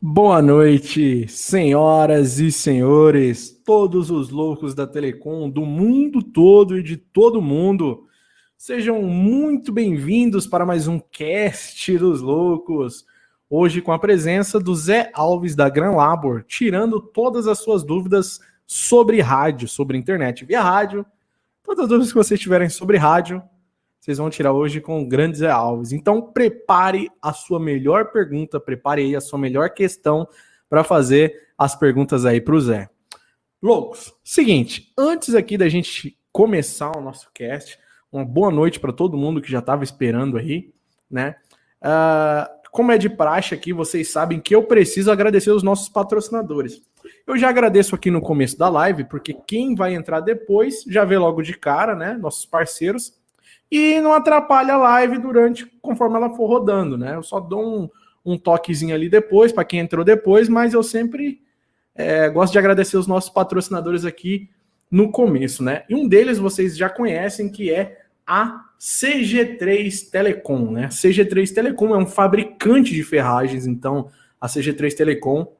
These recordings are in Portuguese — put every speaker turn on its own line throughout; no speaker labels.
Boa noite, senhoras e senhores, todos os loucos da Telecom, do mundo todo e de todo mundo. Sejam muito bem-vindos para mais um cast dos loucos. Hoje com a presença do Zé Alves da Gran Labor, tirando todas as suas dúvidas sobre rádio, sobre internet via rádio. Todas as dúvidas que vocês tiverem sobre rádio, vocês vão tirar hoje com o grande Zé Alves. Então, prepare a sua melhor pergunta, prepare aí a sua melhor questão para fazer as perguntas aí para o Zé. Loucos, seguinte, antes aqui da gente começar o nosso cast, uma boa noite para todo mundo que já estava esperando aí, né? Uh, como é de praxe aqui, vocês sabem que eu preciso agradecer os nossos patrocinadores. Eu já agradeço aqui no começo da live, porque quem vai entrar depois já vê logo de cara, né? Nossos parceiros e não atrapalha a live durante, conforme ela for rodando, né? Eu só dou um, um toquezinho ali depois, para quem entrou depois, mas eu sempre é, gosto de agradecer os nossos patrocinadores aqui no começo, né? E um deles vocês já conhecem, que é a CG3 Telecom, né? CG3 Telecom é um fabricante de ferragens, então a CG3 Telecom.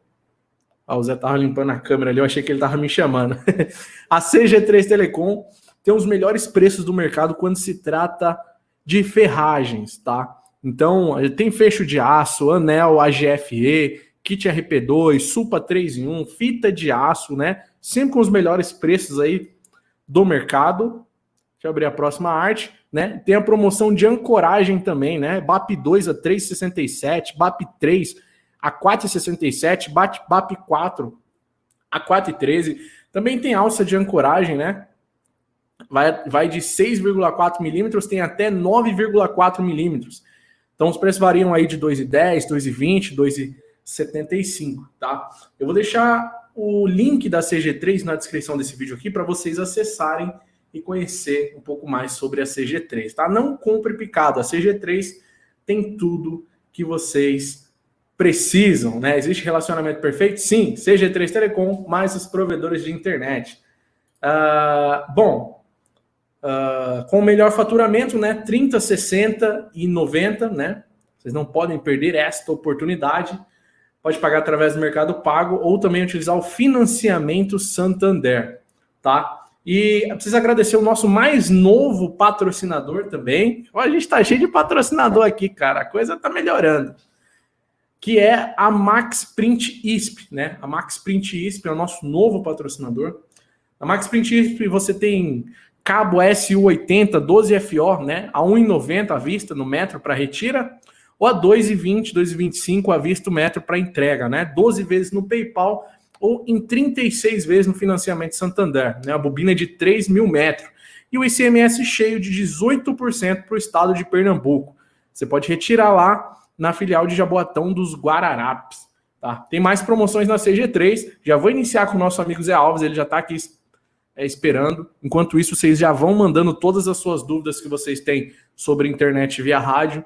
Ah, o Zé tava limpando a câmera ali, eu achei que ele tava me chamando. a CG3 Telecom tem os melhores preços do mercado quando se trata de ferragens, tá? Então, tem fecho de aço, anel AGFE, kit RP2, Supa 3 em 1, fita de aço, né? Sempre com os melhores preços aí do mercado. Deixa eu abrir a próxima arte, né? Tem a promoção de ancoragem também, né? BAP 2 a 3,67, BAP 3 a 4,67, BAP 4 a 4,13. Também tem alça de ancoragem, né? Vai, vai de 6,4 milímetros, tem até 9,4 milímetros. Então os preços variam aí de 2,10, 2,20, 2,75, tá? Eu vou deixar o link da CG3 na descrição desse vídeo aqui para vocês acessarem e conhecer um pouco mais sobre a CG3, tá? Não compre picado, a CG3 tem tudo que vocês precisam, né? Existe relacionamento perfeito? Sim, CG3 Telecom, mais os provedores de internet. Uh, bom, uh, com o melhor faturamento, né? 30, 60 e 90, né? Vocês não podem perder esta oportunidade. Pode pagar através do Mercado Pago ou também utilizar o financiamento Santander, tá? E preciso agradecer o nosso mais novo patrocinador também. a gente está cheio de patrocinador aqui, cara. A coisa está melhorando. Que é a Max Print ISP, né? A Max Print ISP é o nosso novo patrocinador. A Max Print ISP você tem cabo SU80 12FO, né, a 1,90 à vista no metro para retira, ou a 2,20, 2,25 à vista o metro para entrega, né, 12 vezes no PayPal ou em 36 vezes no financiamento Santander, né, a bobina é de 3 mil metros, e o ICMS cheio de 18% para o estado de Pernambuco. Você pode retirar lá na filial de Jaboatão dos Guararapes. Tá? Tem mais promoções na CG3. Já vou iniciar com o nosso amigo Zé Alves, ele já está aqui é, esperando. Enquanto isso, vocês já vão mandando todas as suas dúvidas que vocês têm sobre internet via rádio.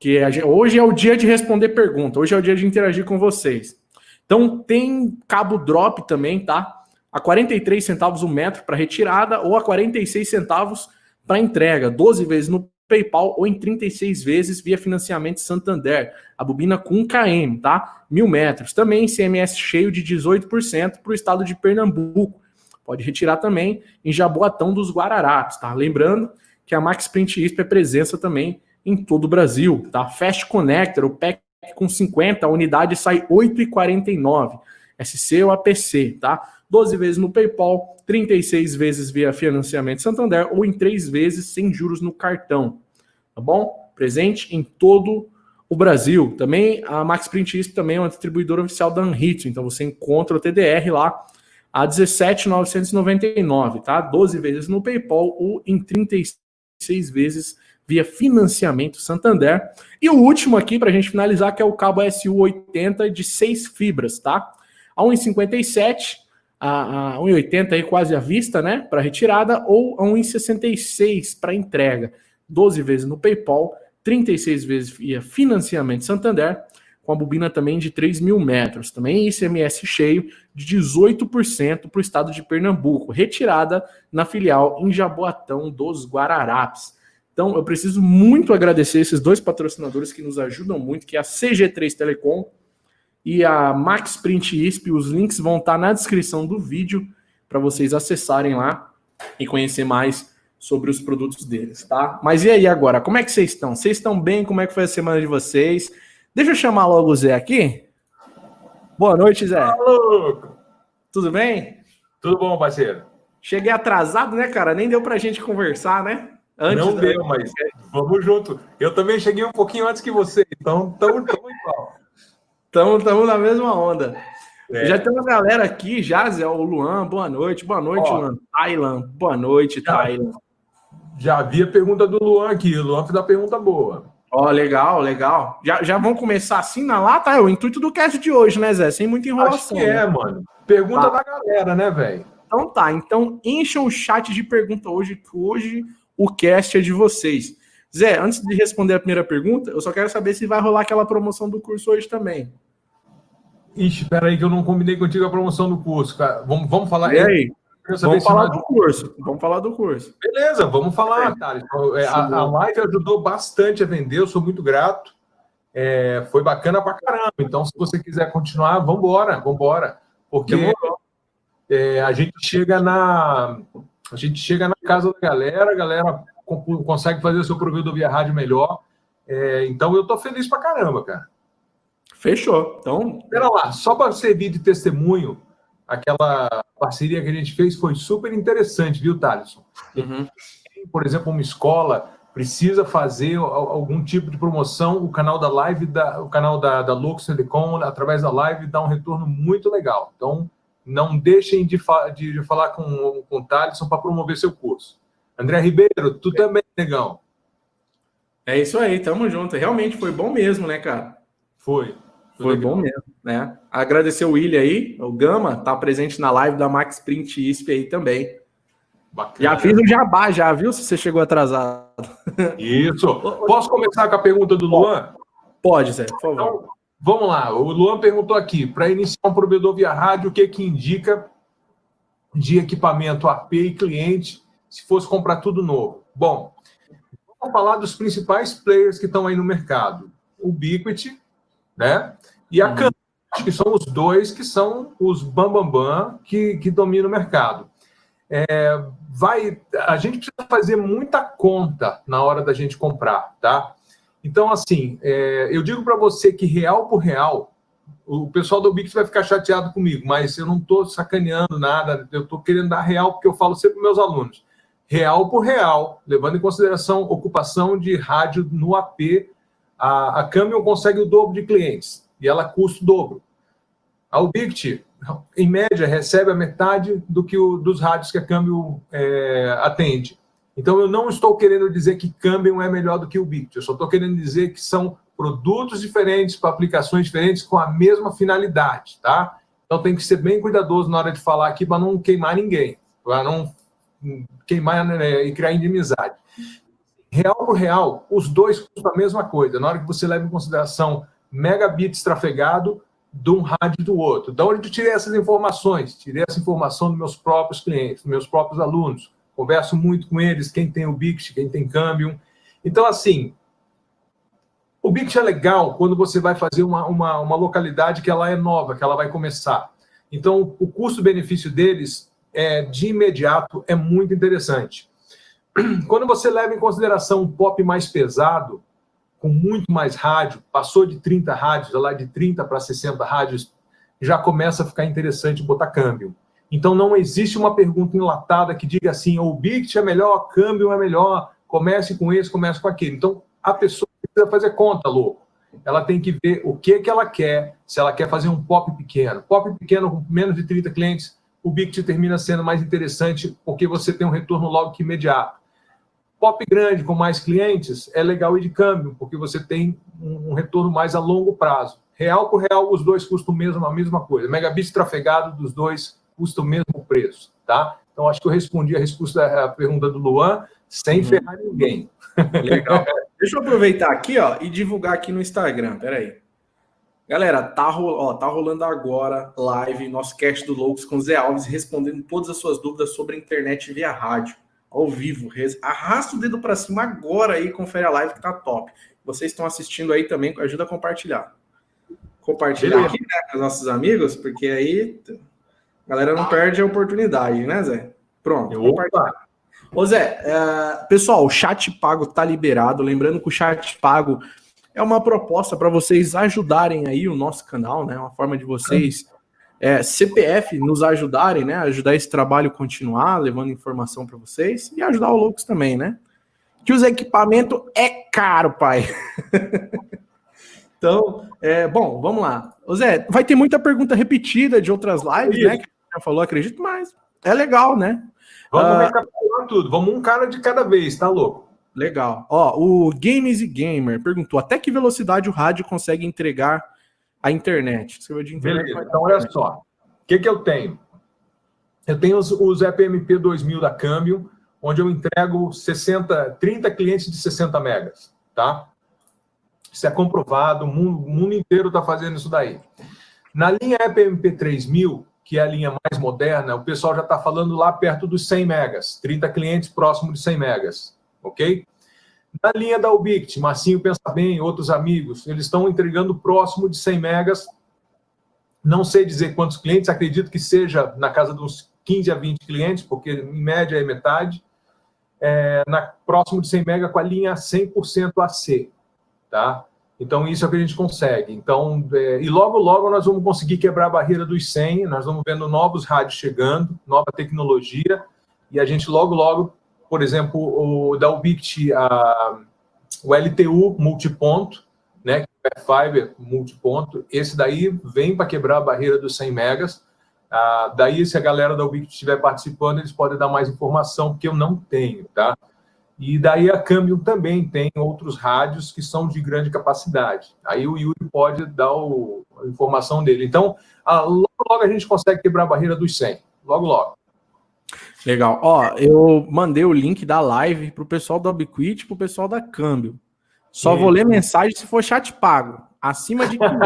Que hoje é o dia de responder pergunta, hoje é o dia de interagir com vocês. Então tem cabo drop também, tá? A 43 centavos o metro para retirada ou a 46 centavos para entrega, 12 vezes no PayPal ou em 36 vezes via financiamento Santander. A bobina com 1 km, tá? Mil metros. Também CMS cheio de 18% para o estado de Pernambuco. Pode retirar também em Jaboatão dos Guararapes, tá? Lembrando que a Max Print ISP é presença também em todo o Brasil, tá? Fast Connector, o pack com 50, a unidade sai 8,49. SC ou APC, tá? 12 vezes no PayPal, 36 vezes via financiamento Santander ou em 3 vezes sem juros no cartão, tá bom? Presente em todo o Brasil. Também a Max Print ISP também é uma distribuidora oficial da Anritsu, então você encontra o TDR lá a 17,999, tá? 12 vezes no PayPal ou em 36 vezes via financiamento Santander. E o último aqui para a gente finalizar que é o cabo SU80 de 6 fibras, tá? A 1,57 a, a 1,80 aí quase à vista, né, para retirada ou a 1,66 para entrega. 12 vezes no PayPal, 36 vezes via financiamento Santander com a bobina também de 3 mil metros. Também ICMS cheio de 18% para o estado de Pernambuco, retirada na filial em Jaboatão dos Guararapes. Então, eu preciso muito agradecer esses dois patrocinadores que nos ajudam muito, que é a CG3 Telecom, e a Max Print ISP. Os links vão estar na descrição do vídeo para vocês acessarem lá e conhecer mais sobre os produtos deles, tá? Mas e aí agora, como é que vocês estão? Vocês estão bem? Como é que foi a semana de vocês? Deixa eu chamar logo o Zé aqui. Boa noite, Zé.
Alô.
Tudo bem?
Tudo bom, parceiro?
Cheguei atrasado, né, cara? Nem deu pra gente conversar, né?
Antes Não deu, mas vamos junto. Eu também cheguei um pouquinho antes que você, então estamos igual.
Estamos na mesma onda. É. Já tem uma galera aqui, já, Zé, o Luan, boa noite, boa noite, Ó, Luan. Thailand, boa noite, Thailand.
Já havia pergunta do Luan aqui, o Luan fez a pergunta boa.
Ó, legal, legal. Já, já vão começar assim na lata? É o intuito do cast de hoje, né, Zé? Sem muita enrolação. Acho
que é, né? mano. Pergunta tá. da galera, né, velho?
Então tá, então encham o chat de pergunta hoje, que hoje o cast é de vocês. Zé, antes de responder a primeira pergunta, eu só quero saber se vai rolar aquela promoção do curso hoje também.
Ixi, peraí que eu não combinei contigo a promoção do curso, cara. Vamos, vamos falar
e aí. Vamos falar do curso. Vamos falar do curso.
Beleza, vamos falar, é. Thales. É, a, a live ajudou bastante a vender, eu sou muito grato. É, foi bacana pra caramba. Então, se você quiser continuar, vamos embora, vamos embora. Porque é, a gente chega na a gente chega na casa da galera, a galera consegue fazer o seu programa do Via Rádio melhor. É, então, eu tô feliz pra caramba, cara.
Fechou. Então.
Pera lá, só para servir de testemunho, aquela parceria que a gente fez foi super interessante, viu, Thaleson? Uhum. Por exemplo, uma escola precisa fazer algum tipo de promoção, o canal da live, da, o canal da, da Lux Telecom, através da live, dá um retorno muito legal. Então, não deixem de, fa de, de falar com, com o Thaleson para promover seu curso. André Ribeiro, tu é. também, negão.
É isso aí, tamo junto. Realmente foi bom mesmo, né, cara?
Foi.
Foi bom mesmo, né? Agradecer o William aí, o Gama, tá presente na live da Max Print ISP aí também. Bacana. Já fiz o jabá, já, viu? Se você chegou atrasado.
Isso. Posso começar com a pergunta do Luan?
Pode, Zé, por favor. Então,
vamos lá. O Luan perguntou aqui: para iniciar um provedor via rádio, o que, que indica de equipamento AP e cliente se fosse comprar tudo novo? Bom, vamos falar dos principais players que estão aí no mercado. O Ubiquiti, né? E a uhum. Que são os dois que são os bambambam bam, bam, que, que dominam o mercado. É, vai, a gente precisa fazer muita conta na hora da gente comprar, tá? Então, assim, é, eu digo para você que real por real, o pessoal do Bix vai ficar chateado comigo, mas eu não estou sacaneando nada, eu estou querendo dar real, porque eu falo sempre para meus alunos. Real por real, levando em consideração ocupação de rádio no AP a, a Cambium consegue o dobro de clientes e ela custa o dobro. A Ubiquiti, em média, recebe a metade do que o, dos rádios que a Cambium é, atende. Então, eu não estou querendo dizer que Cambium é melhor do que o Ubiquiti, eu só estou querendo dizer que são produtos diferentes para aplicações diferentes com a mesma finalidade, tá? Então, tem que ser bem cuidadoso na hora de falar aqui para não queimar ninguém, para não queimar né, e criar inimizade real por real, os dois custam a mesma coisa. Na hora que você leva em consideração megabits trafegado de um rádio do outro. Da onde eu tirei essas informações? Tirei essa informação dos meus próprios clientes, dos meus próprios alunos. Converso muito com eles, quem tem o Bix, quem tem Cambium. Então, assim, o Bix é legal quando você vai fazer uma, uma, uma localidade que ela é nova, que ela vai começar. Então, o custo-benefício deles, é, de imediato, é muito interessante. Quando você leva em consideração um pop mais pesado, com muito mais rádio, passou de 30 rádios, lá de 30 para 60 rádios, já começa a ficar interessante botar câmbio. Então não existe uma pergunta enlatada que diga assim, o Bict é melhor, câmbio é melhor, comece com esse, comece com aquele. Então a pessoa precisa fazer conta, louco. Ela tem que ver o que, que ela quer, se ela quer fazer um pop pequeno. Pop pequeno com menos de 30 clientes, o Bict termina sendo mais interessante porque você tem um retorno logo que imediato. Pop grande com mais clientes é legal ir de câmbio, porque você tem um, retorno mais a longo prazo. Real por real, os dois custam mesmo a mesma coisa. Megabits trafegado dos dois custa o mesmo preço, tá? Então, acho que eu respondi a resposta à pergunta do Luan sem uhum. ferrar ninguém.
Legal. Deixa eu aproveitar aqui ó, e divulgar aqui no Instagram. Peraí. Galera, tá, ó, tá rolando agora live, nosso cast do Loucos com Zé Alves, respondendo todas as suas dúvidas sobre internet via rádio ao vivo. Arrasta o dedo para cima agora aí, confere a live que tá top. Vocês estão assistindo aí também, ajuda a compartilhar. compartilhar Beleza. aqui né, com os nossos amigos, porque aí a galera não perde a oportunidade, né, Zé? Pronto, Ô Zé, uh, pessoal, o chat pago tá liberado. Lembrando que o chat pago é uma proposta para vocês ajudarem aí o nosso canal, né? Uma forma de vocês, é, CPF, nos ajudarem, né? Ajudar esse trabalho continuar, levando informação para vocês e ajudar o Loucos também, né? Que os equipamentos é caro, pai. então, é, bom, vamos lá. Ô Zé, vai ter muita pergunta repetida de outras lives, Isso. né? Que já falou, acredito, mas é legal, né?
Vamos uh, recapitular tudo. Vamos um cara de cada vez, tá louco?
Legal. Ó, o Games e Gamer perguntou: até que velocidade o rádio consegue entregar a internet?
De internet Beleza, então olha só. O que, que eu tenho? Eu tenho os, os EPMP 2000 da Câmbio, onde eu entrego 60, 30 clientes de 60 megas, tá? Isso é comprovado, o mundo, o mundo inteiro está fazendo isso daí. Na linha EPMP 3000, que é a linha mais moderna, o pessoal já está falando lá perto dos 100 megas, 30 clientes próximo de 100 megas ok? Na linha da Ubiquiti, Massinho pensa bem, outros amigos, eles estão entregando próximo de 100 megas. Não sei dizer quantos clientes, acredito que seja na casa dos 15 a 20 clientes, porque em média é metade. É, na, próximo de 100 mega com a linha 100% AC, tá? Então, isso é o que a gente consegue. Então, é, e logo, logo nós vamos conseguir quebrar a barreira dos 100, nós vamos vendo novos rádios chegando, nova tecnologia, e a gente logo, logo por exemplo, o da Ubiquiti, a, o LTU multiponto, né, é Fiber multiponto, esse daí vem para quebrar a barreira dos 100 megas. Ah, daí, se a galera da Ubiquiti estiver participando, eles podem dar mais informação, porque eu não tenho, tá? E daí a Cambium também tem outros rádios que são de grande capacidade. Aí o Yuri pode dar o, a informação dele. Então, a, logo, logo a gente consegue quebrar a barreira dos 100. Logo, logo.
Legal. Ó, eu mandei o link da live pro pessoal do Ubiquit e pro pessoal da Câmbio. Só vou ler mensagem se for chat pago. Acima de 500.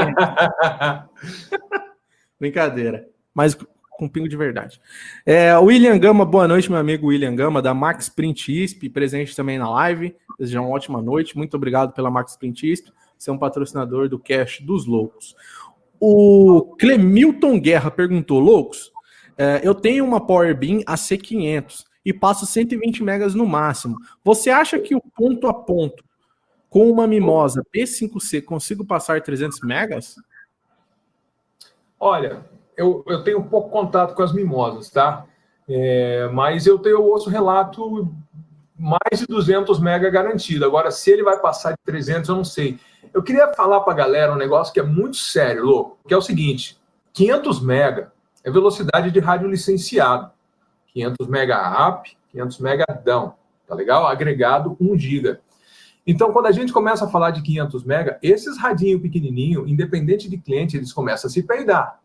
Brincadeira. Mas com pingo de verdade. É, William Gama, boa noite, meu amigo William Gama, da Max Print ISP, presente também na live. Desejar uma ótima noite. Muito obrigado pela Max Print ISP, ser um patrocinador do Cash dos Loucos. O Clemilton Guerra perguntou: Loucos, é, eu tenho uma Powerbeam AC500 e passo 120 megas no máximo. Você acha que o ponto a ponto com uma Mimosa P5C consigo passar 300 megas?
Olha, eu, eu tenho pouco contato com as mimosas, tá? É, mas eu tenho outro relato mais de 200 mega garantido. Agora, se ele vai passar de 300, eu não sei. Eu queria falar para a galera um negócio que é muito sério, louco, que é o seguinte: 500 mega é velocidade de rádio licenciado. 500 mega up, 500 mega down, tá legal? Agregado 1 giga. Então, quando a gente começa a falar de 500 mega, esses radinho pequenininho, independente de cliente, eles começam a se peidar.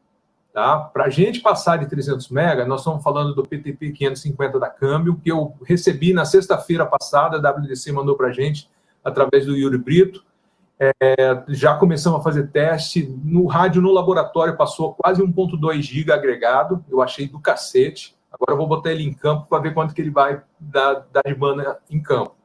Tá? Para a gente passar de 300 mega, nós estamos falando do PTP 550 da Câmbio, que eu recebi na sexta-feira passada, a WDC mandou para a gente através do Yuri Brito. É, já começamos a fazer teste. No rádio, no laboratório, passou quase 1,2 GB agregado. Eu achei do cacete. Agora eu vou botar ele em campo para ver quanto que ele vai dar, dar de banda em campo.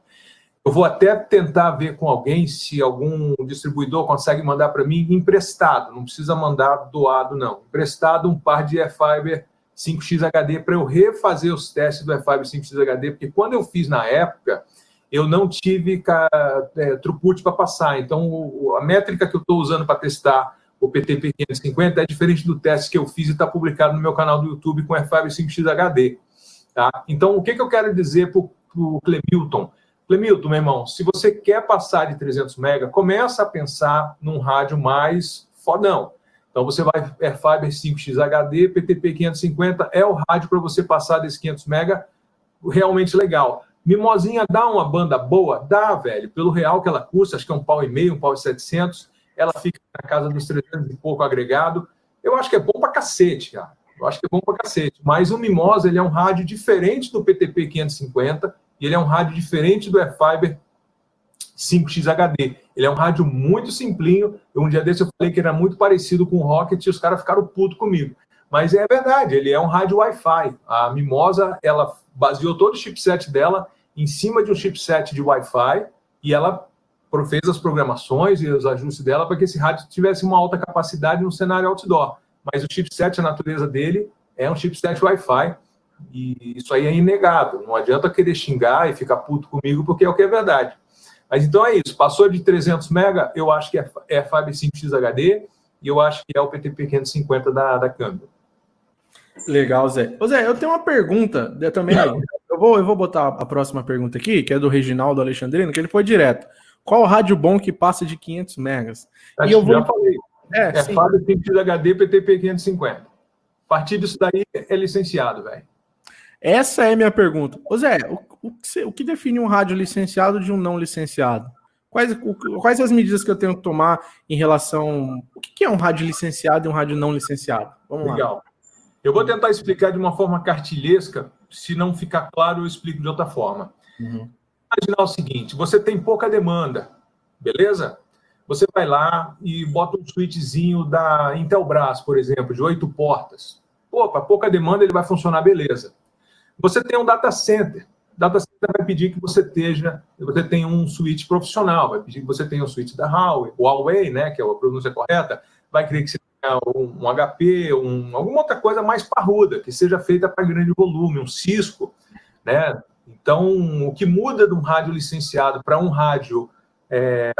Eu vou até tentar ver com alguém se algum distribuidor consegue mandar para mim emprestado. Não precisa mandar doado, não. Emprestado um par de E-Fiber 5X HD para eu refazer os testes do E-Fiber 5X HD, porque quando eu fiz na época eu não tive é, throughput para passar. Então, o, a métrica que eu estou usando para testar o PTP 550 é diferente do teste que eu fiz e está publicado no meu canal do YouTube com F5 5X HD. Tá? Então, o que, que eu quero dizer para o Clemilton? Clemilton, meu irmão, se você quer passar de 300 MB, começa a pensar num rádio mais fodão. Então, você vai Airfiber 5X HD, PTP 550 é o rádio para você passar desses 500 MB realmente legal. Mimosinha dá uma banda boa? Dá, velho. Pelo real que ela custa, acho que é um pau e meio, um pau e setecentos. Ela fica na casa dos 300 e pouco agregado. Eu acho que é bom pra cacete, cara. Eu acho que é bom pra cacete. Mas o Mimosa, ele é um rádio diferente do PTP 550 e ele é um rádio diferente do E-Fiber 5X HD. Ele é um rádio muito simplinho. Um dia desse eu falei que era muito parecido com o Rocket e os caras ficaram putos comigo. Mas é verdade, ele é um rádio Wi-Fi. A Mimosa, ela baseou todo o chipset dela em cima de um chipset de Wi-Fi e ela fez as programações e os ajustes dela para que esse rádio tivesse uma alta capacidade no cenário outdoor. Mas o chipset, a natureza dele, é um chipset Wi-Fi. E isso aí é inegável. Não adianta querer xingar e ficar puto comigo, porque é o que é verdade. Mas então é isso. Passou de 300 mega, eu acho que é, é Fiber 5X HD e eu acho que é o PTP 550 da, da câmera.
Legal, Zé. Ô, Zé, eu tenho uma pergunta eu também. Eu vou, eu vou botar a próxima pergunta aqui, que é do Reginaldo Alexandrino, que ele foi direto. Qual rádio bom que passa de 500 megas?
Acho e eu vou... já falei. É, é Fábio 5X HD PTP 550. A partir disso daí é licenciado, velho.
Essa é a minha pergunta. Ô Zé, o, o, que, o que define um rádio licenciado de um não licenciado? Quais, o, quais as medidas que eu tenho que tomar em relação. O que, que é um rádio licenciado e um rádio não licenciado?
Vamos Legal. lá. Eu vou tentar explicar de uma forma cartilhesca. Se não ficar claro, eu explico de outra forma. Uhum. Imaginar o seguinte: você tem pouca demanda, beleza? Você vai lá e bota um switchzinho da Intelbras, por exemplo, de oito portas. Para pouca demanda ele vai funcionar beleza. Você tem um data center. O data center vai pedir que você esteja, você tenha um switch profissional, vai pedir que você tenha um switch da Huawei, Huawei, né, que é a pronúncia correta, vai querer que você um, um HP, um, alguma outra coisa mais parruda, que seja feita para grande volume, um Cisco, né? Então, o que muda de um rádio licenciado para um rádio é,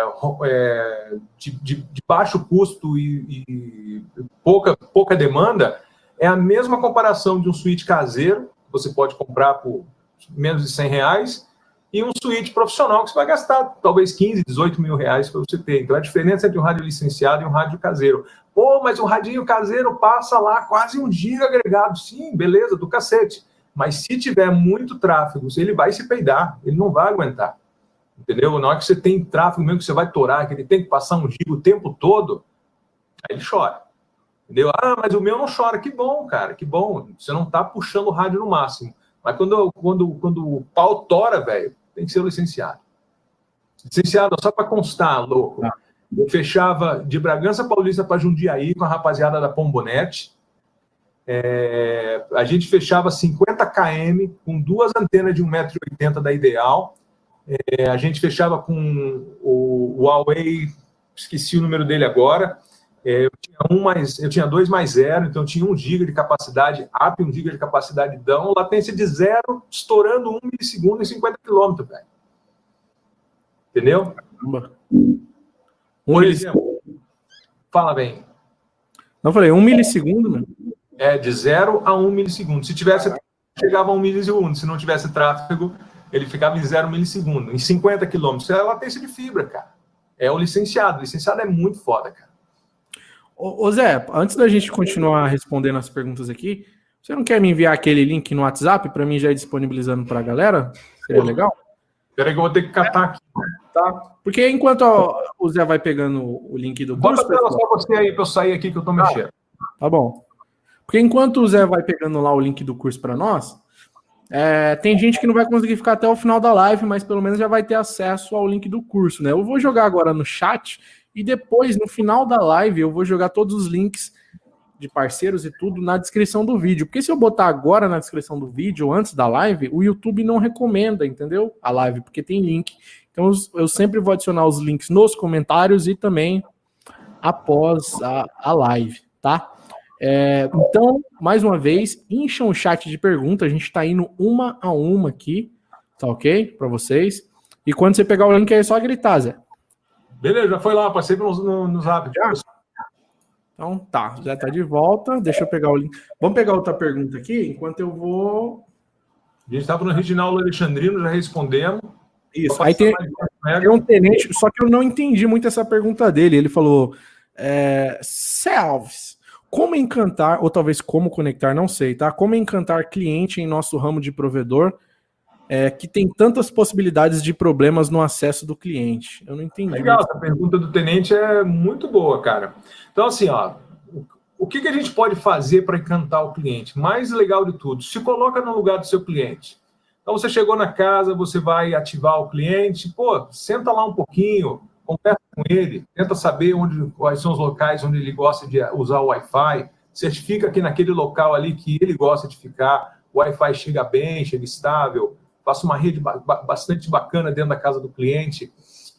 é, de, de, de, baixo custo e, e, pouca, pouca demanda é a mesma comparação de um switch caseiro você pode comprar por menos de 100 reais, e um suíte profissional que você vai gastar talvez 15, 18 mil reais para você ter. Então a diferença entre um rádio licenciado e um rádio caseiro. Pô, mas o radinho caseiro passa lá quase um giga agregado. Sim, beleza, do cacete. Mas se tiver muito tráfego, ele vai se peidar, ele não vai aguentar. Entendeu? Na hora que você tem tráfego mesmo que você vai torar, que ele tem que passar um giga o tempo todo, aí ele chora. Entendeu? Ah, mas o meu não chora. Que bom, cara, que bom. Você não tá puxando o rádio no máximo. Mas quando, quando, quando o pau tora, velho, tem que ser o licenciado. Licenciado, só para constar, louco. Ah. Eu fechava de Bragança Paulista para Jundiaí com a rapaziada da Pombonete. É, a gente fechava 50 km com duas antenas de 1,80m da Ideal. É, a gente fechava com o, Huawei, esqueci o número dele agora, eu, tinha um mais, eu tinha dois mais zero, então tinha um giga de capacidade up, um giga de capacidade down, latência de zero, estourando um milissegundo em 50 km, velho. Entendeu? Um Por exemplo, fala bem.
Não falei, um milissegundo, mano.
É, de zero a um milissegundo. Se tivesse, chegava a um milissegundo. Se não tivesse tráfego, ele ficava em zero milissegundo. Em 50 quilômetros. Isso é latência de fibra, cara. É o licenciado. O licenciado é muito foda, cara.
Ô, Zé, antes da gente continuar respondendo as perguntas aqui, você não quer me enviar aquele link no WhatsApp para mim já ir disponibilizando para a galera? Seria legal?
Peraí que eu vou ter que catar aqui.
Tá. Porque enquanto o Zé vai pegando o link do
curso... Bota a só você aí para eu sair aqui que eu estou mexendo.
Tá bom. Porque enquanto o Zé vai pegando lá o link do curso para nós, é, tem gente que não vai conseguir ficar até o final da live, mas pelo menos já vai ter acesso ao link do curso, né? Eu vou jogar agora no chat e depois, no final da live, eu vou jogar todos os links de parceiros e tudo na descrição do vídeo. Porque se eu botar agora na descrição do vídeo, antes da live, o YouTube não recomenda, entendeu? A live, porque tem link. Então eu sempre vou adicionar os links nos comentários e também após a, a live, tá? É, então, mais uma vez, encham o chat de perguntas. A gente está indo uma a uma aqui, tá ok? Para vocês. E quando você pegar o link, é só gritar, Zé.
Beleza, já foi lá, passei no, no, no zap.
Então tá, já tá de volta. Deixa eu pegar o link. Vamos pegar outra pergunta aqui, enquanto eu vou.
A gente estava no Reginaldo Alexandrino, já respondemos.
Isso. Aí tem, tem, um tenente, só que eu não entendi muito essa pergunta dele. Ele falou: é, Selves, como encantar, ou talvez como conectar, não sei, tá? Como encantar cliente em nosso ramo de provedor é, que tem tantas possibilidades de problemas no acesso do cliente? Eu não entendi.
Legal, essa pergunta do tenente é muito boa, cara. Então, assim, ó, o que, que a gente pode fazer para encantar o cliente? Mais legal de tudo, se coloca no lugar do seu cliente. Então, você chegou na casa, você vai ativar o cliente, pô, senta lá um pouquinho, conversa com ele, tenta saber onde, quais são os locais onde ele gosta de usar o Wi-Fi, certifica que naquele local ali que ele gosta de ficar, o Wi-Fi chega bem, chega estável, faço uma rede bastante bacana dentro da casa do cliente.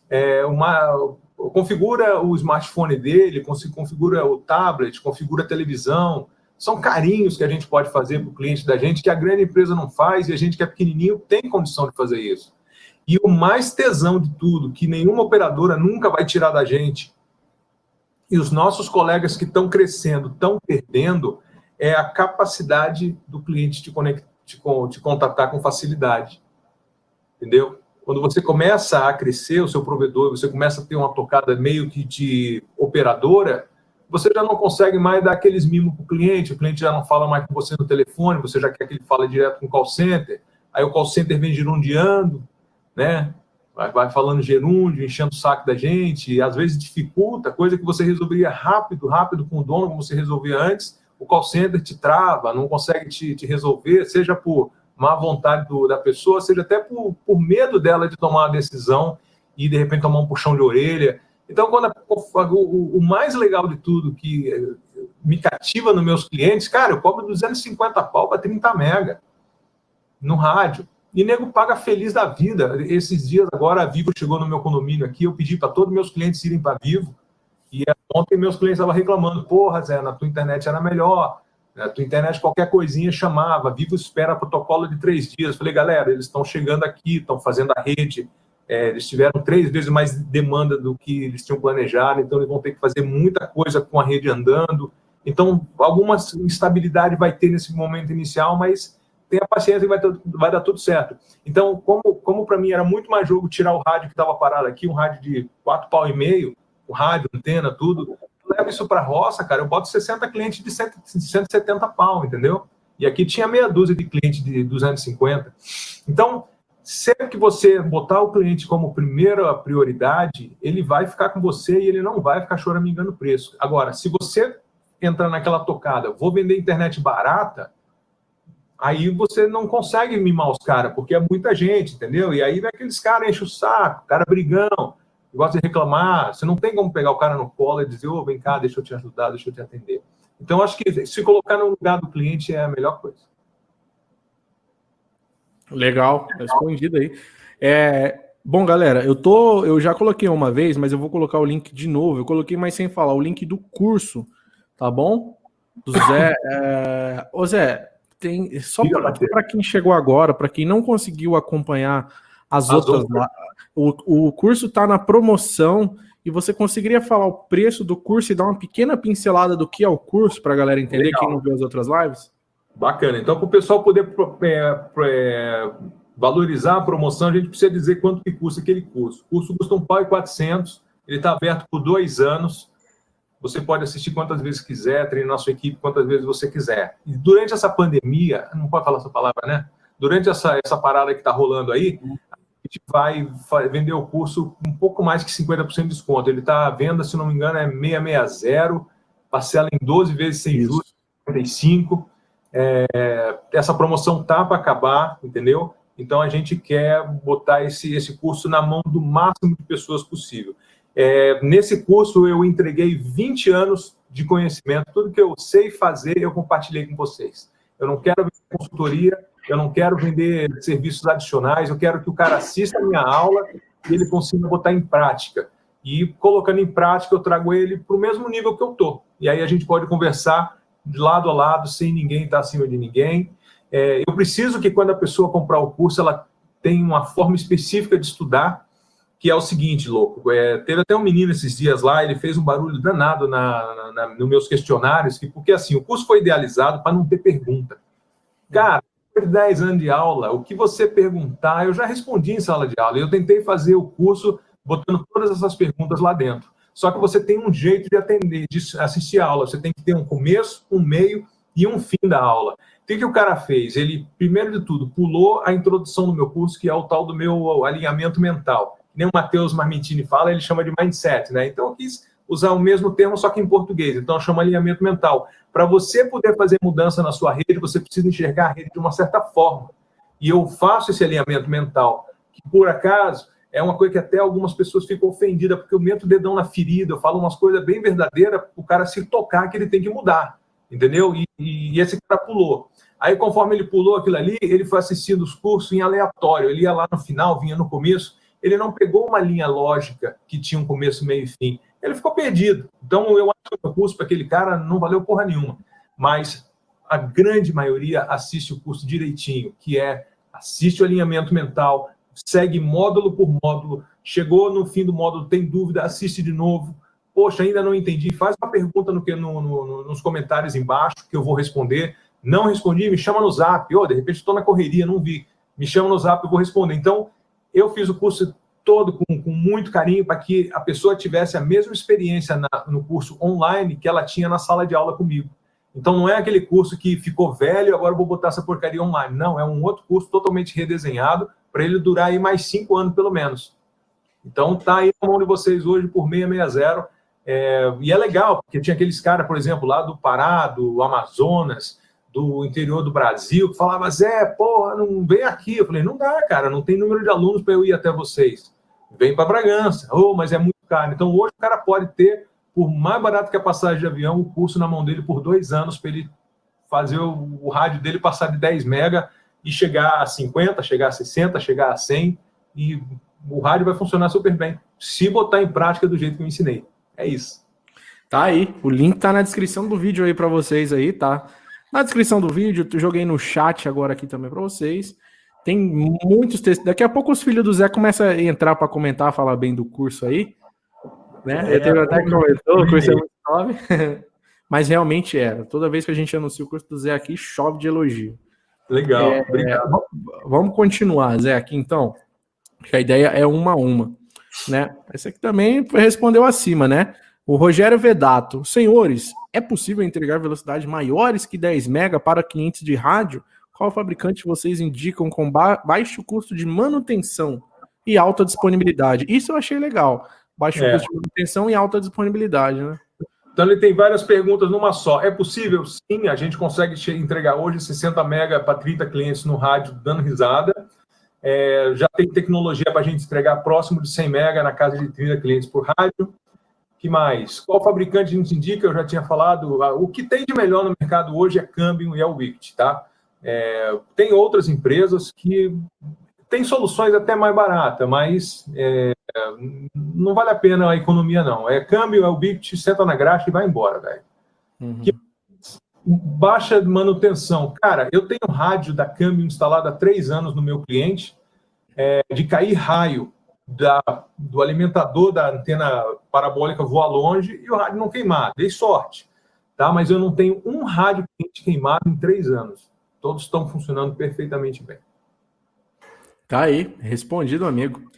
é, uma, configura o smartphone dele, configura o tablet, configura a televisão. São carinhos que a gente pode fazer para o cliente da gente que a grande empresa não faz e a gente que é pequenininho tem condição de fazer isso. E o mais tesão de tudo, que nenhuma operadora nunca vai tirar da gente, e os nossos colegas que estão crescendo, estão perdendo, é a capacidade do cliente de, conect, de, de contatar com facilidade. Entendeu? Quando você começa a crescer o seu provedor, você começa a ter uma tocada meio que de operadora, você já não consegue mais dar aqueles mimos para o cliente, o cliente já não fala mais com você no telefone, você já quer que ele fale direto com o call center, aí o call center vem gerundiando, né? vai, vai falando gerúndio, enchendo o saco da gente, às vezes dificulta, coisa que você resolveria rápido, rápido com o dono, como você resolvia antes, o call center te trava, não consegue te, te resolver, seja por má vontade do, da pessoa, seja até por, por medo dela de tomar uma decisão e de repente tomar um puxão de orelha. Então, quando a, o, o, mais legal de tudo que eh, me cativa nos meus clientes, cara, eu cobro 250 pau para 30 mega no rádio. E nego paga feliz da vida. Esses dias agora a Vivo chegou no meu condomínio aqui, eu pedi para todos meus clientes irem para Vivo. E ontem meus clientes estavam reclamando: porra, Zé, na tua internet era melhor. Na tua internet qualquer coisinha chamava. Vivo espera protocolo de três dias. falei, galera, eles estão chegando aqui, estão fazendo a rede. É, eles tiveram três vezes mais demanda do que eles tinham planejado, então eles vão ter que fazer muita coisa com a rede andando. Então, alguma instabilidade vai ter nesse momento inicial, mas tenha paciência e vai, vai dar tudo certo. Então, como, como para mim era muito mais jogo tirar o rádio que estava parado aqui, um rádio de quatro pau e meio, o rádio, antena, tudo, leva isso para roça, cara, eu boto 60 clientes de 170 pau, entendeu? E aqui tinha meia dúzia de clientes de 250. Então, sempre que você botar o cliente como primeira prioridade, ele vai ficar com você e ele não vai ficar choramingando o preço. Agora, se você entrar naquela tocada, vou vender internet barata, aí você não consegue mimar os caras, porque é muita gente, entendeu? E aí vem aqueles caras enchem o saco, cara brigão, gosta de reclamar, você não tem como pegar o cara no colo e dizer, ô, oh, vem cá, deixa eu te ajudar, deixa eu te atender. Então, acho que se colocar no lugar do cliente é a melhor coisa.
Legal, respondido aí. É, bom, galera, eu tô, eu já coloquei uma vez, mas eu vou colocar o link de novo. Eu coloquei, mas sem falar, o link do curso, tá bom? Do Zé. É... Ô Zé, tem só para quem chegou agora, para quem não conseguiu acompanhar as, as outras, outras. O, o curso está na promoção e você conseguiria falar o preço do curso e dar uma pequena pincelada do que é o curso para a galera entender Legal. quem não viu as outras lives?
Bacana. Então, para o pessoal poder é, é, valorizar a promoção, a gente precisa dizer quanto que custa aquele curso. O curso custa um pau e 400, ele está aberto por dois anos. Você pode assistir quantas vezes quiser, treinar sua equipe quantas vezes você quiser. E durante essa pandemia, não pode falar essa palavra, né? Durante essa, essa parada que está rolando aí, gente vai vender o curso um pouco mais que 50% de desconto. Ele está à venda, se não me engano, é 660, parcela em 12 vezes sem juros, 55. É, essa promoção tá para acabar, entendeu? Então a gente quer botar esse, esse curso na mão do máximo de pessoas possível. É, nesse curso eu entreguei 20 anos de conhecimento, tudo que eu sei fazer eu compartilhei com vocês. Eu não quero consultoria, eu não quero vender serviços adicionais, eu quero que o cara assista a minha aula e ele consiga botar em prática. E colocando em prática, eu trago ele para o mesmo nível que eu estou. E aí a gente pode conversar de lado a lado, sem ninguém estar acima de ninguém. É, eu preciso que quando a pessoa comprar o curso, ela tenha uma forma específica de estudar, que é o seguinte, louco. É, teve até um menino esses dias lá, ele fez um barulho danado na, na, nos meus questionários, que, porque assim, o curso foi idealizado para não ter pergunta. Cara, de 10 anos de aula, o que você perguntar, eu já respondi em sala de aula. Eu tentei fazer o curso botando todas essas perguntas lá dentro. Só que você tem um jeito de atender, de assistir a aula. Você tem que ter um começo, um meio e um fim da aula. O que, que o cara fez? Ele, primeiro de tudo, pulou a introdução do meu curso, que é o tal do meu alinhamento mental nem o Matheus Marmitini fala, ele chama de mindset, né? Então eu quis usar o mesmo termo, só que em português. Então eu chamo alinhamento mental. Para você poder fazer mudança na sua rede, você precisa enxergar a rede de uma certa forma. E eu faço esse alinhamento mental, que por acaso é uma coisa que até algumas pessoas ficam ofendidas, porque eu meto o dedão na ferida, eu falo umas coisas bem verdadeiras, o cara se tocar que ele tem que mudar, entendeu? E, e, esse cara pulou. Aí, conforme ele pulou aquilo ali, ele foi assistindo os cursos em aleatório. Ele ia lá no final, vinha no começo, ele não pegou uma linha lógica que tinha um começo, meio e fim. Ele ficou perdido. Então, eu acho que o curso para aquele cara não valeu porra nenhuma. Mas a grande maioria assiste o curso direitinho, que é assiste o alinhamento mental, segue módulo por módulo, chegou no fim do módulo, tem dúvida, assiste de novo. Poxa, ainda não entendi. Faz uma pergunta no, no, no, nos comentários embaixo que eu vou responder. Não respondi, me chama no zap. Oh, de repente estou na correria, não vi. Me chama no zap, eu vou responder. Então, eu fiz o curso todo com, com muito carinho para que a pessoa tivesse a mesma experiência na, no curso online que ela tinha na sala de aula comigo. Então, não é aquele curso que ficou velho, agora vou botar essa porcaria online. Não, é um outro curso totalmente redesenhado para ele durar aí mais cinco anos, pelo menos. Então, tá aí na mão de vocês hoje por 660. É, e é legal, porque tinha aqueles caras, por exemplo, lá do Pará, do Amazonas, do interior do Brasil, que falava, Zé, porra, não vem aqui. Eu falei, não dá, cara, não tem número de alunos para eu ir até vocês. Vem para Bragança. Oh, mas é muito caro. Então, hoje o cara pode ter, por mais barato que a passagem de avião, o curso na mão dele por dois anos para ele fazer o, o, rádio dele passar de 10 mega e chegar a 50, chegar a 60, chegar a 100 e o rádio vai funcionar super bem, se botar em prática do jeito que eu ensinei. É isso.
Tá aí, o link tá na descrição do vídeo aí para vocês aí, tá? Na descrição do vídeo, joguei no chat agora aqui também para vocês. Tem muitos textos. Daqui a pouco os filhos do Zé começam a entrar para comentar, falar bem do curso aí. Né? É, eu tenho até que comentou, o curso é muito top. Mas realmente era. Toda vez que a gente anuncia o curso do Zé aqui, chove de elogio.
Legal, é, obrigado.
Vamos continuar, Zé, aqui então. Que a ideia é uma a uma. Né? Esse aqui também respondeu acima, né? O Rogério Vedato. Senhores, é possível entregar velocidades maiores que 10 MB para clientes de rádio? Qual fabricante vocês indicam com ba baixo custo de manutenção e alta disponibilidade? Isso eu achei legal. Baixo é. custo de manutenção e alta disponibilidade, né?
Então ele tem várias perguntas numa só. É possível? Sim, a gente consegue entregar hoje 60 MB para 30 clientes no rádio dando risada. É, já tem tecnologia para a gente entregar próximo de 100 MB na casa de 30 clientes por rádio. que mais? Qual fabricante a gente indica? Eu já tinha falado. O que tem de melhor no mercado hoje é Cambium e é o Wicked, tá? É, tem outras empresas que têm soluções até mais baratas, mas é, não vale a pena a economia, não. É câmbio, é o Bict, senta na graxa e vai embora, velho. Uhum. baixa manutenção. Cara, eu tenho rádio da câmbio instalado há três anos no meu cliente, é, de cair raio da, do alimentador da antena parabólica voar longe e o rádio não queimar. Dei sorte, tá? Mas eu não tenho um rádio queimado em três anos. Todos estão funcionando perfeitamente bem.
Tá aí, respondido, amigo.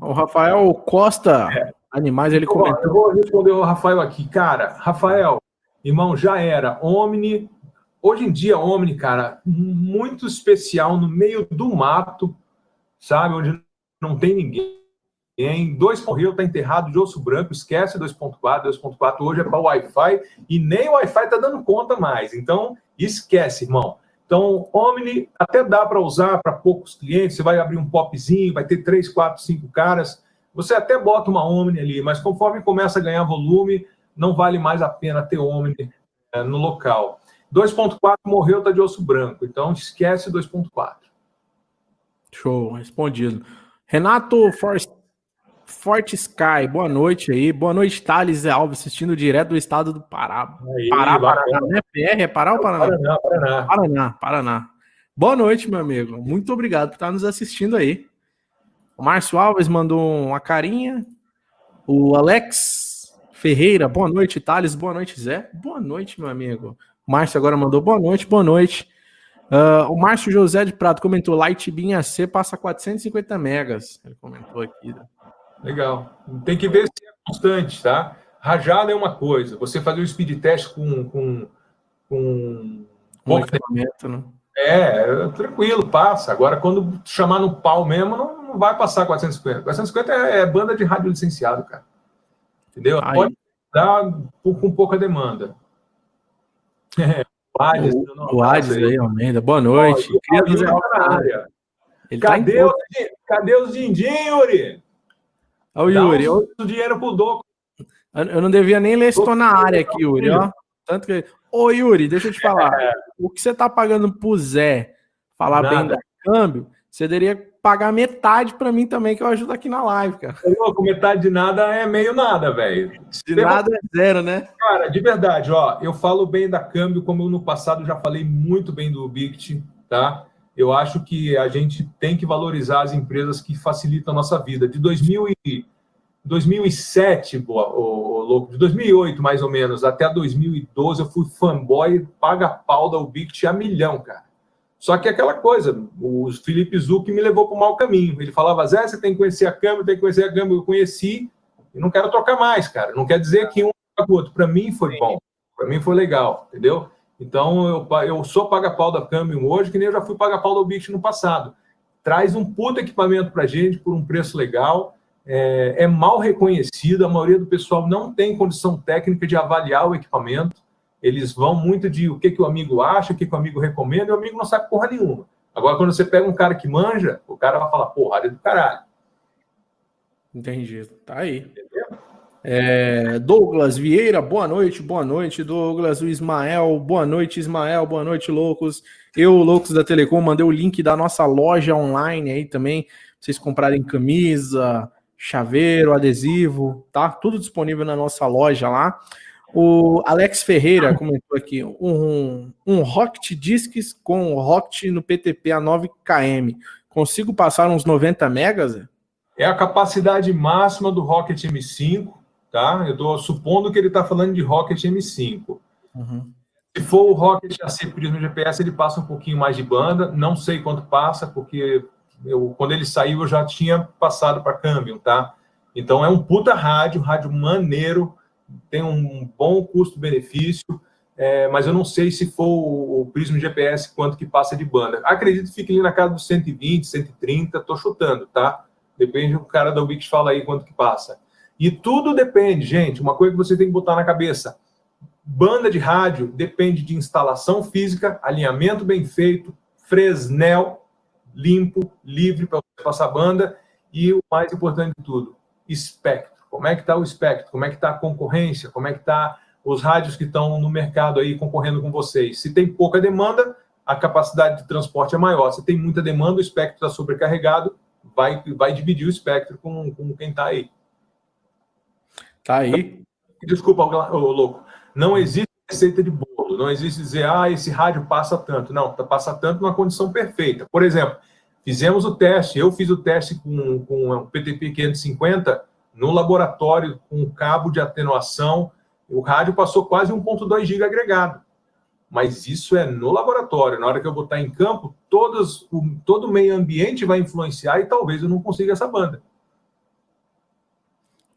O Rafael Costa é. Animais, ele comentou.
Eu vou responder o Rafael aqui. Cara, Rafael, irmão, já era. Omni, hoje em dia, Omni, cara, muito especial no meio do mato, sabe? Onde não tem ninguém. Em 2.0 está enterrado de osso branco, esquece 2.4, 2.4 hoje é para Wi-Fi e nem o Wi-Fi está dando conta mais. Então, esquece, irmão. Então, Omni até dá para usar para poucos clientes. Você vai abrir um popzinho, vai ter três, quatro, cinco caras. Você até bota uma Omni ali, mas conforme começa a ganhar volume, não vale mais a pena ter Omni é, no local. 2.4 morreu, tá de osso branco. Então, esquece 2.4.
Show, respondido. Renato Forst Forte Sky, boa noite aí. Boa noite, Thales Alves, assistindo direto do estado do Pará. Aí, Pará, Paraná, né? PR, é Pará ou Paraná? Paraná, Paraná. Paraná, Paraná. Boa noite, meu amigo. Muito obrigado por estar nos assistindo aí. O Márcio Alves mandou uma carinha. O Alex Ferreira, boa noite, Thales. Boa noite, Zé. Boa noite, meu amigo. O Márcio agora mandou boa noite, boa noite. Uh, o Márcio José de Prato comentou: Light Beam AC passa 450 megas. Ele comentou aqui. Né?
Legal. Tem que ver se é constante, tá? Rajada é uma coisa. Você fazer o speed test com, com, com
pouco tempo, né?
É, tranquilo, passa. Agora, quando chamar no pau mesmo, não, não vai passar 450. 450 é, é banda de rádio licenciado, cara. Entendeu? Aí. Pode dar com pouca demanda.
É, o Ades, o, o Ades aí, Almeida. Boa noite.
Ele tá cadê, tá os, cadê os dindim, Yuri?
Olha o Yuri.
Eu... O dinheiro pro Doco.
Eu não devia nem ler estou na área aqui, Yuri, ó. Tanto que. Ô, Yuri, deixa eu te falar. É. O que você tá pagando pro Zé falar Nada. bem da câmbio, você deveria pagar metade para mim também, que eu ajudo aqui na live, cara.
Com metade de nada é meio nada, velho.
De nada é zero, né?
Cara, de verdade, ó, eu falo bem da câmbio, como eu no passado já falei muito bem do Bict, tá? Eu acho que a gente tem que valorizar as empresas que facilitam a nossa vida. De 2000 e 2007, boa, o, louco, de 2008 mais ou menos até 2012 eu fui fanboy, paga pau da Ubiquiti a milhão, cara. Só que aquela coisa, o Felipe Zuc me levou para o mau caminho. Ele falava, Zé, você tem que conhecer a câmera, tem que conhecer a câmera. Eu conheci e não quero trocar mais, cara. Não quer dizer que um é o outro. Para mim foi bom, para mim foi legal, entendeu? Então eu, eu sou paga-pau da câmera hoje, que nem eu já fui paga-pau da Ubiquiti no passado. Traz um puto equipamento para gente por um preço legal é, é mal reconhecido, a maioria do pessoal não tem condição técnica de avaliar o equipamento, eles vão muito de o que, que o amigo acha, o que, que o amigo recomenda, e o amigo não sabe porra nenhuma. Agora, quando você pega um cara que manja, o cara vai falar, porra, é do caralho.
Entendi. Tá aí. É, Douglas Vieira, boa noite, boa noite, Douglas. O Ismael, boa noite, Ismael, boa noite, loucos. Eu, loucos da Telecom, mandei o link da nossa loja online aí também, pra vocês comprarem camisa, chaveiro, adesivo, tá? Tudo disponível na nossa loja lá. O Alex Ferreira comentou aqui um, um Rocket Discs com Rocket no PTP a 9km. Consigo passar uns 90 megas?
É a capacidade máxima do Rocket M5, tá? Eu estou supondo que ele está falando de Rocket M5. Uhum. Se for o Rocket AC Prisma GPS, ele passa um pouquinho mais de banda. Não sei quanto passa, porque eu, quando ele saiu, eu já tinha passado para câmbio, tá? Então é um puta rádio, rádio maneiro, tem um bom custo-benefício, é, mas eu não sei se for o, o Prisma GPS quanto que passa de banda. Acredito que fique ali na casa dos 120, 130, tô chutando, tá? Depende do cara da Ubix fala aí quanto que passa. E tudo depende, gente, uma coisa que você tem que botar na cabeça. Banda de rádio depende de instalação física, alinhamento bem feito, Fresnel, limpo, livre para passar banda e o mais importante de tudo, espectro. Como é que está o espectro? Como é que está a concorrência? Como é que está os rádios que estão no mercado aí concorrendo com vocês? Se tem pouca demanda, a capacidade de transporte é maior. Se tem muita demanda, o espectro está sobrecarregado, vai, vai dividir o espectro com, com quem está aí.
Tá aí.
Desculpa, louco. Não existe receita de bolo. Não existe dizer, ah, esse rádio passa tanto. Não, passa tanto numa condição perfeita. Por exemplo, fizemos o teste, eu fiz o teste com, com o PTP 550 no laboratório com cabo de atenuação. O rádio passou quase 1.2 GB agregado. Mas isso é no laboratório. Na hora que eu botar em campo, todos, o, todo o meio ambiente vai influenciar e talvez eu não consiga essa banda.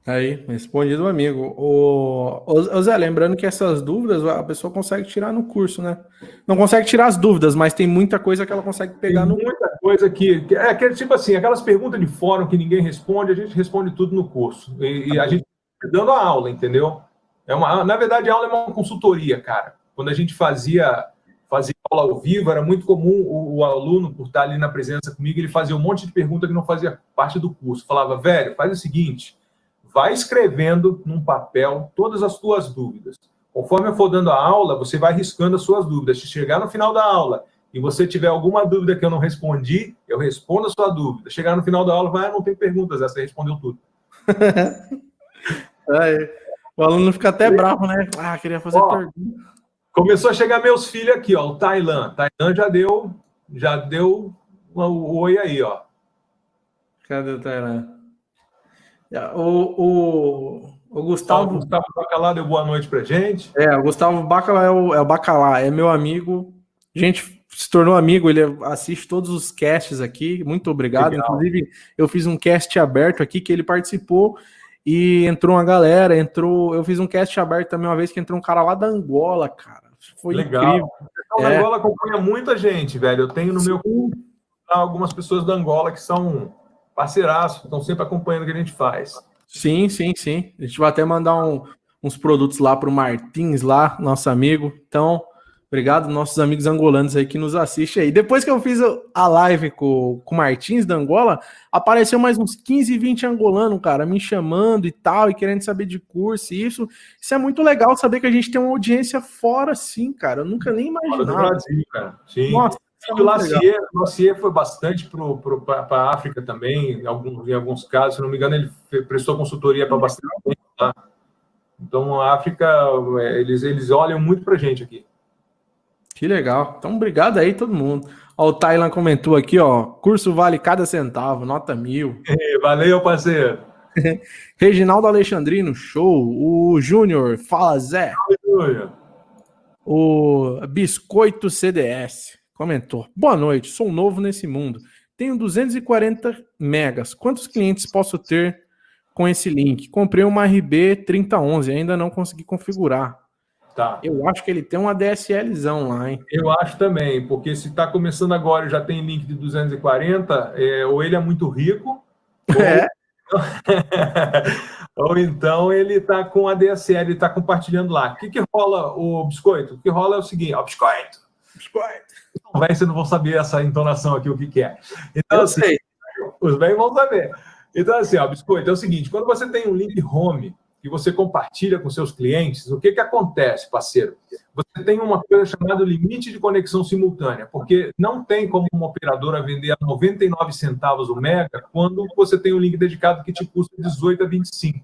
Aí, respondido, amigo. O, o, Zé, lembrando que essas dúvidas a pessoa consegue tirar no curso, né? Não consegue tirar as dúvidas, mas tem muita coisa que ela consegue pegar tem
no. Muita coisa que. É aquele tipo assim, aquelas perguntas de fórum que ninguém responde, a gente responde tudo no curso. E, e a gente dando a aula, entendeu? É uma, na verdade, a aula é uma consultoria, cara. Quando a gente fazia, fazia aula ao vivo, era muito comum o, o aluno, por estar ali na presença comigo, ele fazia um monte de pergunta que não fazia parte do curso. Falava, velho, faz o seguinte vai escrevendo num papel todas as suas dúvidas. Conforme eu for dando a aula, você vai riscando as suas dúvidas. Se chegar no final da aula e você tiver alguma dúvida que eu não respondi, eu respondo a sua dúvida. Chegar no final da aula, vai, ah, não tem perguntas, essa respondeu tudo.
o aluno fica até bravo, né? Ah, queria fazer ó, pergunta.
Começou a chegar meus filhos aqui, ó. O Tailan. Tailan já deu, já deu o oi aí, ó.
Cadê o Tailan? O, o, o Gustavo.
O Gustavo Bacalá deu boa noite pra gente.
É, o Gustavo Bacalá é o, é o Bacalá, é meu amigo. A gente se tornou amigo, ele assiste todos os casts aqui. Muito obrigado. Legal. Inclusive, eu fiz um cast aberto aqui que ele participou e entrou uma galera. Entrou. Eu fiz um cast aberto também uma vez que entrou um cara lá da Angola, cara. Foi Legal. incrível.
Então, é. Angola acompanha muita gente, velho. Eu tenho no Sim. meu algumas pessoas da Angola que são parceiraço, estão sempre acompanhando o que a gente faz.
Sim, sim, sim. A gente vai até mandar um, uns produtos lá para o Martins, lá, nosso amigo. Então, obrigado, nossos amigos angolanos aí que nos assistem aí. Depois que eu fiz a live com, com o Martins da Angola, apareceu mais uns 15, 20 angolanos, cara, me chamando e tal, e querendo saber de curso e isso. Isso é muito legal saber que a gente tem uma audiência fora, sim, cara. Eu nunca nem imaginava. Fora do Brasil, cara. Sim. Nossa,
o Lacier, Lacier foi bastante para a África também, em alguns, em alguns casos, se não me engano, ele prestou consultoria para bastante tempo lá. Então, a África, é, eles, eles olham muito para a gente aqui.
Que legal. Então, obrigado aí, todo mundo. Ó, o Thailand comentou aqui, ó. Curso vale cada centavo, nota mil.
Valeu, parceiro.
Reginaldo Alexandrino, show. O Júnior, fala Zé. O Biscoito CDS comentou. Boa noite, sou novo nesse mundo. Tenho 240 megas. Quantos clientes posso ter com esse link? Comprei uma RB 3011, ainda não consegui configurar. Tá. Eu acho que ele tem uma DSLzão lá, hein?
Eu acho também, porque se está começando agora e já tem link de 240, é, ou ele é muito rico, é. ou então ele está com a DSL, ele está compartilhando lá. O que, que rola, o biscoito? O que rola é o seguinte, ó, biscoito, biscoito. Vai, você não vão saber essa entonação aqui, o que, que é. Então, Eu assim, sei. Os bem vão saber. Então, assim, ó, biscoito, é o seguinte: quando você tem um link home que você compartilha com seus clientes, o que, que acontece, parceiro? Você tem uma coisa chamada limite de conexão simultânea, porque não tem como uma operadora vender a 99 centavos o mega quando você tem um link dedicado que te custa 18 a 25.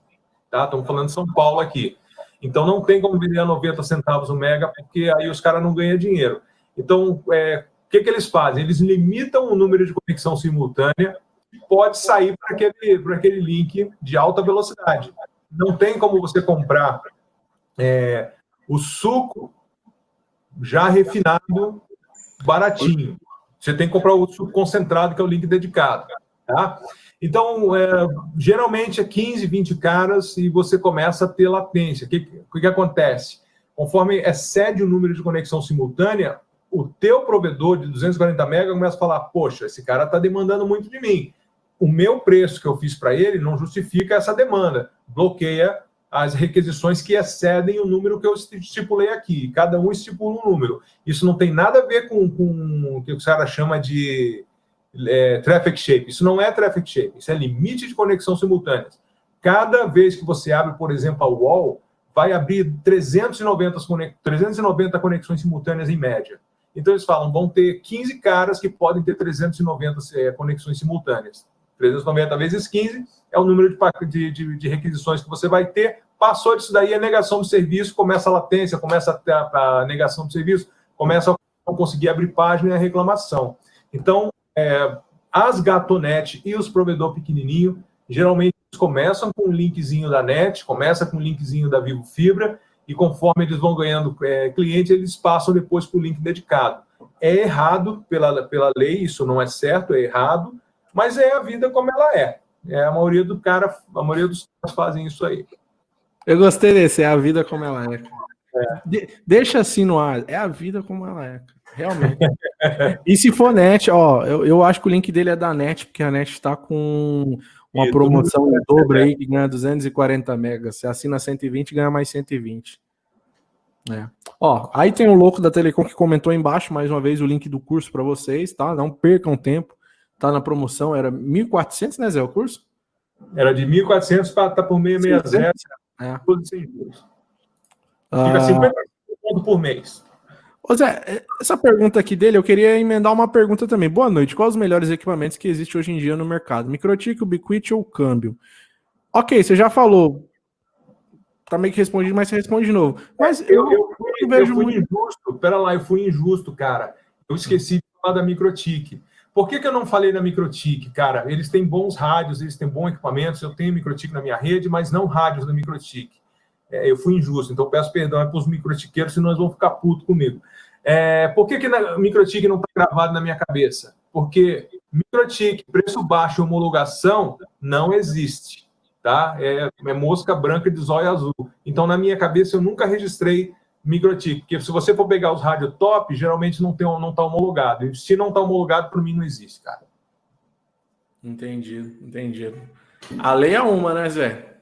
Tá? Estamos falando de São Paulo aqui. Então não tem como vender a 90 centavos o mega, porque aí os caras não ganham dinheiro. Então, é, o que, que eles fazem? Eles limitam o número de conexão simultânea e pode sair para aquele, aquele link de alta velocidade não tem como você comprar é, o suco já refinado baratinho. Você tem que comprar o suco concentrado, que é o link dedicado. Tá? Então, é, geralmente é 15, 20 caras e você começa a ter latência. O que, o que acontece? Conforme excede o número de conexão simultânea, o teu provedor de 240 MB começa a falar: Poxa, esse cara está demandando muito de mim o meu preço que eu fiz para ele não justifica essa demanda, bloqueia as requisições que excedem o número que eu estipulei aqui. Cada um estipula um número. Isso não tem nada a ver com, com o que o cara chama de é, traffic shape. Isso não é traffic shape, isso é limite de conexão simultânea. Cada vez que você abre, por exemplo, a wall, vai abrir 390, 390 conexões simultâneas em média. Então eles falam, vão ter 15 caras que podem ter 390 é, conexões simultâneas. 390 vezes 15 é o número de, de, de, requisições que você vai ter. Passou disso daí, a negação de serviço, começa a latência, começa a, a negação de serviço, começa a não conseguir abrir página e a reclamação. Então, é, as Gatonet e os provedor pequenininho, geralmente começam com um linkzinho da NET, começa com um linkzinho da Vivo Fibra, e conforme eles vão ganhando é, cliente, eles passam depois para o link dedicado. É errado pela, pela lei, isso não é certo, é errado, mas é a vida como ela é. É a maioria do cara, a maioria dos caras fazem isso aí.
Eu gostei desse, é a vida como ela é. é. De, deixa assim no ar, é a vida como ela é, realmente. e se for net, ó, eu, eu acho que o link dele é da net, porque a net está com uma promoção em dobro aí que ganha 240 megas. Você assina 120 ganha mais 120. É. Ó, aí tem o louco da Telecom que comentou embaixo mais uma vez o link do curso para vocês, tá? Não percam tempo tá na promoção, era 1.400, né, Zé, o curso?
Era de 1.400 para tá por 660. É. Fica 50 ah. por mês.
Ô Zé, essa pergunta aqui dele, eu queria emendar uma pergunta também. Boa noite. Quais os melhores equipamentos que existem hoje em dia no mercado? Microtik, Ubiquiti ou câmbio? Ok, você já falou. Tá meio que respondido, mas você responde de novo. Mas eu, eu, eu, fui,
eu vejo eu fui muito... injusto. Pera lá, eu fui injusto, cara. Eu esqueci de falar da Microtik. Por que, que eu não falei na Microtik, cara? Eles têm bons rádios, eles têm bons equipamentos, eu tenho Microtik na minha rede, mas não rádios da Microtik. É, eu fui injusto, então peço perdão é para os microtiqueiros, senão eles vão ficar putos comigo. É, por que, que a Microtik não está gravado na minha cabeça? Porque Microtik, preço baixo homologação, não existe. Tá? É, é mosca branca de zóio azul. Então, na minha cabeça, eu nunca registrei microchip, porque se você for pegar os rádios top, geralmente não tem não está homologado. E se não está homologado, para mim não existe, cara.
Entendido, entendido. A lei é uma, né, Zé?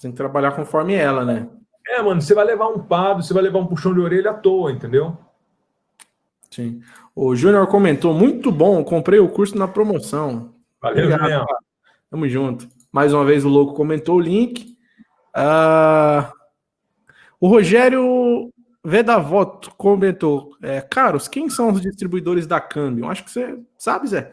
Você tem que trabalhar conforme ela, né?
É, mano, você vai levar um pado, você vai levar um puxão de orelha à toa, entendeu?
Sim. O Júnior comentou, muito bom, comprei o curso na promoção.
Valeu, Júnior.
Tamo junto. Mais uma vez o louco comentou o link. Uh, o Rogério Vedavoto comentou, é, Caros, quem são os distribuidores da Câmbio? Acho que você sabe, Zé.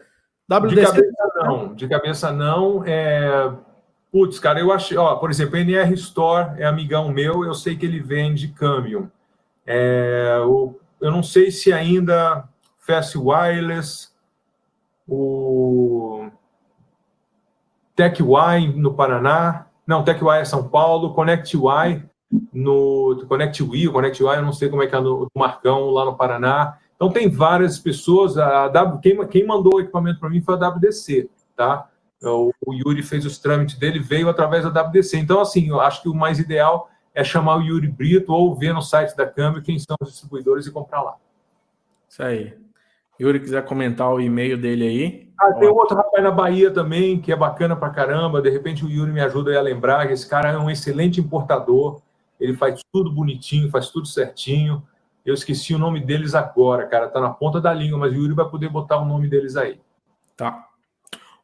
WDC... De cabeça não, de cabeça não. É... Putz, cara, eu achei, ó, por exemplo, NR Store é amigão meu, eu sei que ele vende Câmbio. É, o, eu não sei se ainda Fast Wireless, o TechY no Paraná, não, TechY é São Paulo, ConnectY no ConnectWi, o ConnectY, eu não sei como é que é no, Marcão lá no Paraná. Então tem várias pessoas, a w, quem, quem mandou o equipamento para mim foi a WDC, tá? O, o, Yuri fez os trâmites dele, veio através da WDC. Então, assim, eu acho que o mais ideal é chamar o Yuri Brito ou ver no site da Câmbio quem são os distribuidores e comprar lá.
Isso aí. Yuri quiser comentar o e-mail dele aí.
Ah, tem outro rapaz na Bahia também, que é bacana pra caramba. De repente o Yuri me ajuda a lembrar que esse cara é um excelente importador. Ele faz tudo bonitinho, faz tudo certinho. Eu esqueci o nome deles agora, cara. Tá na ponta da língua, mas o Yuri vai poder botar o nome deles aí.
Tá.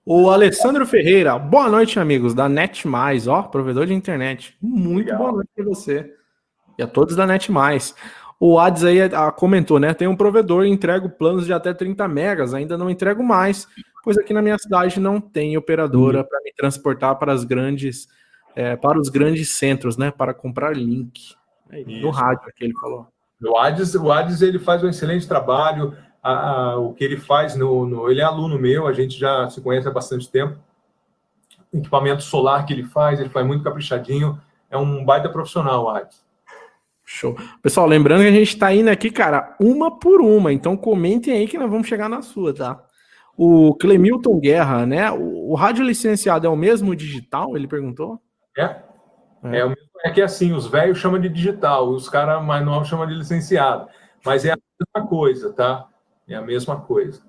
O Alessandro Ferreira, boa noite, amigos da Net Mais, ó, provedor de internet. Muito Legal. boa noite para você e a todos da Net Mais. O Ades aí ah, comentou, né? Tem um provedor e entrego planos de até 30 megas, ainda não entrego mais, pois aqui na minha cidade não tem operadora uhum. para me transportar para as grandes, é, para os grandes centros, né? Para comprar link. No rádio que ele falou.
O Ades, o Ades ele faz um excelente trabalho. A, o que ele faz no, no, Ele é aluno meu, a gente já se conhece há bastante tempo. equipamento solar que ele faz, ele faz muito caprichadinho. É um baita profissional, o Ades.
Show. Pessoal, lembrando que a gente tá indo aqui, cara, uma por uma. Então comentem aí que nós vamos chegar na sua, tá? O Clemilton Guerra, né? O, o rádio licenciado é o mesmo digital? Ele perguntou?
É. É, é, é que assim, os velhos chamam de digital, os caras mais novos chamam de licenciado. Mas é a mesma coisa, tá? É a mesma coisa.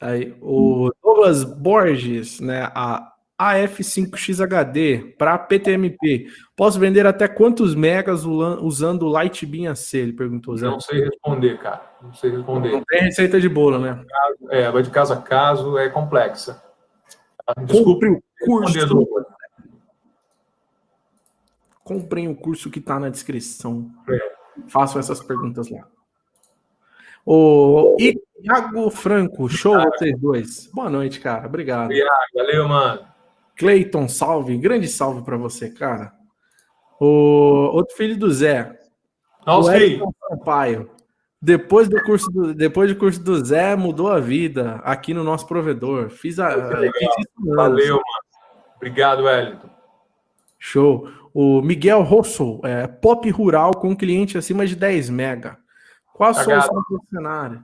Aí, o Douglas Borges, né? A AF5XHD para PTMP. Posso vender até quantos megas usando o Lightbeam AC? Ele perguntou.
Zé. Não sei responder, cara. Não sei responder. Não
tem receita de bolo, né?
É, vai de caso a caso, é complexa.
Desculpe o curso. Comprem o curso que está na descrição. É. Façam essas perguntas lá. O Iago Franco, show vocês dois. Boa noite, cara. Obrigado.
Iago, valeu, mano.
Cleiton, salve. Grande salve para você, cara. O outro filho do Zé.
Nossa, o
Sampaio. Depois do curso do, depois do curso do Zé, mudou a vida aqui no nosso provedor. Fiz a.
Fiz Valeu, mano. Obrigado, Wellington.
Show. O Miguel Rosso, é, pop rural com cliente acima de 10 mega. Qual a tá solução para o cenário?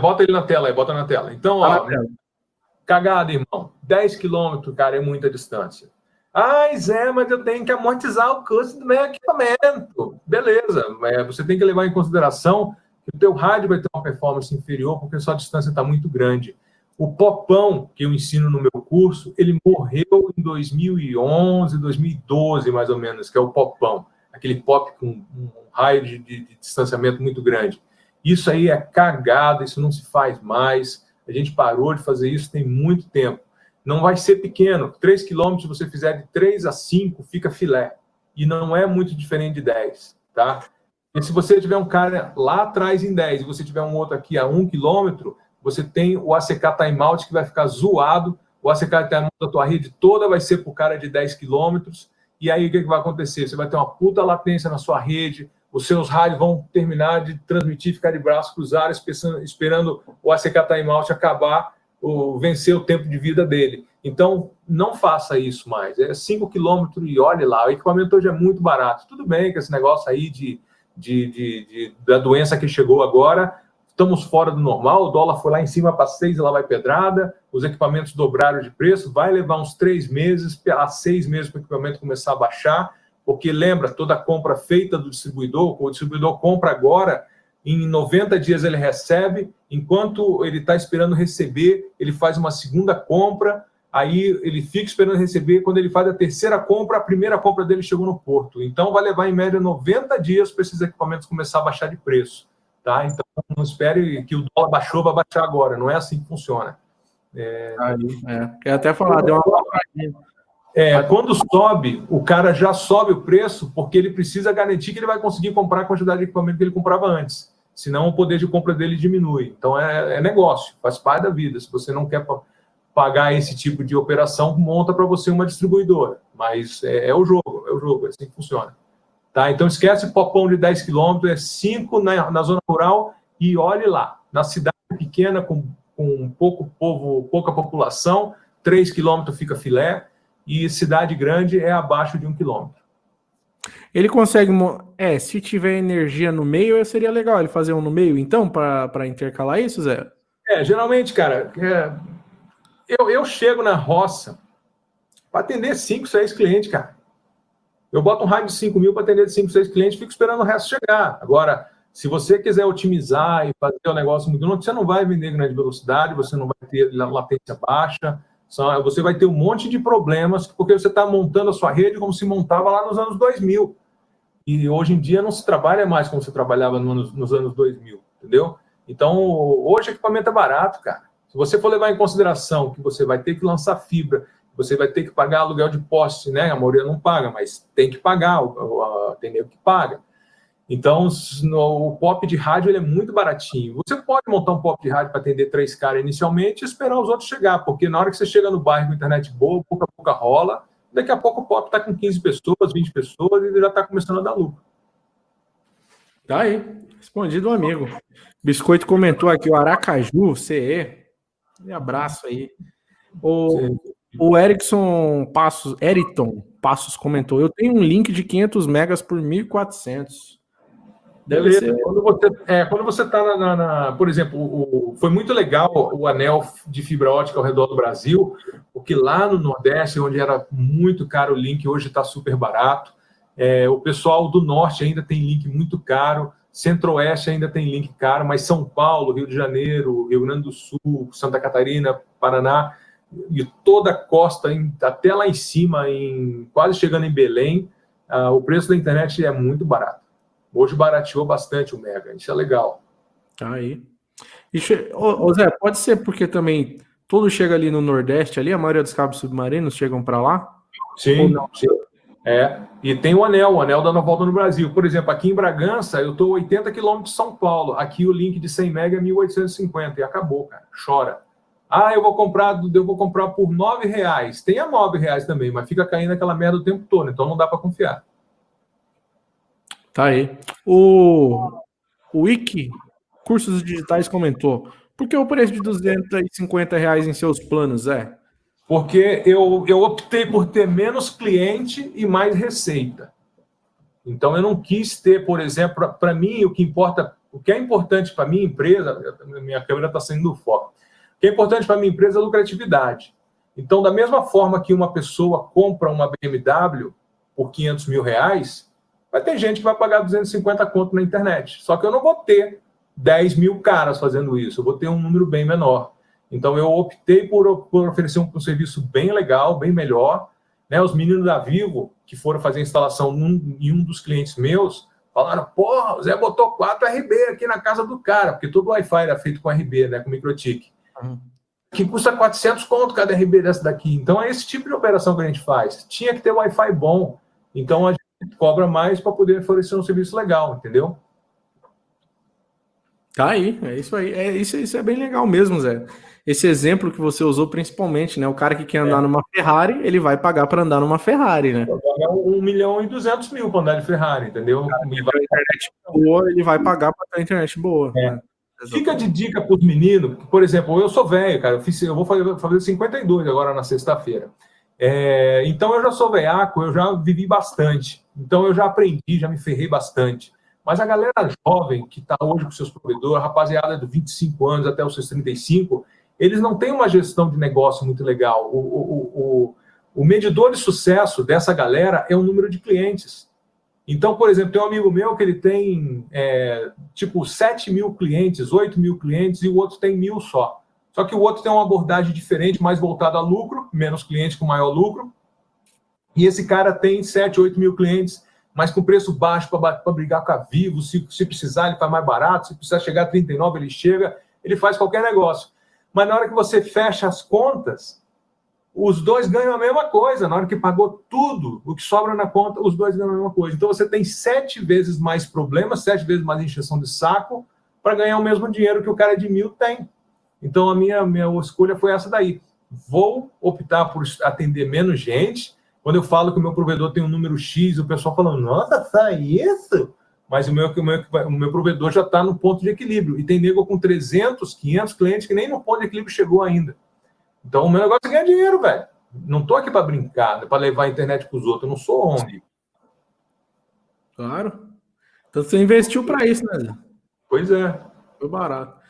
Bota ele na tela aí, bota na tela. Então, tá ó, Cagada, irmão. 10 quilômetros, cara, é muita distância. Ai, Zé, mas eu tenho que amortizar o custo do meu equipamento. Beleza, você tem que levar em consideração que o teu rádio vai ter uma performance inferior porque a sua distância está muito grande. O popão que eu ensino no meu curso, ele morreu em 2011, 2012, mais ou menos, que é o popão. Aquele pop com um raio de, de, de distanciamento muito grande. Isso aí é cagada, isso não se faz mais. A gente parou de fazer isso tem muito tempo. Não vai ser pequeno. 3 quilômetros, você fizer de 3 a 5, fica filé. E não é muito diferente de 10, tá? E se você tiver um cara lá atrás em 10 e você tiver um outro aqui a 1 quilômetro, você tem o ACK timeout que vai ficar zoado. O ACK timeout da tua rede toda vai ser para o cara de 10 quilômetros. E aí o que, que vai acontecer? Você vai ter uma puta latência na sua rede, os seus rádios vão terminar de transmitir, ficar de braços cruzados, esperando o ACK Timeout acabar, ou vencer o tempo de vida dele. Então, não faça isso mais. É 5 quilômetros e olhe lá. O equipamento hoje é muito barato. Tudo bem que esse negócio aí de, de, de, de da doença que chegou agora, estamos fora do normal. O dólar foi lá em cima para 6 e lá vai pedrada. Os equipamentos dobraram de preço. Vai levar uns três meses, a seis meses para o equipamento começar a baixar porque lembra, toda compra feita do distribuidor, o distribuidor compra agora, em 90 dias ele recebe, enquanto ele está esperando receber, ele faz uma segunda compra, aí ele fica esperando receber, quando ele faz a terceira compra, a primeira compra dele chegou no porto. Então vai levar em média 90 dias para esses equipamentos começar a baixar de preço. Tá? Então não espere que o dólar baixou, vai baixar agora, não é assim que funciona.
É... É. Até falar, deu uma
É, quando sobe, o cara já sobe o preço porque ele precisa garantir que ele vai conseguir comprar a quantidade de equipamento que ele comprava antes. Senão o poder de compra dele diminui. Então é, é negócio, faz parte da vida. Se você não quer pagar esse tipo de operação, monta para você uma distribuidora. Mas é, é, o jogo, é o jogo, é assim que funciona. Tá? Então esquece o popão de 10 quilômetros, é 5 na, na zona rural e olhe lá. Na cidade pequena, com, com pouco povo, pouca população, 3 quilômetros fica filé e cidade grande é abaixo de um quilômetro.
Ele consegue. É, se tiver energia no meio, seria legal ele fazer um no meio, então, para intercalar isso, Zé?
É, geralmente, cara, é, eu, eu chego na roça para atender 5, 6 clientes, cara. Eu boto um raio de 5 mil para atender 5, 6 clientes fico esperando o resto chegar. Agora, se você quiser otimizar e fazer o negócio muito longo, você não vai vender grande velocidade, você não vai ter latência baixa, você vai ter um monte de problemas, porque você está montando a sua rede como se montava lá nos anos 2000. E hoje em dia não se trabalha mais como se trabalhava nos, nos anos 2000, entendeu? Então, hoje o equipamento é barato, cara. Se você for levar em consideração que você vai ter que lançar fibra, você vai ter que pagar aluguel de poste, né? A maioria não paga, mas tem que pagar, tem nego que paga. Então, o pop de rádio ele é muito baratinho. Você pode montar um pop de rádio para atender três caras inicialmente e esperar os outros chegar, porque na hora que você chega no bairro com internet boa, pouco a pouco rola, daqui a pouco o pop está com 15 pessoas, 20 pessoas e ele já está começando a dar lucro.
Tá aí, respondido um amigo. Biscoito comentou aqui, o Aracaju, CE. Um abraço aí. O, o Erickson Passos, Eriton Passos comentou: Eu tenho um link de 500 megas por 1.400.
Deve Beleza. ser. Quando você é, quando você está na, na, na, por exemplo, o, foi muito legal o anel de fibra ótica ao redor do Brasil, porque lá no Nordeste, onde era muito caro o link, hoje está super barato. É, o pessoal do Norte ainda tem link muito caro, Centro-Oeste ainda tem link caro, mas São Paulo, Rio de Janeiro, Rio Grande do Sul, Santa Catarina, Paraná e toda a costa, até lá em cima, em quase chegando em Belém, uh, o preço da internet é muito barato. Hoje barateou bastante o Mega, isso é legal.
Tá aí. Isso, ô, ô Zé, pode ser porque também tudo chega ali no Nordeste, ali, a maioria dos cabos submarinos chegam para lá?
Sim, sim. É, e tem o anel, o anel dando a volta no Brasil. Por exemplo, aqui em Bragança, eu estou 80 quilômetros de São Paulo. Aqui o link de 100 mega é 1.850 e acabou, cara. Chora. Ah, eu vou comprar, eu vou comprar por nove reais. Tem a nove reais também, mas fica caindo aquela merda o tempo todo, então não dá para confiar.
Tá aí. O, o Wiki Cursos Digitais comentou: por que o preço de 250 reais em seus planos é?
Porque eu, eu optei por ter menos cliente e mais receita. Então eu não quis ter, por exemplo, para mim, o que importa, o que é importante para minha empresa, minha câmera está saindo do foco. Que é importante para minha empresa é a lucratividade. Então, da mesma forma que uma pessoa compra uma BMW por 500 mil reais, Vai ter gente que vai pagar 250 conto na internet. Só que eu não vou ter 10 mil caras fazendo isso, eu vou ter um número bem menor. Então eu optei por, por oferecer um, um, serviço bem legal, bem melhor. Né? Os meninos da Vivo, que foram fazer a instalação em um dos clientes meus, falaram: porra, o Zé botou 4 RB aqui na casa do cara, porque todo o Wi-Fi era feito com RB, né? com microtik. Uhum. Que custa 400 conto cada RB dessa daqui. Então é esse tipo de operação que a gente faz. Tinha que ter Wi-Fi bom. Então a cobra mais para poder oferecer um serviço legal, entendeu?
Tá aí, é isso aí. É, isso, isso é bem legal mesmo, Zé. Esse exemplo que você usou principalmente, né? O cara que quer andar é. numa Ferrari, ele vai pagar para andar numa Ferrari, né?
Um milhão e duzentos mil para andar de Ferrari, entendeu? Cara,
ele vai... internet boa, ele vai pagar para ter internet boa.
É. Né? Fica de dica para os meninos, por exemplo, eu sou velho, cara, eu, fiz, eu vou fazer, fazer 52 agora na sexta-feira. É, então eu já sou veiaco, eu já vivi bastante. Então eu já aprendi, já me ferrei bastante. Mas a galera jovem que está hoje com seus provedores, rapaziada de 25 anos até os seus 35, eles não têm uma gestão de negócio muito legal. O, o, o, o medidor de sucesso dessa galera é o número de clientes. Então, por exemplo, tem um amigo meu que ele tem é, tipo 7 mil clientes, 8 mil clientes, e o outro tem mil só. Só que o outro tem uma abordagem diferente, mais voltada a lucro, menos clientes com maior lucro. E esse cara tem 7, 8 mil clientes, mas com preço baixo para brigar com a Vivo. Se, se precisar, ele faz mais barato. Se precisar chegar a 39, ele chega. Ele faz qualquer negócio. Mas na hora que você fecha as contas, os dois ganham a mesma coisa. Na hora que pagou tudo, o que sobra na conta, os dois ganham a mesma coisa. Então você tem sete vezes mais problemas, sete vezes mais injeção de saco para ganhar o mesmo dinheiro que o cara de mil tem. Então a minha, minha escolha foi essa daí. Vou optar por atender menos gente. Quando eu falo que o meu provedor tem um número X, o pessoal fala, nossa, só isso? Mas o meu, o meu, o meu provedor já está no ponto de equilíbrio. E tem nego com 300, 500 clientes que nem no ponto de equilíbrio chegou ainda. Então, o meu negócio é ganhar dinheiro, velho. Não tô aqui para brincar, para levar a internet para os outros. Eu não sou ONG.
Claro. Então, você investiu para isso, né?
Pois é.
Foi barato.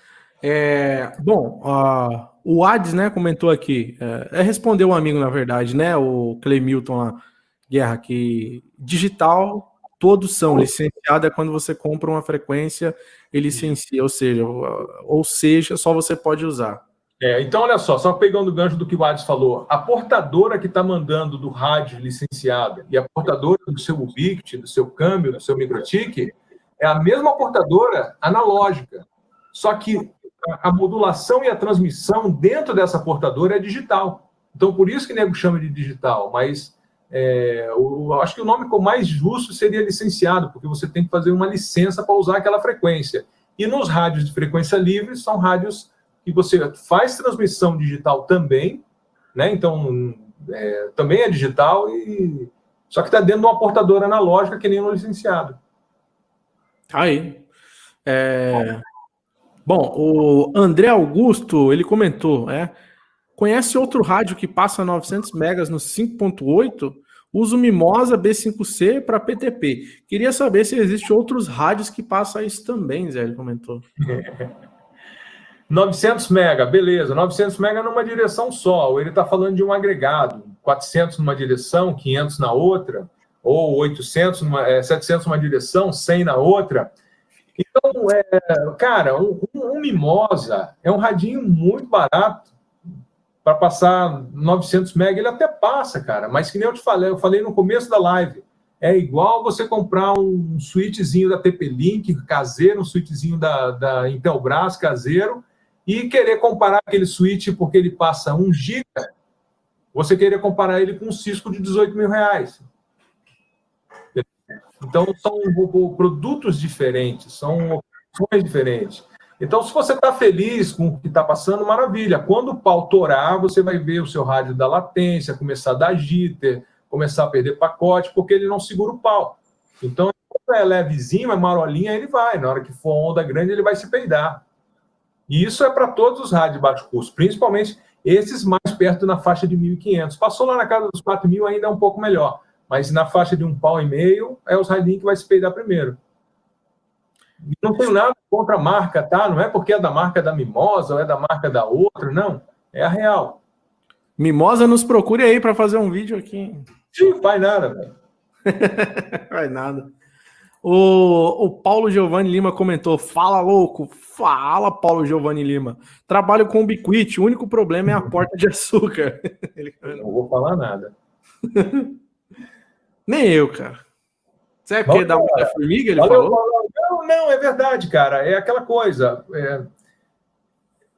É, bom, uh, o Ades, né, comentou aqui, é, é, respondeu um amigo, na verdade, né, o Clay Milton lá, Guerra, que digital todos são, licenciado é quando você compra uma frequência e licencia, ou seja, ou seja, só você pode usar.
É, então, olha só, só pegando o gancho do que o Ades falou, a portadora que está mandando do rádio licenciada e a portadora do seu Ubiquiti, do seu câmbio, do seu Microtik, é a mesma portadora analógica, só que a modulação e a transmissão dentro dessa portadora é digital. Então, por isso que o nego chama de digital, mas é, eu acho que o nome mais justo seria licenciado, porque você tem que fazer uma licença para usar aquela frequência. E nos rádios de frequência livre, são rádios que você faz transmissão digital também, né? Então, é, também é digital, e só que está dentro de uma portadora analógica que nem no licenciado.
Aí. É... Bom, o André Augusto, ele comentou, é, conhece outro rádio que passa 900 megas no 5.8? Uso Mimosa B5C para PTP. Queria saber se existe outros rádios que passam isso também, Zé, ele comentou.
900 mega, beleza. 900 mega numa direção só. Ou ele está falando de um agregado. 400 numa direção, 500 na outra. Ou 800, numa, é, 700 numa direção, 100 na outra. Então, é, cara, um, um, Mimosa é um radinho muito barato para passar 900 mega. Ele até passa, cara. Mas que nem eu te falei, eu falei no começo da live. É igual você comprar um switchzinho da TP-Link caseiro, um switchzinho da, da Intelbras caseiro, e querer comparar aquele switch porque ele passa 1 giga, você querer comparar ele com um Cisco de 18 mil reais. Então, são produtos diferentes, são opções diferentes. Então, se você está feliz com o que está passando, maravilha. Quando o pau torar, você vai ver o seu rádio da latência, começar a dar jitter, começar a perder pacote, porque ele não segura o pau. Então, quando é levezinho, é marolinha, ele vai. Na hora que for onda grande, ele vai se peidar. E isso é para todos os rádios de baixo custo, principalmente esses mais perto na faixa de 1.500. Passou lá na casa dos 4.000 ainda é um pouco melhor, mas na faixa de um pau e meio é os radinhos que vai se peidar primeiro. Não tenho nada contra a marca, tá? Não é porque é da marca da Mimosa ou é da marca da outra, não. É a real.
Mimosa nos procure aí para fazer um vídeo aqui.
Sim, faz nada, velho.
faz nada. O, o Paulo Giovanni Lima comentou: Fala louco, fala Paulo Giovanni Lima. Trabalho com o Biquit, o único problema é a porta de açúcar.
Não vou falar nada.
Nem eu, cara. Você é porque dá uma formiga? Ele Valeu, falou?
Não, não, é verdade, cara. É aquela coisa. É...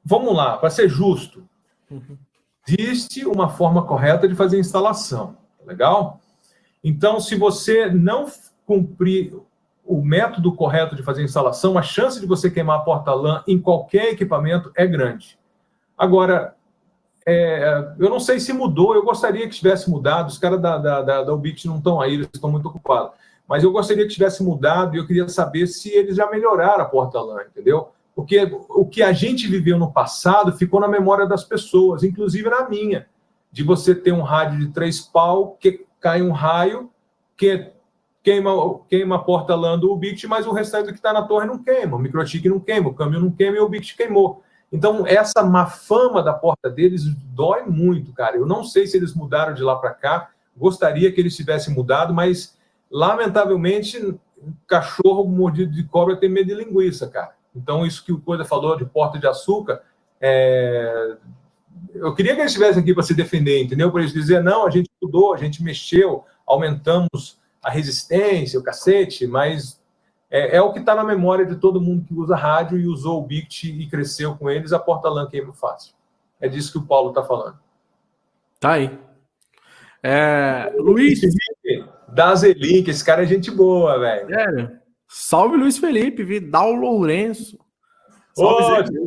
Vamos lá, para ser justo. Uhum. Existe uma forma correta de fazer a instalação. Tá legal? Então, se você não cumprir o método correto de fazer a instalação, a chance de você queimar a porta LAN em qualquer equipamento é grande. Agora, é, eu não sei se mudou, eu gostaria que tivesse mudado, os caras da, da, da, da Ubit não estão aí, eles estão muito ocupados, mas eu gostaria que tivesse mudado e eu queria saber se eles já melhoraram a porta LAN, entendeu? Porque o que a gente viveu no passado ficou na memória das pessoas, inclusive na minha, de você ter um rádio de três pau, que cai um raio, que queima, queima a porta LAN do Ubiquiti, mas o restante que está na torre não queima, o microchip não queima, o câmbio não queima e o Ubiquiti queimou. Então, essa má fama da porta deles dói muito, cara. Eu não sei se eles mudaram de lá para cá, gostaria que eles tivessem mudado, mas, lamentavelmente, cachorro mordido de cobra tem medo de linguiça, cara. Então, isso que o Coisa falou de porta de açúcar, é... eu queria que eles estivessem aqui para se defender, entendeu? Para eles dizer, não, a gente mudou, a gente mexeu, aumentamos a resistência, o cacete, mas é, é o que está na memória de todo mundo que usa rádio e usou o Bict e cresceu com eles, a porta LAN queima fácil. É disso que o Paulo está falando.
Tá aí. É, Luiz.
Da Zelink, esse cara é gente boa, velho.
Sério. Salve Luiz Felipe, Vidal Lourenço.
Salve, Ô,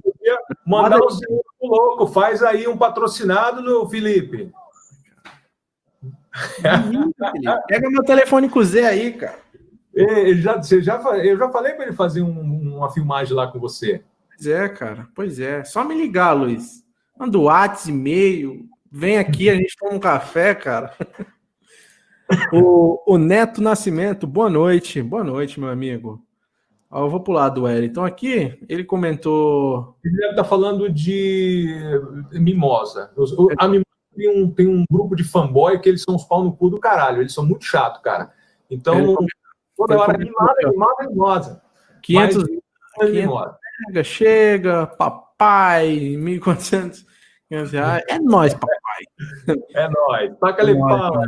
mandar o seu louco, faz aí um patrocinado no Felipe.
Pega meu telefone com o Zé aí, cara.
Ele já, você já, eu já falei para ele fazer um, uma filmagem lá com você.
Pois é, cara. Pois é. Só me ligar, Luiz. Manda o WhatsApp, e-mail. Vem aqui, a gente toma um café, cara. o, o Neto Nascimento, boa noite. Boa noite, meu amigo. eu vou pular do Wellington aqui. Ele comentou.
Ele deve estar tá falando de mimosa. A mimosa tem um, tem um grupo de fanboy que eles são os pau no cu do caralho. Eles são muito chato, cara. Então, toda hora mimada, mimada, mimosa.
500, 500 chega, chega, papai, 1.400 reais. É nóis, papai.
É nóis. Taca ali pau.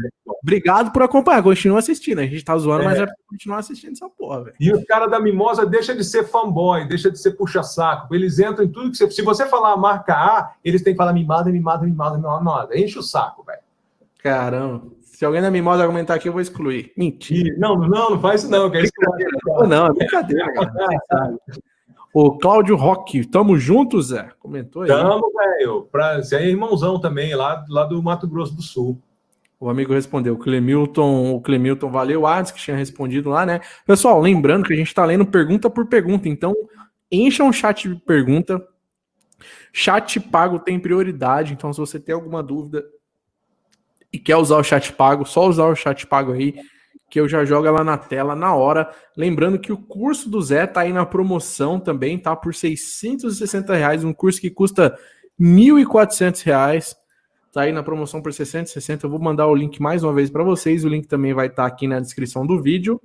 Obrigado por acompanhar. Continua assistindo. A gente tá zoando, é. mas é pra continuar assistindo essa porra, velho.
E os caras da Mimosa deixa de ser fanboy, deixa de ser puxa-saco. Eles entram em tudo que você. Se você falar a marca A, eles têm que falar mimada, mimada, mimada, mimada. Enche o saco, velho.
Caramba. Se alguém da Mimosa argumentar aqui, eu vou excluir. Mentira.
Não, não, não faz isso não.
Que não, não, é brincadeira, cara. O Cláudio Roque, tamo juntos, Zé? Comentou aí.
Tamo, velho. Você é irmãozão também, lá, lá do Mato Grosso do Sul.
O amigo respondeu, o Clemilton, o Clemilton valeu, Ades, que tinha respondido lá, né? Pessoal, lembrando que a gente tá lendo pergunta por pergunta, então encha um chat de pergunta. Chat pago tem prioridade, então se você tem alguma dúvida e quer usar o chat pago, só usar o chat pago aí que eu já jogo ela na tela na hora. Lembrando que o curso do Zé tá aí na promoção também, tá? Por 660 reais, um curso que custa 1.400 reais. Tá aí na promoção por 660. Eu vou mandar o link mais uma vez para vocês. O link também vai estar tá aqui na descrição do vídeo.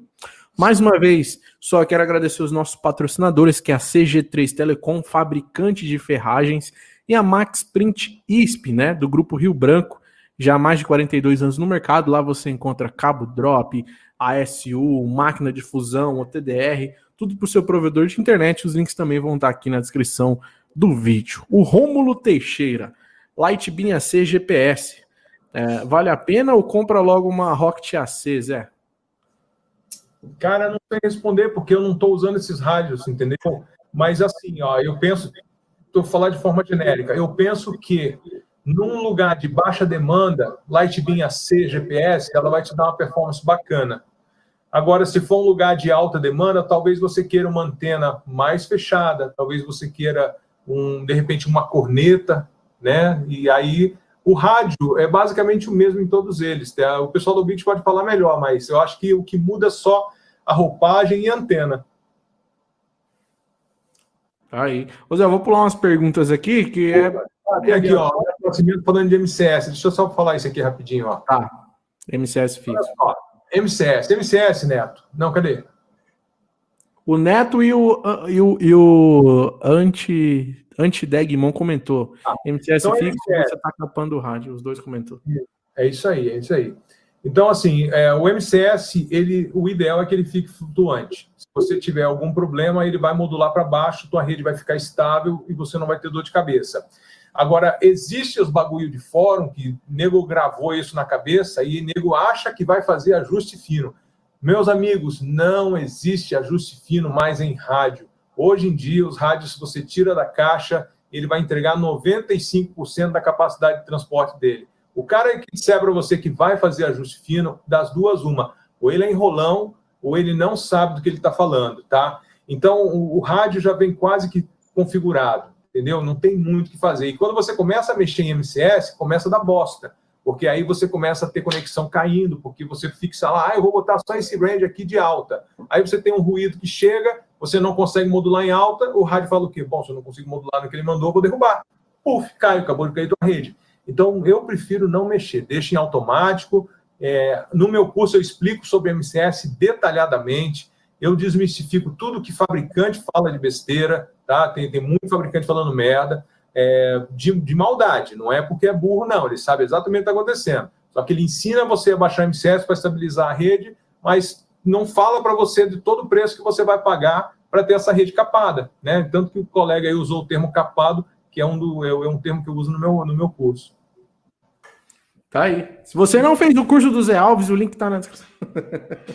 Mais uma vez, só quero agradecer os nossos patrocinadores, que é a CG3 Telecom, fabricante de ferragens, e a Max Print ISP, né, do grupo Rio Branco já há mais de 42 anos no mercado. Lá você encontra cabo drop, ASU, máquina de fusão, OTDR, tudo para o seu provedor de internet. Os links também vão estar aqui na descrição do vídeo. O Rômulo Teixeira, Lightbeam AC GPS. É, vale a pena ou compra logo uma Rocket AC, Zé?
Cara, não sei responder porque eu não estou usando esses rádios, entendeu? Mas assim, ó, eu penso, estou falando de forma genérica, eu penso que num lugar de baixa demanda, Lightbeam AC, GPS, ela vai te dar uma performance bacana. Agora, se for um lugar de alta demanda, talvez você queira uma antena mais fechada, talvez você queira, um, de repente, uma corneta, né? E aí o rádio é basicamente o mesmo em todos eles. Tá? O pessoal do Beat pode falar melhor, mas eu acho que o que muda é só a roupagem e a antena.
Aí. Ô Zé, eu vou pular umas perguntas aqui que é
tem aqui, ó, falando de MCS. Deixa eu só falar isso aqui rapidinho, ó.
Tá. MCS fixo.
MCS, MCS, Neto. Não, cadê?
O Neto e o, e o, e o anti, anti Degmon comentou. Ah, MCS então fixo, MCS. você tá capando o rádio. Os dois comentou.
É isso aí, é isso aí. Então, assim, é, o MCS, ele, o ideal é que ele fique flutuante. Se você tiver algum problema, ele vai modular para baixo, tua rede vai ficar estável e você não vai ter dor de cabeça. Agora, existe os bagulho de fórum que nego gravou isso na cabeça e nego acha que vai fazer ajuste fino. Meus amigos, não existe ajuste fino mais em rádio. Hoje em dia, os rádios, se você tira da caixa, ele vai entregar 95% da capacidade de transporte dele. O cara que disser para você que vai fazer ajuste fino, das duas, uma. Ou ele é enrolão, ou ele não sabe do que ele está falando, tá? Então, o, o rádio já vem quase que configurado entendeu? Não tem muito o que fazer. E quando você começa a mexer em MCS, começa a dar bosta, porque aí você começa a ter conexão caindo, porque você fixa lá, ah, eu vou botar só esse range aqui de alta. Aí você tem um ruído que chega, você não consegue modular em alta, o rádio fala o quê? Bom, se eu não consigo modular no que ele mandou, vou derrubar. Puf, caiu, acabou de cair tua rede. Então, eu prefiro não mexer, deixa em automático. É, no meu curso, eu explico sobre MCS detalhadamente, eu desmistifico tudo que fabricante fala de besteira, tá? Tem, tem muito fabricante falando merda, é, de, de, maldade, não é porque é burro, não, ele sabe exatamente o que está acontecendo. Só que ele ensina você a baixar MCS para estabilizar a rede, mas não fala para você de todo o preço que você vai pagar para ter essa rede capada, né? Tanto que o colega aí usou o termo capado, que é um, do, é, é um termo que eu uso no meu, no meu curso.
Tá aí. Se você não fez o curso do Zé Alves, o link tá na descrição.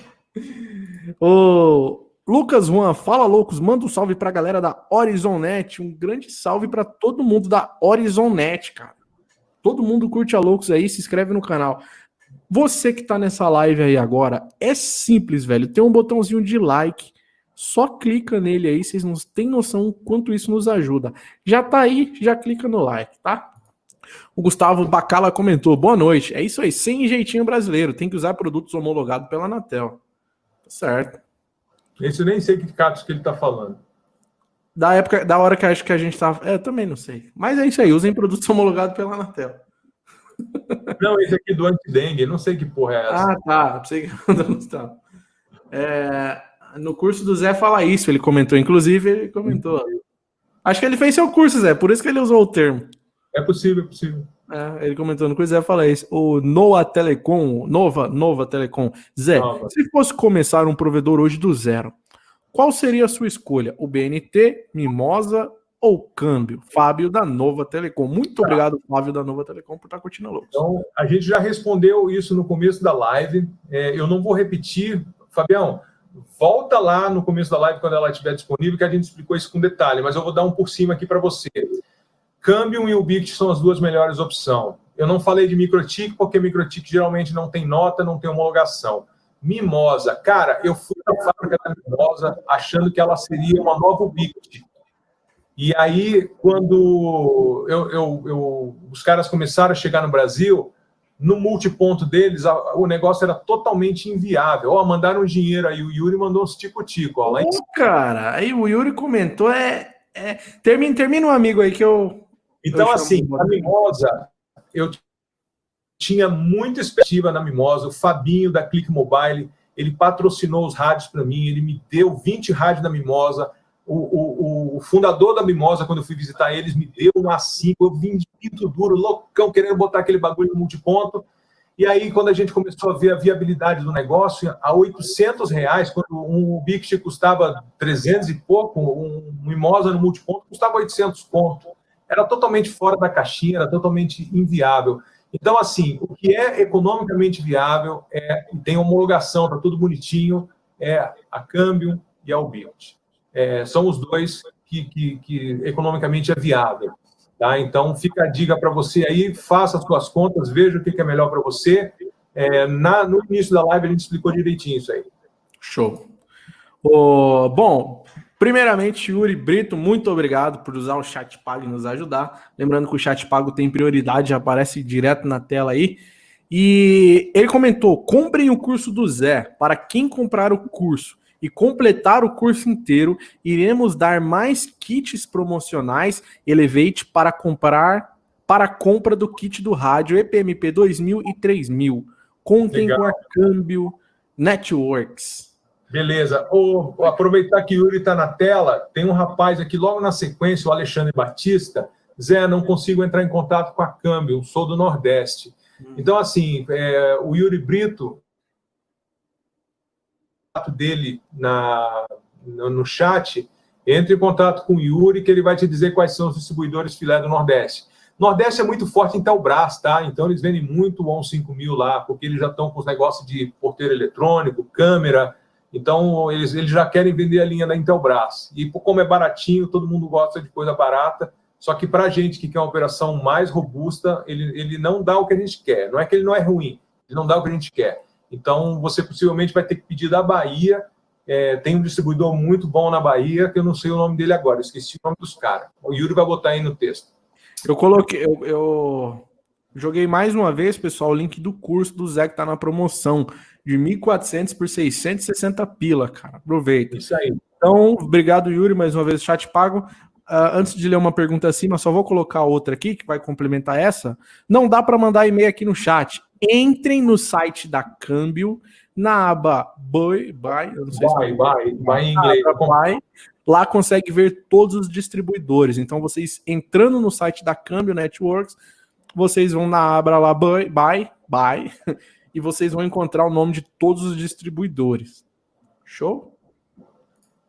o Lucas Juan, fala loucos, manda um salve pra galera da Horizonnet. Um grande salve para todo mundo da Horizonnet, cara. Todo mundo curte a Loucos aí, se inscreve no canal. Você que tá nessa live aí agora, é simples, velho. Tem um botãozinho de like. Só clica nele aí, vocês não têm noção quanto isso nos ajuda. Já tá aí, já clica no like, tá? O Gustavo Bacala comentou: boa noite. É isso aí, sem jeitinho brasileiro. Tem que usar produtos homologados pela Anatel. Tá certo.
Esse eu nem sei que catos que ele tá falando.
Da época, da hora que acho que a gente tava. É, eu também não sei. Mas é isso aí, usem produtos homologados pela Anatel.
Não, esse aqui do anti-dengue, não sei que porra é essa.
Ah, tá. Sei que é, no curso do Zé fala isso, ele comentou. Inclusive, ele comentou. Acho que ele fez seu curso, Zé, por isso que ele usou o termo.
É possível, é possível.
É, ele comentou no coisa, Zé fala isso. O Noa Telecom, Nova, Nova Telecom. Zé, Nova. se fosse começar um provedor hoje do zero, qual seria a sua escolha? O BNT, Mimosa ou câmbio? Fábio da Nova Telecom. Muito tá. obrigado, Fábio da Nova Telecom, por estar curtindo a Lux.
Então, a gente já respondeu isso no começo da live. É, eu não vou repetir. Fabião, volta lá no começo da live quando ela estiver disponível, que a gente explicou isso com detalhe, mas eu vou dar um por cima aqui para você. Câmbio e Bict são as duas melhores opções. Eu não falei de microtik, porque microtik geralmente não tem nota, não tem homologação. Mimosa, cara, eu fui na fábrica da Mimosa achando que ela seria uma nova Bict. E aí, quando eu, eu, eu, os caras começaram a chegar no Brasil, no multiponto deles, a, o negócio era totalmente inviável. Ó, mandaram dinheiro aí, o Yuri mandou uns tico-tico. Ó,
cara, aí o Yuri comentou, é, é... Termina, termina um amigo aí que eu
então, assim, a Mimosa, eu tinha muita expectativa na Mimosa. O Fabinho da Click Mobile, ele patrocinou os rádios para mim, ele me deu 20 rádios da Mimosa. O, o, o, fundador da Mimosa, quando eu fui visitar eles, me deu uma 5. Eu vim de pinto duro, loucão, querendo botar aquele bagulho no multiponto. E aí, quando a gente começou a ver a viabilidade do negócio, a 800 reais, quando um Bict custava 300 e pouco, um Mimosa no multiponto custava 800 pontos era totalmente fora da caixinha, era totalmente inviável. Então, assim, o que é economicamente viável é, tem homologação, para tudo bonitinho, é a Cambium e a Ubilt. É, são os dois que, que, que, economicamente é viável. Tá? Então, fica a dica para você aí, faça as suas contas, veja o que, é melhor para você. É, na, no início da live a gente explicou direitinho isso aí.
Show. Oh, bom, Primeiramente, Yuri Brito, muito obrigado por usar o chat pago e nos ajudar. Lembrando que o chat pago tem prioridade, aparece direto na tela aí. E ele comentou: comprem o curso do Zé. Para quem comprar o curso e completar o curso inteiro, iremos dar mais kits promocionais Elevate para comprar para a compra do kit do rádio EPMP 2000 e 3000. Contem Legal. com a Câmbio Networks.
Beleza. O, aproveitar que o Yuri está na tela, tem um rapaz aqui logo na sequência, o Alexandre Batista. Zé, não consigo entrar em contato com a Câmbio, sou do Nordeste. Hum. Então, assim, é, o Yuri Brito, dele na, no, no chat, entre em contato com o Yuri, que ele vai te dizer quais são os distribuidores filé do Nordeste. Nordeste é muito forte em Telbras, tá? Então eles vendem muito o 5000 lá, porque eles já estão com os negócios de porteiro eletrônico, câmera, então, eles, eles já querem vender a linha da Intelbras. E como é baratinho, todo mundo gosta de coisa barata. Só que para a gente que quer uma operação mais robusta, ele, ele não dá o que a gente quer. Não é que ele não é ruim, ele não dá o que a gente quer. Então, você possivelmente vai ter que pedir da Bahia. É, tem um distribuidor muito bom na Bahia, que eu não sei o nome dele agora, esqueci o nome dos caras. O Yuri vai botar aí no texto.
Eu coloquei, eu, eu joguei mais uma vez, pessoal, o link do curso do Zé que está na promoção de 1.400 por 660 pila, cara. Aproveita.
Isso aí.
Então, obrigado, Yuri, mais uma vez, chat pago. Uh, antes de ler uma pergunta acima, só vou colocar outra aqui que vai complementar essa. Não dá para mandar e-mail aqui no chat. Entrem no site da Câmbio, na aba Buy, buy, eu não sei
buy, se buy, buy em inglês.
Buy, lá consegue ver todos os distribuidores. Então, vocês entrando no site da Câmbio Networks, vocês vão na aba lá Buy, Buy, buy e vocês vão encontrar o nome de todos os distribuidores. Show?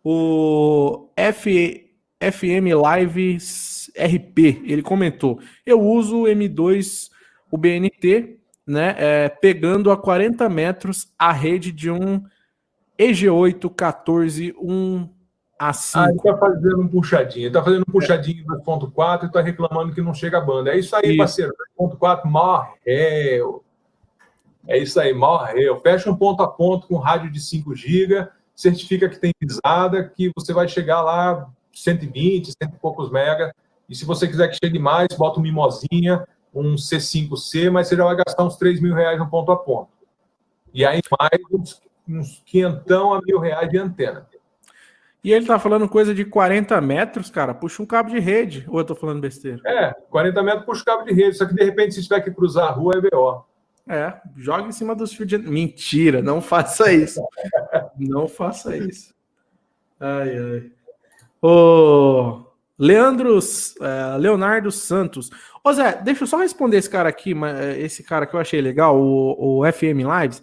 O F, FM Live RP, ele comentou: Eu uso M2, o BNT, né, é, pegando a 40 metros a rede de um EG8 14 1 A5.
Ah, ele tá fazendo um puxadinho, ele tá fazendo um puxadinho 2.4 e tá reclamando que não chega a banda. É isso aí, isso. parceiro, 2.4 morreu. É isso aí, morreu. Fecha um ponto a ponto com rádio de 5 GB, certifica que tem pisada, que você vai chegar lá 120, cento e poucos mega. E se você quiser que chegue mais, bota uma mimosinha, um C5C, mas você já vai gastar uns 3 mil reais no ponto a ponto. E aí mais uns, uns quinhentão a mil reais de antena.
E ele tá falando coisa de 40 metros, cara. Puxa um cabo de rede. Ou eu tô falando besteira?
É, 40 metros puxa o cabo de rede. Só que de repente, se tiver que cruzar a rua, é BO.
É, joga em cima dos fios de. Mentira, não faça isso. não faça isso. Ai, ai. Ô, Leandro, é, Leonardo Santos. Ô Zé, deixa eu só responder esse cara aqui, esse cara que eu achei legal, o, o FM Lives.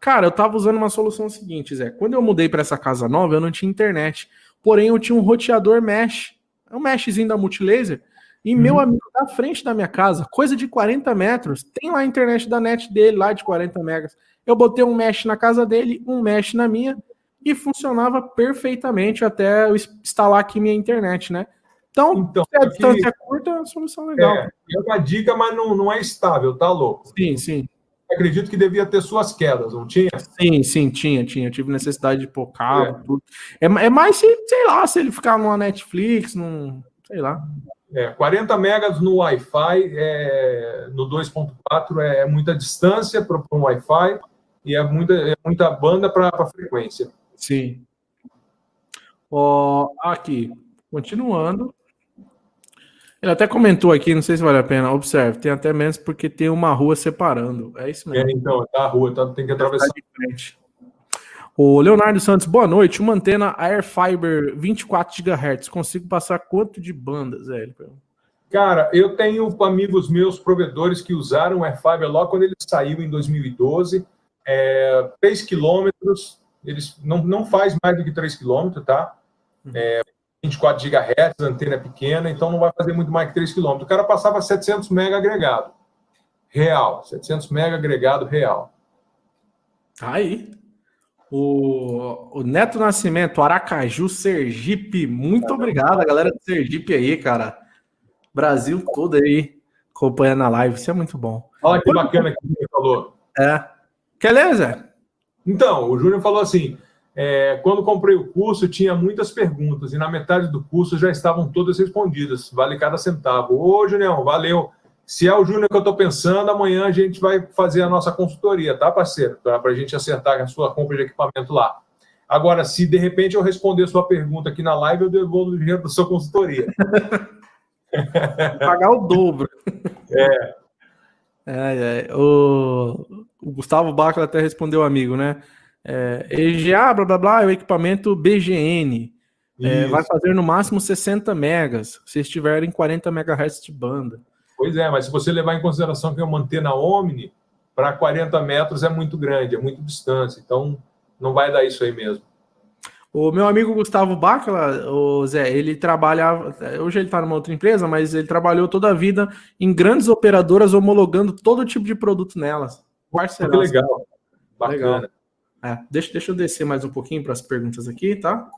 Cara, eu tava usando uma solução seguinte, Zé. Quando eu mudei para essa casa nova, eu não tinha internet. Porém, eu tinha um roteador mesh. É um meshzinho da Multilaser. E meu uhum. amigo da frente da minha casa, coisa de 40 metros, tem lá a internet da net dele, lá de 40 megas. Eu botei um mesh na casa dele, um mesh na minha, e funcionava perfeitamente até eu instalar aqui minha internet, né? Então,
então se a distância é curta, é uma solução legal. É, é uma dica, mas não, não é estável, tá louco?
Sim, sim.
acredito que devia ter suas quedas, não tinha?
Sim, sim, tinha, tinha. Eu tive necessidade de pôr cabo, é. tudo. É, é mais se, sei lá, se ele ficar numa Netflix, num. sei lá.
É, 40 megas no Wi-Fi, é, no 2.4 é muita distância para um Wi-Fi e é muita, é muita banda para frequência.
Sim. Ó, aqui, continuando. Ele até comentou aqui, não sei se vale a pena. Observe, tem até menos porque tem uma rua separando. É isso mesmo.
É, então, tá a rua, tá, tem que atravessar. de frente.
O Leonardo Santos, boa noite. Uma antena Airfiber 24 GHz. Consigo passar quanto de bandas, velho?
Cara, eu tenho amigos meus, provedores, que usaram o Airfiber logo quando ele saiu em 2012. É, 3 quilômetros, eles não, não faz mais do que 3 quilômetros, tá? Uhum. É, 24 GHz, antena pequena, então não vai fazer muito mais que 3 km. O cara passava 700 mega agregado. Real. 700 mega agregado real.
Aí. O, o Neto Nascimento, Aracaju, Sergipe. Muito obrigado, a galera do Sergipe aí, cara. Brasil todo aí acompanhando a live. Isso é muito bom.
Olha que bacana que ele falou.
É. Quer ler, Zé?
Então, o Júnior falou assim: é, quando comprei o curso, tinha muitas perguntas, e na metade do curso já estavam todas respondidas. Vale cada centavo. Ô, Junião, valeu. Se é o Júnior que eu estou pensando, amanhã a gente vai fazer a nossa consultoria, tá, parceiro? Para a gente acertar a sua compra de equipamento lá. Agora, se de repente eu responder sua pergunta aqui na live, eu devolvo o dinheiro da sua consultoria.
Pagar o dobro.
É.
É, é. O, o Gustavo Bacla até respondeu, amigo, né? É, EGA, blá blá blá, é o equipamento BGN. É, vai fazer no máximo 60 megas, se estiver em 40 MHz de banda.
Pois é, mas se você levar em consideração que é uma antena Omni, para 40 metros é muito grande, é muito distância, então não vai dar isso aí mesmo.
O meu amigo Gustavo Bacla, o Zé, ele trabalha. Hoje ele está numa outra empresa, mas ele trabalhou toda a vida em grandes operadoras homologando todo tipo de produto nelas.
Parceiraço. Que legal. Bacana. Legal.
É, deixa, deixa eu descer mais um pouquinho para as perguntas aqui, tá?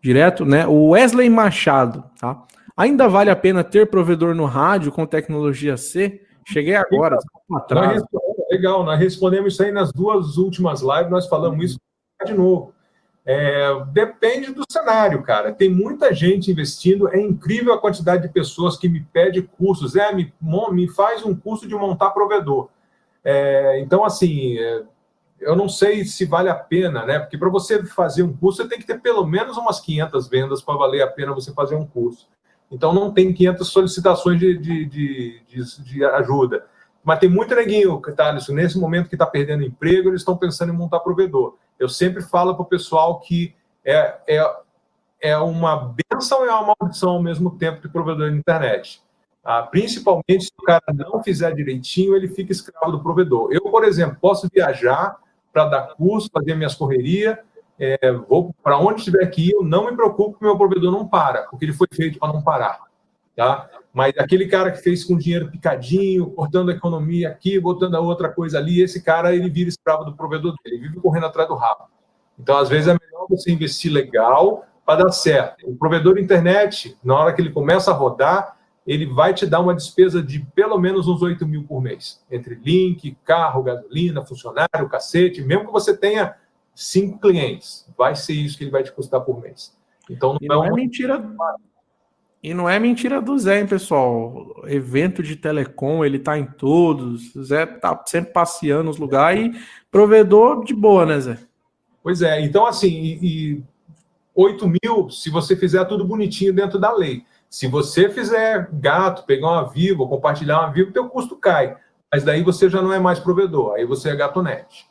Direto, né? O Wesley Machado, tá? Ainda vale a pena ter provedor no rádio com tecnologia C? Cheguei agora,
atrás. legal, nós respondemos isso aí nas duas últimas lives, nós falamos isso de novo. É, depende do cenário, cara. Tem muita gente investindo, é incrível a quantidade de pessoas que me pede cursos. É, me, me faz um curso de montar provedor. É, então, assim, é, eu não sei se vale a pena, né? Porque para você fazer um curso, você tem que ter pelo menos umas 500 vendas para valer a pena você fazer um curso. Então, não tem 500 solicitações de, de, de, de, de ajuda. Mas tem muito neguinho, Thales, nesse momento que está perdendo emprego, eles estão pensando em montar provedor. Eu sempre falo para o pessoal que é, é, é uma benção e é uma maldição ao mesmo tempo de provedor de internet. Ah, principalmente se o cara não fizer direitinho, ele fica escravo do provedor. Eu, por exemplo, posso viajar para dar curso, fazer minhas correrias, é, vou para onde tiver que ir, eu não me preocupo que meu provedor não para, porque ele foi feito para não parar. Tá? Mas aquele cara que fez com dinheiro picadinho, cortando a economia aqui, botando a outra coisa ali, esse cara ele vira escravo do provedor dele, ele vive correndo atrás do rabo. Então, às vezes, é melhor você investir legal para dar certo. O provedor de internet, na hora que ele começa a rodar, ele vai te dar uma despesa de pelo menos uns 8 mil por mês. Entre link, carro, gasolina, funcionário, cacete, mesmo que você tenha cinco clientes, vai ser isso que ele vai te custar por mês.
Então não, não é, é mentira. E não é mentira do Zé, hein, pessoal? Evento de telecom, ele tá em todos. O Zé tá sempre passeando nos lugares e provedor de boa, né, Zé?
Pois é, então assim, e, e 8 mil, se você fizer tudo bonitinho dentro da lei. Se você fizer gato, pegar uma Vivo, compartilhar uma Vivo, teu custo cai. Mas daí você já não é mais provedor, aí você é gatonete.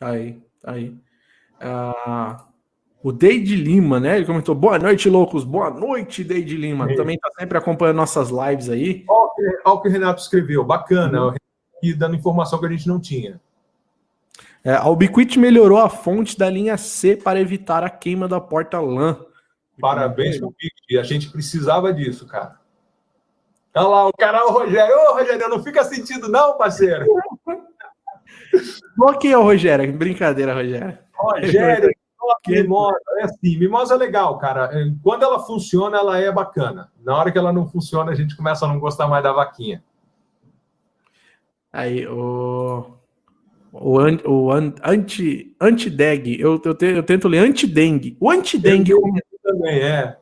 Aí, aí. Ah, o Deide Lima, né? Ele comentou: boa noite, loucos. Boa noite, Deide Lima. É. Também está sempre acompanhando nossas lives aí.
Olha o que o Renato escreveu, bacana. Uhum. E dando informação que a gente não tinha.
É, a Ubiquit melhorou a fonte da linha C para evitar a queima da porta LAN.
Parabéns, Ubiquit. A gente precisava disso, cara. Olha lá, o cara, o Rogério. Ô, Rogério, não fica sentido, não, parceiro.
Bloqueia o Rogério. Brincadeira, Rogério.
Rogério, mimosa. É assim, mimosa é legal, cara. Quando ela funciona, ela é bacana. Na hora que ela não funciona, a gente começa a não gostar mais da vaquinha.
Aí, o. O, an, o an, anti, anti-deg, eu, eu, te, eu, tento ler anti-dengue. O anti-dengue.
também é.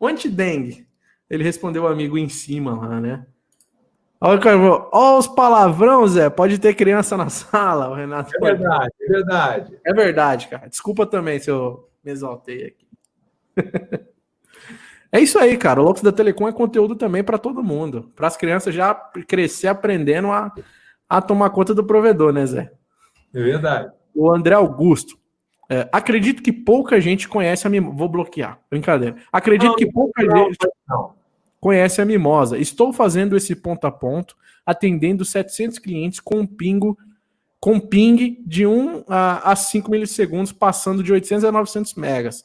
O anti-dengue. Ele respondeu o amigo em cima lá, né? Olha, cara, olha os palavrão, Zé. Pode ter criança na sala, o Renato.
É verdade, é verdade.
É verdade, cara. Desculpa também se eu me exaltei aqui. é isso aí, cara. O Loucos da Telecom é conteúdo também para todo mundo. Para as crianças já crescer aprendendo a, a tomar conta do provedor, né, Zé?
É verdade.
O André Augusto. É, acredito que pouca gente conhece a mimosa. Vou bloquear. Brincadeira. Acredito não, que pouca não, gente não. conhece a mimosa. Estou fazendo esse ponto a ponto, atendendo 700 clientes com um pingo com ping de 1 a, a 5 milissegundos, passando de 800 a 900 megas.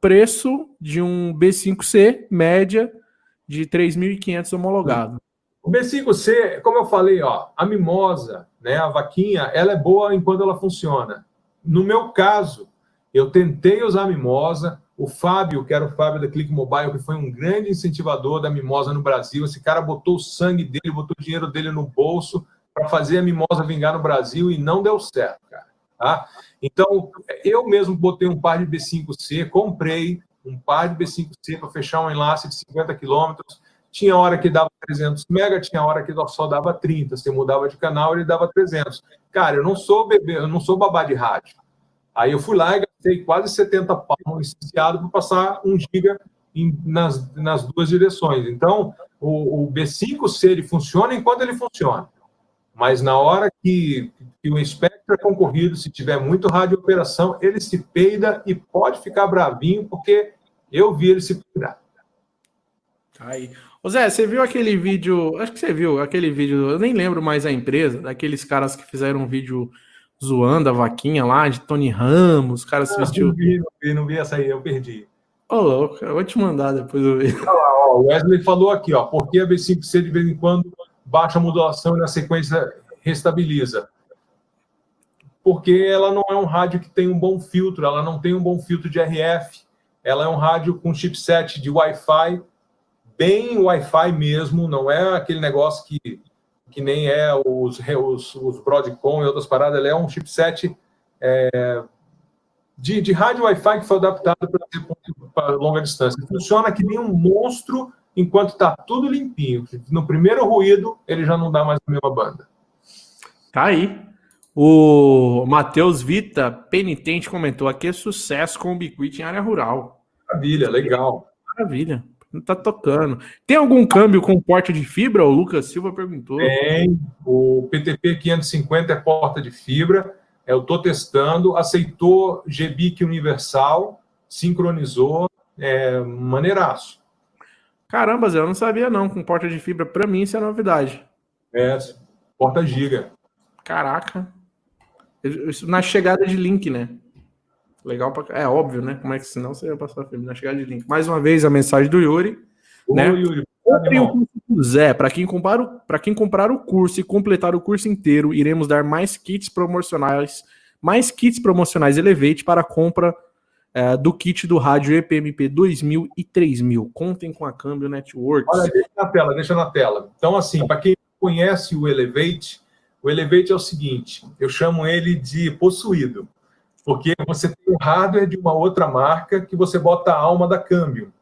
Preço de um B5C, média de 3.500 homologado.
O B5C, como eu falei, ó, a mimosa, né, a vaquinha, ela é boa enquanto ela funciona. No meu caso, eu tentei usar a mimosa. O Fábio, que era o Fábio da Click Mobile, que foi um grande incentivador da mimosa no Brasil, esse cara botou o sangue dele, botou o dinheiro dele no bolso para fazer a mimosa vingar no Brasil e não deu certo, cara. Tá? Então, eu mesmo botei um par de B5C, comprei um par de B5C para fechar um enlace de 50 quilômetros tinha hora que dava 300 mega, tinha hora que só dava 30. Você mudava de canal, ele dava 300. Cara, eu não sou bebê, eu não sou babá de rádio. Aí eu fui lá e gastei quase 70 pau licenciado para passar 1 giga em, nas, nas duas direções. Então, o, o B5C ele funciona enquanto ele funciona. Mas na hora que, que o espectro é concorrido, se tiver muito rádio operação, ele se peida e pode ficar bravinho, porque eu vi ele se peidar.
Aí. Ô Zé, você viu aquele vídeo? Acho que você viu aquele vídeo, eu nem lembro mais a empresa, daqueles caras que fizeram um vídeo zoando a vaquinha lá, de Tony Ramos, os caras se vestiu.
Não vi, não vi, não vi essa aí, eu perdi.
Ô, oh, louco, eu vou te mandar depois eu ver.
o Wesley falou aqui, ó, porque a B5C de vez em quando baixa a modulação e na sequência restabiliza? Porque ela não é um rádio que tem um bom filtro, ela não tem um bom filtro de RF, ela é um rádio com chipset de Wi-Fi bem Wi-Fi mesmo, não é aquele negócio que, que nem é os, os, os Broadcom e outras paradas, ele é um chipset é, de, de rádio Wi-Fi que foi adaptado para longa distância. Funciona que nem um monstro enquanto está tudo limpinho. No primeiro ruído, ele já não dá mais a mesma banda.
Tá aí. O Matheus Vita, penitente, comentou aqui é sucesso com o Biquit em área rural.
Maravilha, legal.
Maravilha. Não tá tocando. Tem algum câmbio com porta de fibra? O Lucas Silva perguntou.
Tem. O PTP 550 é porta de fibra. Eu estou testando. Aceitou GBIC universal, sincronizou. É maneiraço.
Caramba, Zé, eu não sabia não. Com porta de fibra, para mim, isso é novidade.
É, porta giga.
Caraca. Isso na chegada de link, né? Legal pra... É óbvio, né? Como é que senão você ia passar filme na chegada de link. Mais uma vez a mensagem do Yuri.
Ô, né? Yuri,
Comprem o curso do Zé. Para quem, comprar, quem comprar o curso e completar o curso inteiro, iremos dar mais kits promocionais, mais kits promocionais Elevate para a compra é, do kit do rádio EPMP 2000 e 3000. Contem com a Câmbio Networks.
Olha, deixa na tela, deixa na tela. Então, assim, para quem conhece o Elevate, o Elevate é o seguinte: eu chamo ele de possuído, porque você tem o hardware de uma outra marca que você bota a alma da câmbio.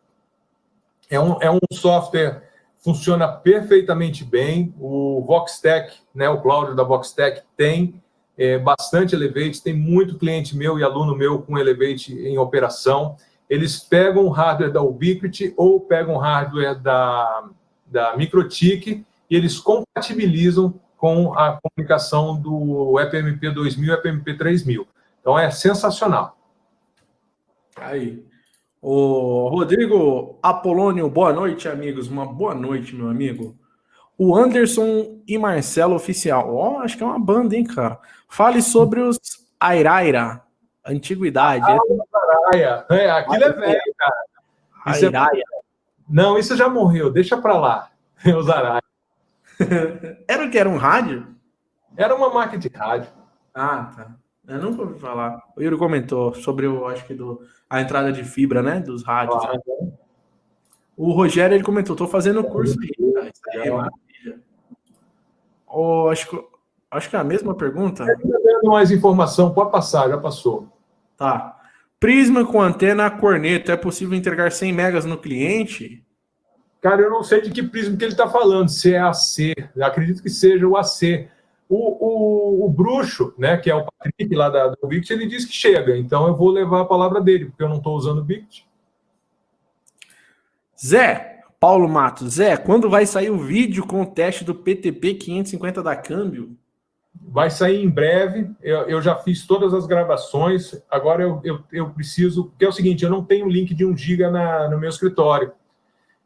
É um, é um software funciona perfeitamente bem. O Voxtec, né, o Cláudio da Voxtec tem é, bastante Elevate, tem muito cliente meu e aluno meu com Elevate em operação. Eles pegam o hardware da Ubiquiti ou pegam o hardware da, da Microtik e eles compatibilizam com a comunicação do EPMP 2000 e EPMP 3000. Então é sensacional.
Aí. O Rodrigo Apolônio, boa noite, amigos. Uma boa noite, meu amigo. O Anderson e Marcelo Oficial. Ó, oh, acho que é uma banda, hein, cara. Fale sobre os Airaira, antiguidade.
Ah. É, aquilo é velho, cara. Isso É... Não, isso já morreu. Deixa pra lá. Os Araia.
era o que? Era um rádio?
Era uma máquina de rádio.
Ah, tá. Eu nunca ouvi falar. O Yuri comentou sobre o, acho que do, a entrada de fibra, né? Dos rádios. Ah, o Rogério ele comentou, estou fazendo curso. Isso aí, maravilha. Oh, acho, acho que é a mesma pergunta.
É, mais informação, pode passar, já passou.
Tá. Prisma com antena corneta, é possível entregar 100 megas no cliente?
Cara, eu não sei de que prisma que ele está falando, se é AC. Eu acredito que seja o AC. O, o, o, bruxo, né, que é o Patrick lá da, do Bict, ele diz que chega. Então eu vou levar a palavra dele, porque eu não estou usando o Bict.
Zé, Paulo Matos, Zé, quando vai sair o vídeo com o teste do PTP 550 da câmbio?
Vai sair em breve. Eu, eu já fiz todas as gravações. Agora eu, eu, eu preciso. Porque é o seguinte: eu não tenho link de 1 GB no meu escritório.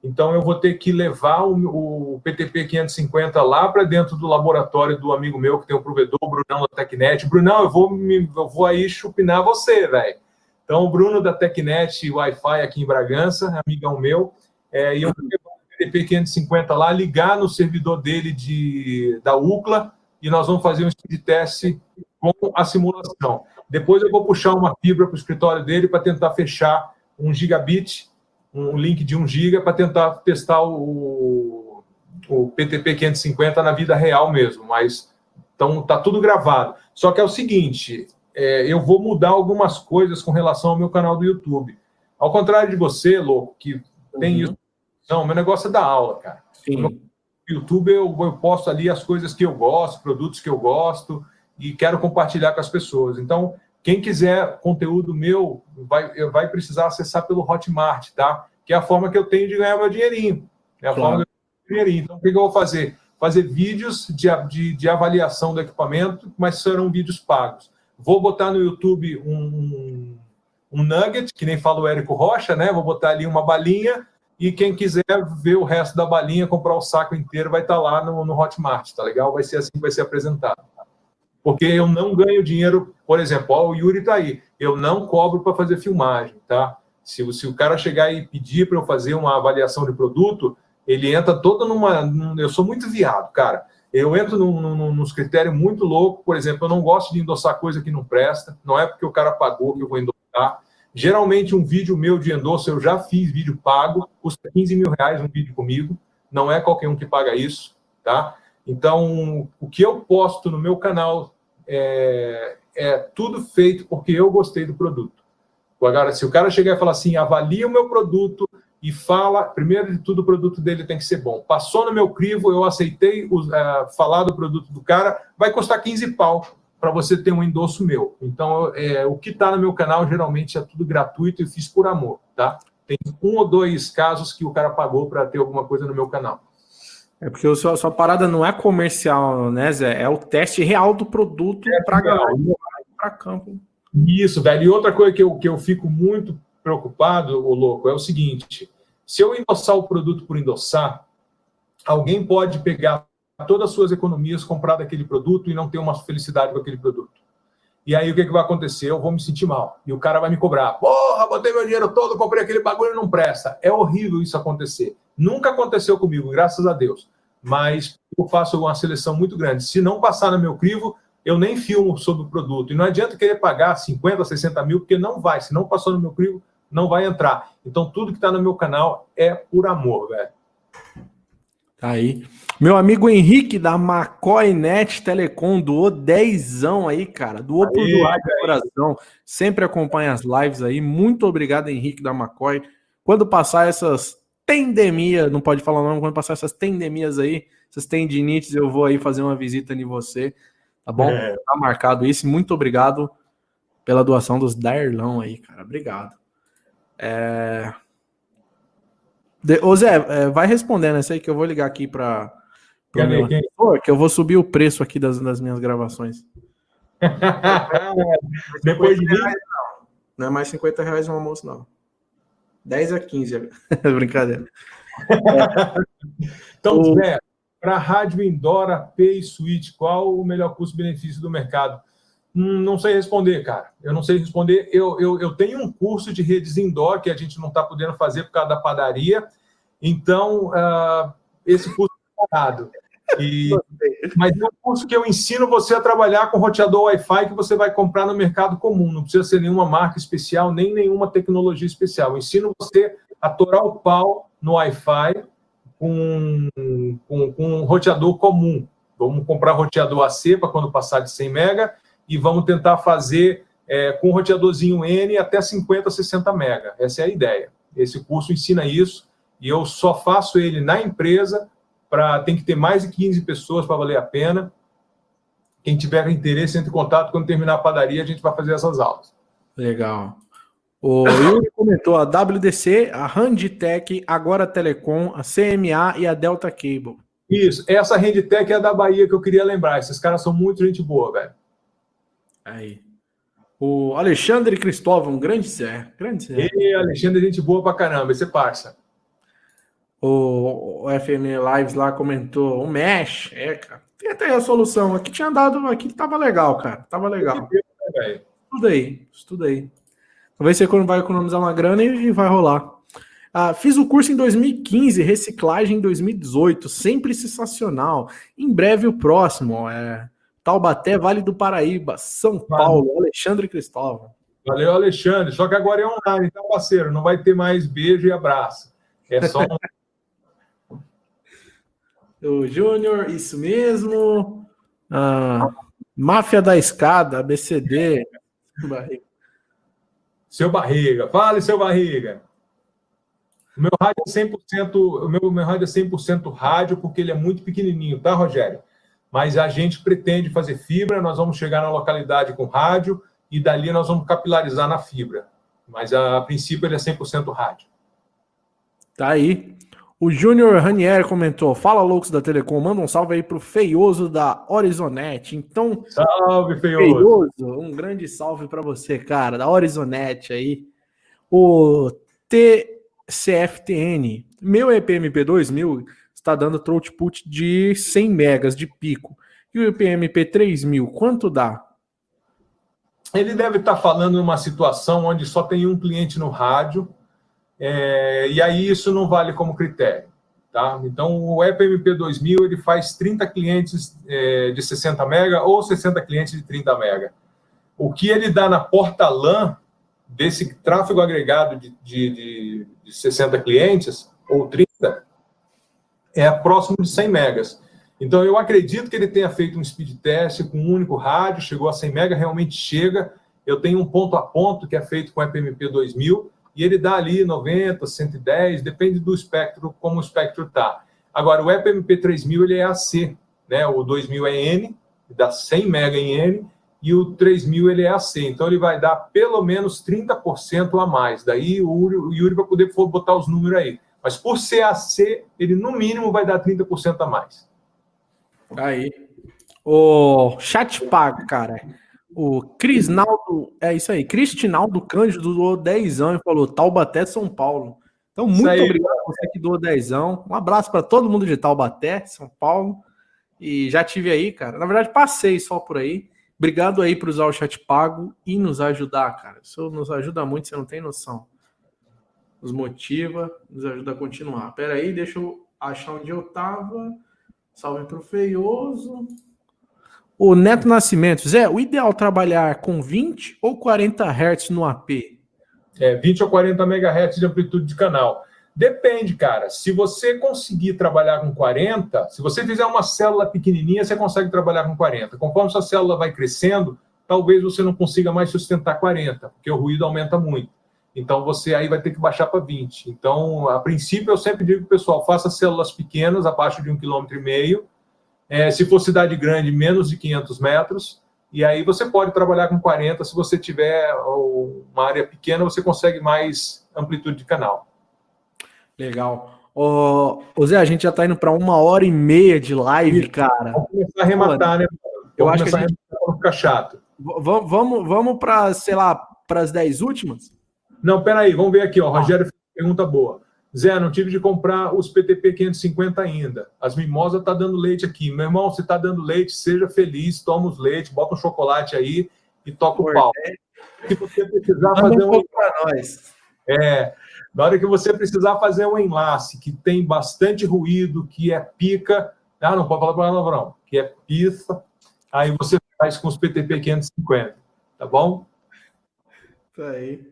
Então, eu vou ter que levar o, o PTP 550 lá para dentro do laboratório do amigo meu, que tem um provedor, o Brunão da Tecnet. Brunão, eu vou, me, eu vou aí chupinar você, velho. Então, o Bruno da Tecnet Wi-Fi aqui em Bragança, amigão meu, é, e eu vou levar o PTP 550 lá, ligar no servidor dele de, da UCLA, e nós vamos fazer um speed test com a simulação. Depois eu vou puxar uma fibra para o escritório dele para tentar fechar um gigabit um link de 1 GB para tentar testar o, o PTP 550 na vida real mesmo, mas então tá tudo gravado. Só que é o seguinte, é, eu vou mudar algumas coisas com relação ao meu canal do YouTube. Ao contrário de você, louco, que tem uhum. isso. Não, meu negócio é da aula, cara. Sim. No YouTube eu, eu posto ali as coisas que eu gosto, produtos que eu gosto e quero compartilhar com as pessoas. Então, quem quiser conteúdo meu, vai, vai precisar acessar pelo Hotmart, tá? Que é a forma que eu tenho de ganhar meu dinheirinho. É a claro. forma que eu tenho dinheirinho. Então, o que eu vou fazer? Fazer vídeos de, de, de, avaliação do equipamento, mas serão vídeos pagos. Vou botar no YouTube um, um, um nugget, que nem fala o Érico Rocha, né? Vou botar ali uma balinha e quem quiser ver o resto da balinha, comprar o saco inteiro, vai estar lá no, no Hotmart, tá legal? Vai ser assim que vai ser apresentado porque eu não ganho dinheiro, por exemplo, ó, o Yuri está aí, eu não cobro para fazer filmagem, tá? Se, se o cara chegar e pedir para eu fazer uma avaliação de produto, ele entra todo numa. Num, eu sou muito viado, cara. Eu entro num, num, nos critérios muito louco, por exemplo, eu não gosto de endossar coisa que não presta, não é porque o cara pagou que eu vou endossar. Geralmente, um vídeo meu de endosso, eu já fiz vídeo pago, custa 15 mil reais um vídeo comigo, não é qualquer um que paga isso, tá? Então, o que eu posto no meu canal é, é tudo feito porque eu gostei do produto. Agora, se o cara chegar e falar assim, avalia o meu produto e fala, primeiro de tudo, o produto dele tem que ser bom. Passou no meu crivo, eu aceitei uh, falar do produto do cara, vai custar 15 pau para você ter um endosso meu. Então, é, o que está no meu canal geralmente é tudo gratuito e fiz por amor, tá? Tem um ou dois casos que o cara pagou para ter alguma coisa no meu canal.
É porque a sua, sua, parada não é comercial, né, Zé? É o teste real do produto é para galera
para campo. Isso, velho. E outra coisa que eu, que eu fico muito preocupado, o louco, é o seguinte: se eu endossar o produto por endossar, alguém pode pegar todas as suas economias, comprar daquele produto e não ter uma felicidade com aquele produto. E aí o que, que vai acontecer? Eu vou me sentir mal. E o cara vai me cobrar. Porra, botei meu dinheiro todo, comprei aquele bagulho e não presta. É horrível isso acontecer. Nunca aconteceu comigo, graças a Deus. Mas eu faço uma seleção muito grande. Se não passar no meu crivo, eu nem filmo sobre o produto. E não adianta querer pagar 50, 60 mil, porque não vai. Se não passou no meu crivo, não vai entrar. Então, tudo que está no meu canal é por amor, velho.
Tá aí. Meu amigo Henrique da McCoy Net Telecom doou dezão aí, cara. Doou por doar de coração. Sempre acompanha as lives aí. Muito obrigado, Henrique da McCoy. Quando passar essas tendemias, não pode falar o nome, quando passar essas tendemias aí, essas tendinites, eu vou aí fazer uma visita em você. Tá bom? É. Tá marcado isso. Muito obrigado pela doação dos Darlão aí, cara. Obrigado. É... De... Ô Zé, é, vai respondendo essa aí que eu vou ligar aqui para meu que eu vou subir o preço aqui das, das minhas gravações. Depois de reais, não. não é mais 50 reais um almoço, não. 10 a 15, brincadeira.
então, o... Zé, para rádio indoor, AP e suíte, qual o melhor custo-benefício do mercado? Hum, não sei responder, cara. Eu não sei responder. Eu, eu, eu tenho um curso de redes indoor que a gente não está podendo fazer por causa da padaria. Então, uh, esse curso é parado. E, mas é um curso que eu ensino você a trabalhar com roteador Wi-Fi que você vai comprar no mercado comum. Não precisa ser nenhuma marca especial, nem nenhuma tecnologia especial. Eu ensino você a torar o pau no Wi-Fi com, com, com um roteador comum. Vamos comprar roteador AC para quando passar de 100 mega e vamos tentar fazer é, com um roteadorzinho N até 50, 60 mega. Essa é a ideia. Esse curso ensina isso e eu só faço ele na empresa tem que ter mais de 15 pessoas para valer a pena. Quem tiver interesse, entre em contato. Quando terminar a padaria, a gente vai fazer essas aulas.
Legal. O Yuri comentou a WDC, a Handtech, agora a Telecom, a CMA e a Delta Cable.
Isso, essa Handtech é da Bahia que eu queria lembrar. Esses caras são muito gente boa, velho.
Aí. O Alexandre Cristóvão, grande Zé. Grande Zé.
E Alexandre, gente boa pra caramba, esse parça.
O, o FM Lives lá comentou, o Mesh, é, cara. Tem até a solução. Aqui tinha dado, aqui tava legal, cara. Tava legal. Estuda aí, estuda aí. Talvez você vai economizar uma grana e vai rolar. Ah, fiz o curso em 2015, reciclagem em 2018, sempre sensacional. Em breve o próximo, é Taubaté, Vale do Paraíba, São Paulo, Alexandre Cristóvão.
Valeu, Alexandre. Só que agora é online, tá, parceiro? Não vai ter mais beijo e abraço. É só
um... O Júnior, isso mesmo. Ah, Máfia da Escada, ABCD.
Seu Barriga, fale, seu Barriga. O meu rádio é 100%, o meu, meu rádio é 100% rádio porque ele é muito pequenininho, tá, Rogério? Mas a gente pretende fazer fibra, nós vamos chegar na localidade com rádio e dali nós vamos capilarizar na fibra. Mas a, a princípio ele é 100% rádio.
Tá aí. O Júnior Ranier comentou: Fala, loucos da Telecom, manda um salve aí pro Feioso da Horizonet. Então,
salve, Feioso.
Feioso um grande salve para você, cara, da Horizonet aí. O TCFTN, meu EPMP 2000 está dando throughput de 100 megas de pico. E o EPMP 3000, quanto dá?
Ele deve estar tá falando numa situação onde só tem um cliente no rádio é, e aí isso não vale como critério. Tá? Então, o EPMP 2000 ele faz 30 clientes é, de 60 mega ou 60 clientes de 30 mega. O que ele dá na porta LAN desse tráfego agregado de, de, de, de 60 clientes ou 30 é próximo de 100 megas. Então, eu acredito que ele tenha feito um speed test com um único rádio, chegou a 100 mega, realmente chega. Eu tenho um ponto a ponto que é feito com EPMP 2000 e ele dá ali 90, 110, depende do espectro, como o espectro está. Agora, o EPMP 3000 ele é AC, né? o 2000 é N, dá 100 mega em N, e o 3000 ele é AC, então ele vai dar pelo menos 30% a mais. Daí o Yuri, vai poder botar os números aí. Mas por ser AC, ele no mínimo vai dar 30% a mais.
Aí. O chat pago, cara. O Crisnaldo, é isso aí, Cristinaldo Cândido doou 10 anos e falou Taubaté, São Paulo. Então, muito aí, obrigado a você que doou 10 anos. Um abraço para todo mundo de Taubaté, São Paulo. E já tive aí, cara. Na verdade, passei só por aí. Obrigado aí por usar o chat pago e nos ajudar, cara. Isso nos ajuda muito, você não tem noção. nos motiva, nos ajuda a continuar. Pera aí, deixa eu achar onde eu tava. Salve pro Feioso. O Neto Nascimento, Zé, o ideal é trabalhar com 20 ou 40 Hz no AP?
É, 20 ou 40 MHz de amplitude de canal. Depende, cara. Se você conseguir trabalhar com 40, se você fizer uma célula pequenininha, você consegue trabalhar com 40. Conforme sua célula vai crescendo, talvez você não consiga mais sustentar 40, porque o ruído aumenta muito. Então você aí vai ter que baixar para 20. Então, a princípio, eu sempre digo pessoal, faça células pequenas, abaixo de um quilômetro e meio. É, se for cidade grande, menos de 500 metros. E aí você pode trabalhar com 40. Se você tiver uma área pequena, você consegue mais amplitude de canal.
Legal. Ô, Zé, a gente já tá indo para uma hora e meia de live, cara.
Vamos começar a arrematar, né?
Vamos eu acho que a gente... a ficar chato. V vamos, vamos para, sei lá, para as 10 últimas?
Não, peraí, vamos ver aqui, ó. Rogério pergunta boa. Zé, não tive de comprar os PTP 550 ainda. As mimosas tá dando leite aqui. Meu irmão, se tá dando leite, seja feliz, toma os leite, bota um chocolate aí e toca o pau. Se você precisar fazer um para nós. É, na hora que você precisar fazer um enlace que tem bastante ruído, que é pica, ah, não pode falar palavrão, que é pizza, aí você faz com os PTP 550, tá bom?
Isso aí.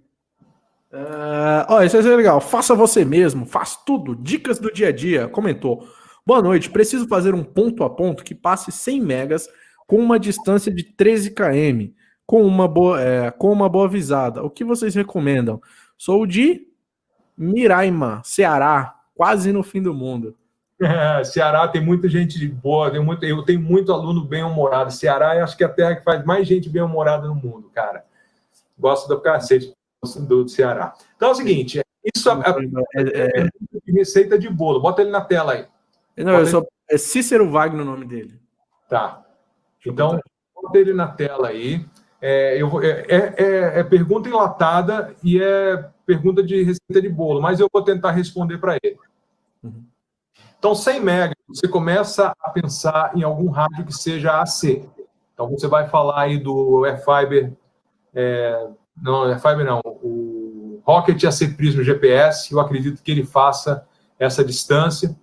Uh, isso é legal. Faça você mesmo, faz tudo. Dicas do dia a dia. Comentou. Boa noite. Preciso fazer um ponto a ponto que passe 100 megas com uma distância de 13 km, com uma boa, é, com uma boa visada. O que vocês recomendam? Sou de Miraima, Ceará, quase no fim do mundo.
É, Ceará tem muita gente boa, tem muito, eu tenho muito aluno bem-humorado. Ceará, acho que é a terra que faz mais gente bem-humorada no mundo, cara. Gosto do cacete do, do Ceará. Então é o seguinte, isso é, é, é, receita de bolo. Bota ele na tela aí.
Não, eu só, é Cícero Wagner o nome dele.
Tá. Então, bota ele na tela aí. É, eu, é, é, é, pergunta enlatada e é pergunta de receita de bolo, mas eu vou tentar responder para ele. Uhum. Então, 100 mega, você começa a pensar em algum rádio que seja AC. Então, você vai falar aí do Airfiber, é, não, Airfiber não, o Rocket AC Prisma GPS, eu acredito que ele faça essa distância.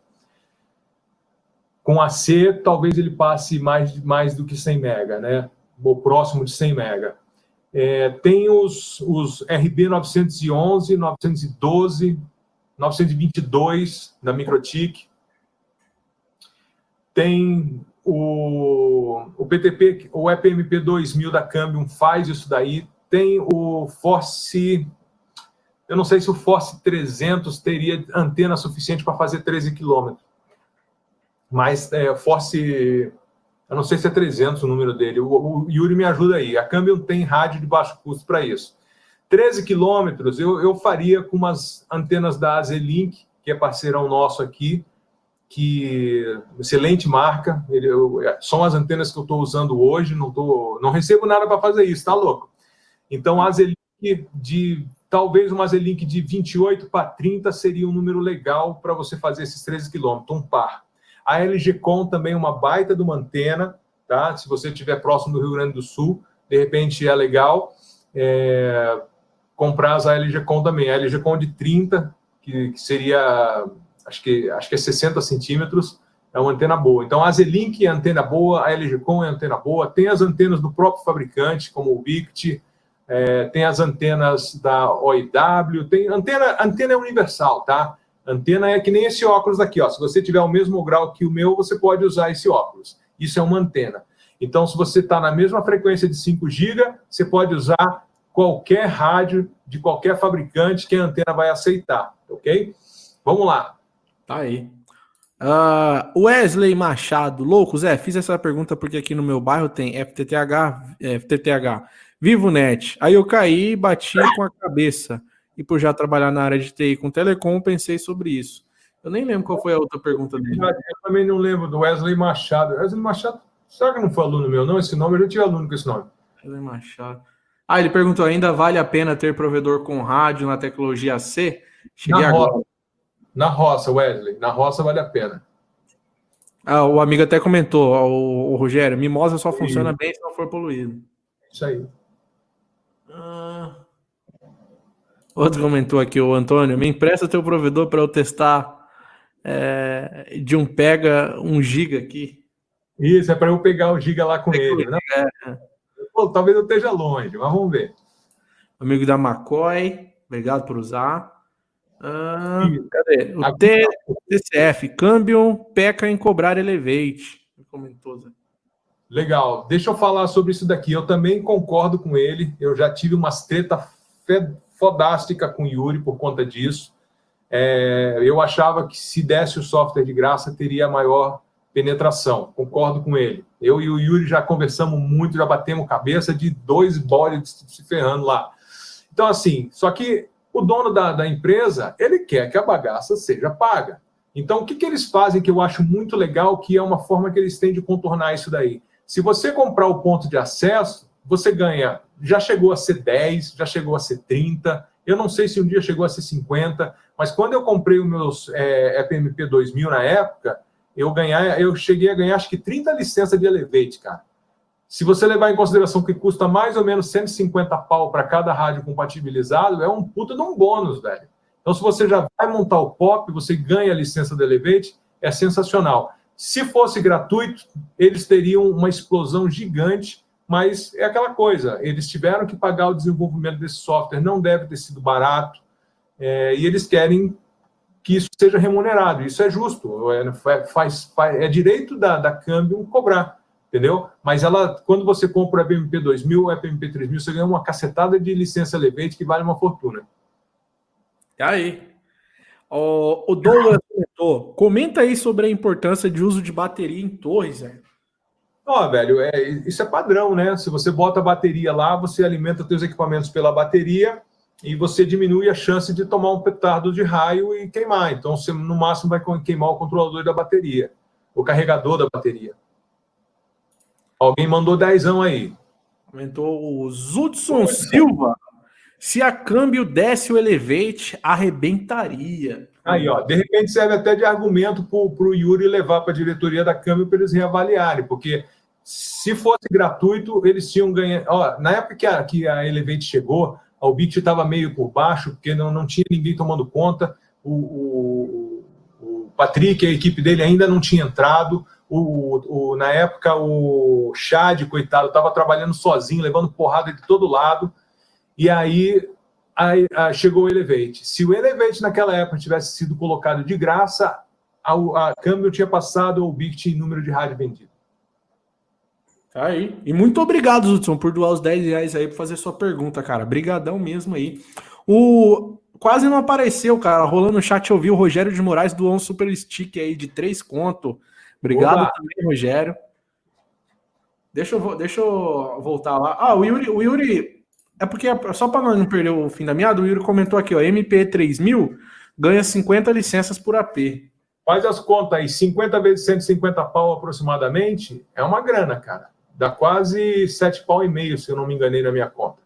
Com AC, talvez ele passe mais, mais do que 100 mega, né? Ou próximo de 100 mega. É, tem os, os RB 911, 912, 922 da Microtik. Tem o, o PTP, o EPMP 2000 da Cambium faz isso daí. Tem o Force, eu não sei se o Force 300 teria antena suficiente para fazer 13 quilômetros. Mas é, Force eu não sei se é 300 o número dele. O, o Yuri me ajuda aí. A Cambium tem rádio de baixo custo para isso. 13 quilômetros eu, eu faria com umas antenas da Azelink, que é parceirão nosso aqui, que excelente marca. Ele, eu, é, são as antenas que eu estou usando hoje. Não, tô, não recebo nada para fazer isso, tá louco? Então, a Azelink de talvez uma Azelink de 28 para 30 seria um número legal para você fazer esses 13 quilômetros, um par. A LG Com também é uma baita de uma antena, tá? Se você estiver próximo do Rio Grande do Sul, de repente é legal é, comprar as LG Com também. A LG Com de 30, que, que, seria, acho que, acho que é 60 centímetros, é uma antena boa. Então, a Z-Link é antena boa, a LG Com é antena boa, tem as antenas do próprio fabricante, como o Bict, é, tem as antenas da OIW, tem antena, antena é universal, tá? Antena é que nem esse óculos aqui, ó. Se você tiver o mesmo grau que o meu, você pode usar esse óculos. Isso é uma antena. Então, se você está na mesma frequência de 5 GB, você pode usar qualquer rádio de qualquer fabricante que a antena vai aceitar, ok? Vamos lá.
Tá aí. Uh, Wesley Machado, louco, Zé, fiz essa pergunta porque aqui no meu bairro tem FTTH, FTTH, Vivo Net. Aí eu caí e bati com a cabeça e por já trabalhar na área de TI com telecom, pensei sobre isso. Eu nem lembro qual foi a outra pergunta dele.
Eu também não lembro do Wesley Machado. Wesley Machado, será que não foi aluno meu? Não, esse nome, eu já tive aluno com esse nome.
Wesley Machado. Ah, ele perguntou: ainda vale a pena ter provedor com rádio na tecnologia C?
Cheguei na agora. roça. Na roça, Wesley. Na roça vale a pena.
Ah, o amigo até comentou, o, o Rogério, mimosa só funciona Sim. bem se não for poluído.
Isso aí.
Ah, Outro comentou aqui, o Antônio, me empresta teu provedor para eu testar é, de um pega um giga aqui.
Isso, é para eu pegar o giga lá com é ele. Né? É. Pô, talvez eu esteja longe, mas vamos ver.
Amigo da McCoy, obrigado por usar. Ah, cadê? O T, TCF, câmbio peca em cobrar Elevate. Comentou, Zé.
Legal. Deixa eu falar sobre isso daqui. Eu também concordo com ele. Eu já tive umas treta fodástica com o Yuri por conta disso. É, eu achava que se desse o software de graça, teria maior penetração. Concordo com ele. Eu e o Yuri já conversamos muito, já batemos cabeça de dois boles se ferrando lá. Então, assim, só que o dono da, da empresa, ele quer que a bagaça seja paga. Então, o que, que eles fazem que eu acho muito legal, que é uma forma que eles têm de contornar isso daí? Se você comprar o ponto de acesso, você ganha, já chegou a ser 10, já chegou a ser 30, eu não sei se um dia chegou a ser 50, mas quando eu comprei os meus é, FMP 2000 na época, eu, ganhar, eu cheguei a ganhar acho que 30 licenças de Elevate, cara. Se você levar em consideração que custa mais ou menos 150 pau para cada rádio compatibilizado, é um puta de um bônus, velho. Então, se você já vai montar o POP, você ganha a licença do Elevate, é sensacional. Se fosse gratuito, eles teriam uma explosão gigante, mas é aquela coisa, eles tiveram que pagar o desenvolvimento desse software, não deve ter sido barato, é, e eles querem que isso seja remunerado. Isso é justo, é, faz, faz, é direito da, da Cambium cobrar, entendeu? Mas ela, quando você compra o FMP 2000, o FMP 3000, você ganha uma cacetada de licença Levate que vale uma fortuna.
E aí? O, o Douglas comentou, comenta aí sobre a importância de uso de bateria em torres, velho.
Ó, velho, é, isso é padrão, né? Se você bota a bateria lá, você alimenta seus equipamentos pela bateria e você diminui a chance de tomar um petardo de raio e queimar. Então, você no máximo vai queimar o controlador da bateria, o carregador da bateria. Alguém mandou dezão aí.
Comentou o Zudson Silva. Se a câmbio desse o Elevate, arrebentaria.
Aí, ó, de repente serve até de argumento para o Yuri levar para a diretoria da câmbio para eles reavaliarem, porque se fosse gratuito, eles tinham ganho. Ó, na época que a, que a Elevate chegou, a Ubit estava meio por baixo, porque não, não tinha ninguém tomando conta. O, o, o Patrick, a equipe dele ainda não tinha entrado. O, o, na época, o Chad, coitado, estava trabalhando sozinho, levando porrada de todo lado. E aí, aí, chegou o Elevate. Se o Elevate naquela época tivesse sido colocado de graça, a, a câmbio tinha passado o Bict em número de rádio vendido.
Tá aí. E muito obrigado, Hudson, por doar os 10 reais aí para fazer sua pergunta, cara. Brigadão mesmo aí. O quase não apareceu, cara. Rolando no chat eu vi o Rogério de Moraes doou um super stick aí de 3 conto. Obrigado Oba. também, Rogério. Deixa eu, deixa eu voltar lá. Ah, o Yuri, o Yuri é porque, só para não perder o fim da meada, o Yuri comentou aqui, ó, MP3000 ganha 50 licenças por AP.
Faz as contas aí, 50 vezes 150 pau aproximadamente, é uma grana, cara. Dá quase 7 pau e meio, se eu não me enganei na minha conta.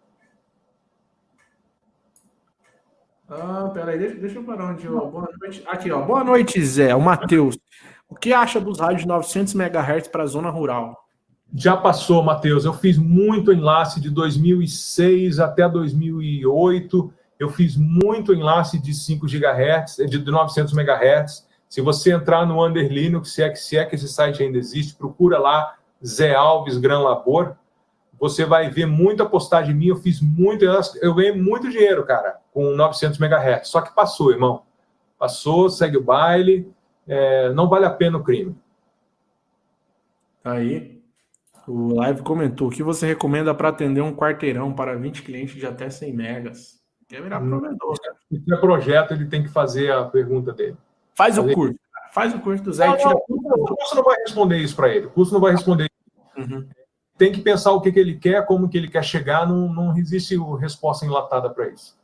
Ah, peraí, deixa, deixa eu parar onde eu... Boa noite. Aqui, ó. Boa noite, Zé. O Matheus. O que acha dos rádios 900 MHz para a zona rural?
Já passou, Matheus. Eu fiz muito enlace de 2006 até 2008. Eu fiz muito enlace de 5 GHz, de 900 MHz. Se você entrar no Under Linux, se é, que, se é que esse site ainda existe, procura lá Zé Alves Gran Labor. Você vai ver muita postagem minha. Eu fiz muito, eu ganhei muito dinheiro, cara, com 900 MHz. Só que passou, irmão. Passou, segue o baile. É, não vale a pena o crime.
Aí, o Live comentou: o que você recomenda para atender um quarteirão para 20 clientes de até 100 megas?
Quer virar hum, provedor, Se é projeto, ele tem que fazer a pergunta dele.
Faz fazer... o curso. Faz o curso do Zé. Não,
não, o curso não vai responder isso para ele. O curso não vai responder uhum. Tem que pensar o que, que ele quer, como que ele quer chegar. Não, não existe resposta enlatada para isso.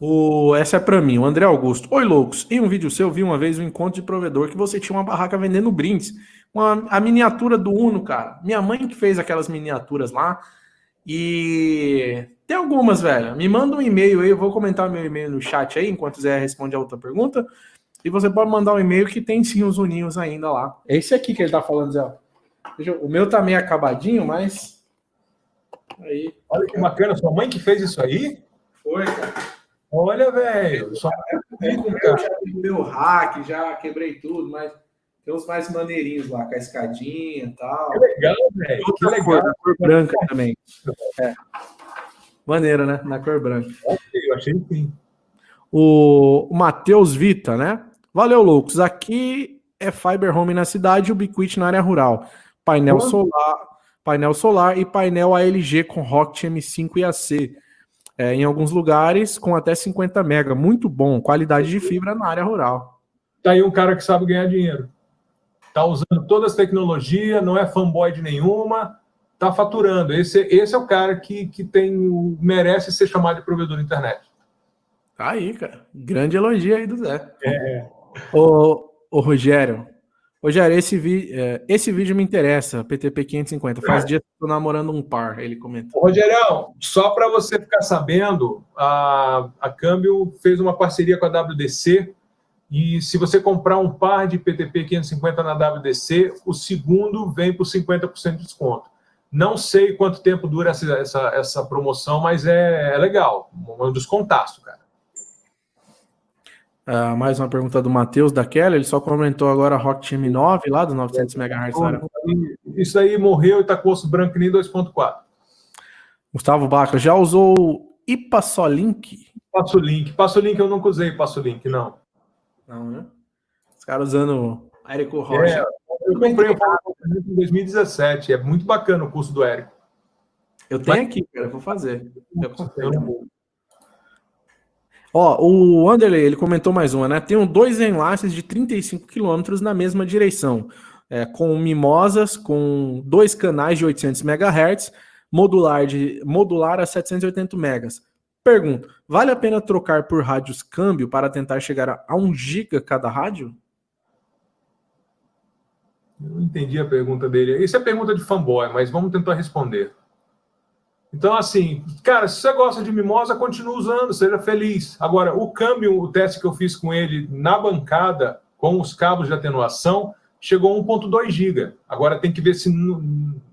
O, essa é para mim, o André Augusto. Oi, loucos. Em um vídeo seu, vi uma vez um encontro de provedor que você tinha uma barraca vendendo brindes uma, a miniatura do Uno, cara. Minha mãe que fez aquelas miniaturas lá. E tem algumas, velho. Me manda um e-mail aí, eu vou comentar meu e-mail no chat aí, enquanto o Zé responde a outra pergunta. E você pode mandar um e-mail que tem sim os uninhos ainda lá. É esse aqui que ele tá falando, Zé. O meu tá meio acabadinho, mas.
Aí. Olha que bacana, sua mãe que fez isso aí? Foi, cara. Olha, velho. Só
é, eu já meu hack, já quebrei tudo, mas tem uns mais maneirinhos lá, com a escadinha e tal.
Que legal, velho. Que legal. Cor,
cor branca também. É. Maneiro, né? Na cor branca.
Eu achei sim.
O, o Matheus Vita, né? Valeu, loucos. Aqui é Fiber Home na cidade e o Biquit na área rural. Painel solar, painel solar e painel ALG com Rocket M5 e AC. É, em alguns lugares com até 50 mega. Muito bom. Qualidade de fibra na área rural.
Tá aí um cara que sabe ganhar dinheiro. Tá usando todas as tecnologias, não é fanboy de nenhuma, tá faturando. Esse, esse é o cara que, que tem merece ser chamado de provedor de internet.
Tá aí, cara. Grande elogio aí do
Zé. É.
Ô, ô Rogério, Rogério, esse, vi, é, esse vídeo me interessa, PTP 550. Faz é. dias que estou namorando um par, ele comentou.
Rogério, só para você ficar sabendo, a, a Câmbio fez uma parceria com a WDC e se você comprar um par de PTP 550 na WDC, o segundo vem por 50% de desconto. Não sei quanto tempo dura essa, essa, essa promoção, mas é, é legal. Um descontaço, cara.
Uh, mais uma pergunta do Matheus da Kelly, ele só comentou agora a Rock M9 lá dos 900 MHz.
Isso aí morreu e está com osso branco nem 2.4.
Gustavo Baca, já usou Ipassolink?
Passolink. Passolink eu nunca usei Passolink, não.
Não, né? Os caras usando Érico Rocha.
É, eu comprei o em 2017, é muito bacana o curso do Érico.
Eu tenho aqui, cara, eu vou fazer. Eu comprei. Ó, o Anderley, ele comentou mais uma, né? Tem dois enlaces de 35 quilômetros na mesma direção, é, com mimosas, com dois canais de 800 MHz, modular, de, modular a 780 megas. Pergunto, vale a pena trocar por rádios câmbio para tentar chegar a, a 1 giga cada rádio?
Eu não entendi a pergunta dele. Isso é pergunta de fanboy, mas vamos tentar responder. Então, assim, cara, se você gosta de mimosa, continue usando, seja feliz. Agora, o câmbio, o teste que eu fiz com ele na bancada, com os cabos de atenuação, chegou a 1.2 GB. Agora tem que ver se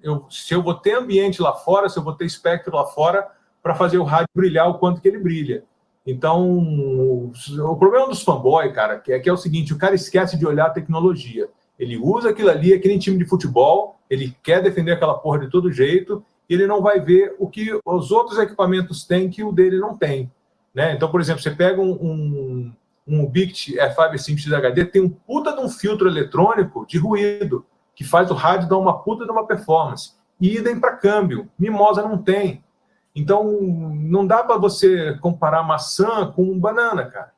eu, se eu vou ter ambiente lá fora, se eu vou ter espectro lá fora, para fazer o rádio brilhar o quanto que ele brilha. Então, o problema dos fanboy, cara, é, que é o seguinte: o cara esquece de olhar a tecnologia. Ele usa aquilo ali, aquele time de futebol, ele quer defender aquela porra de todo jeito, ele não vai ver o que os outros equipamentos têm que o dele não tem. Né? Então, por exemplo, você pega um, um, um Bict F5 XHD, tem um puta de um filtro eletrônico de ruído, que faz o rádio dar uma puta de uma performance. E idem para câmbio. Mimosa não tem. Então, não dá para você comparar maçã com banana, cara.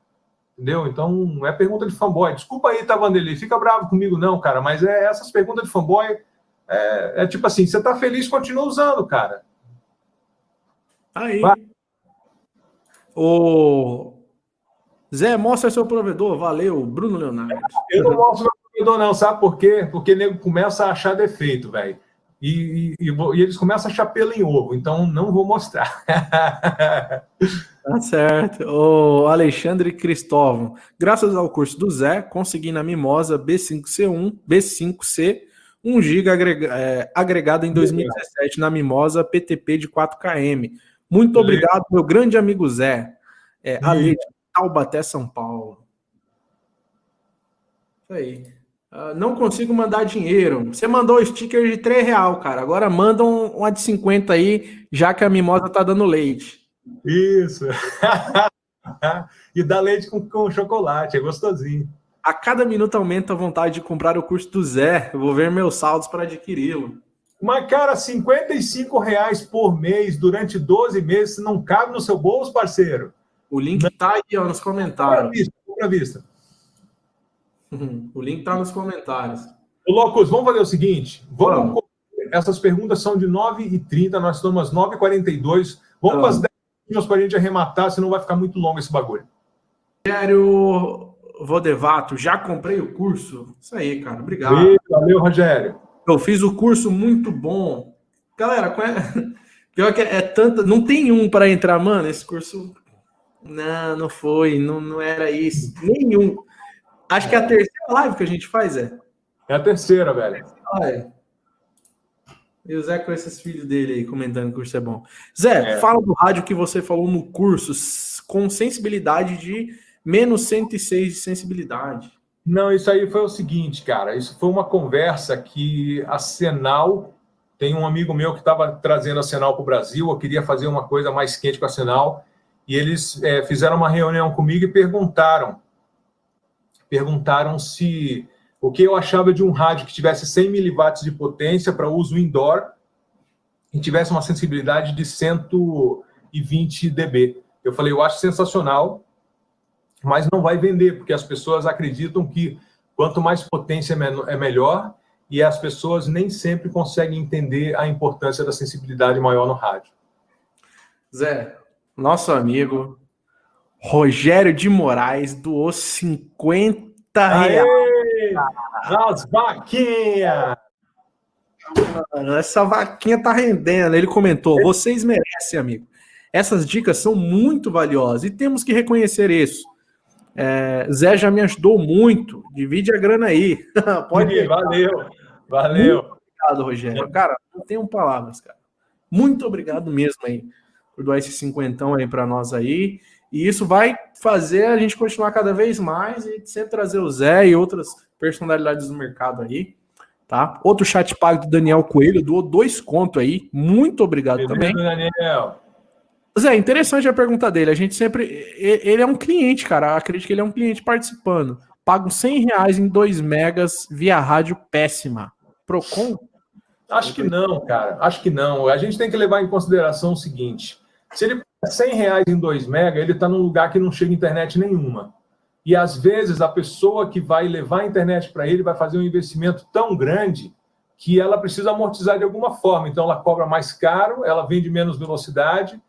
Entendeu? Então, é pergunta de fanboy. Desculpa aí, tá, Vanderlei? Fica bravo comigo, não, cara. Mas é essas perguntas de fanboy é, é tipo assim, você tá feliz, continua usando, cara.
Aí. Vai. O Zé, mostra seu provedor. Valeu, Bruno Leonardo.
Eu não mostro meu provedor, não, sabe por quê? Porque o nego começa a achar defeito, velho. E, e, e, eles começam a achar pelo em ovo, então não vou mostrar.
tá certo. O Alexandre Cristóvão, graças ao curso do Zé, consegui na Mimosa B5C1, B5C 1 GB agrega, é, agregado em 2017 na Mimosa PTP de 4KM. Muito obrigado, meu grande amigo Zé. É, Ale Taubaté, São Paulo. Isso aí. Uh, não consigo mandar dinheiro. Você mandou o sticker de 3 real, cara. Agora manda um, uma de 50 aí, já que a mimosa tá dando leite.
Isso. e dá leite com, com chocolate, é gostosinho.
A cada minuto aumenta a vontade de comprar o curso do Zé. Eu vou ver meus saldos para adquiri-lo.
Mas, cara, 55 reais por mês durante 12 meses não cabe no seu bolso, parceiro.
O link não. tá aí ó, nos comentários.
Para vista,
vista. O link tá nos comentários.
Ô, Loucos, vamos fazer o seguinte. Vamos. vamos. Essas perguntas são de 9h30, nós estamos às 9h42. Vamos para as 10 minutos para a gente arrematar, senão vai ficar muito longo esse bagulho.
Quero Vodevato, já comprei o curso. Isso aí, cara. Obrigado.
valeu, Rogério.
Eu fiz o curso muito bom. Galera, é... pior que é tanta. Não tem um para entrar, mano. Esse curso. Não, não foi. Não, não era isso. Nenhum. Acho que é a terceira live que a gente faz, é.
É a terceira, velho.
E o Zé com esses filhos dele aí comentando que o curso é bom. Zé, é. fala do rádio que você falou no curso com sensibilidade de menos 106 de sensibilidade.
Não, isso aí foi o seguinte, cara. Isso foi uma conversa que a Senal tem um amigo meu que estava trazendo a Senal para o Brasil. Eu queria fazer uma coisa mais quente com a Senal e eles é, fizeram uma reunião comigo e perguntaram, perguntaram se o que eu achava de um rádio que tivesse 100 miliwatts de potência para uso indoor e tivesse uma sensibilidade de 120 dB. Eu falei, eu acho sensacional, mas não vai vender, porque as pessoas acreditam que quanto mais potência é melhor, e as pessoas nem sempre conseguem entender a importância da sensibilidade maior no rádio.
Zé, nosso amigo Rogério de Moraes doou 50 reais.
As vaquinhas!
Essa vaquinha tá rendendo. Ele comentou: vocês merecem, amigo. Essas dicas são muito valiosas e temos que reconhecer isso. É, Zé já me ajudou muito. Divide a grana aí.
Pode ir. Valeu. Valeu.
Muito obrigado, Rogério. Cara, não tenho palavras, cara. Muito obrigado mesmo aí por doar esse cinquentão aí para nós aí. E isso vai fazer a gente continuar cada vez mais e sempre trazer o Zé e outras personalidades do mercado aí. Tá? Outro chat pago do Daniel Coelho doou dois contos aí. Muito obrigado Beleza, também. Daniel. Zé, interessante a pergunta dele. A gente sempre. Ele é um cliente, cara. Acredito que ele é um cliente participando. Pago 100 reais em 2 megas via rádio péssima. Procon?
Acho que não, cara. Acho que não. A gente tem que levar em consideração o seguinte: se ele paga 100 reais em 2 mega, ele está num lugar que não chega internet nenhuma. E às vezes a pessoa que vai levar a internet para ele vai fazer um investimento tão grande que ela precisa amortizar de alguma forma. Então ela cobra mais caro, ela vende menos velocidade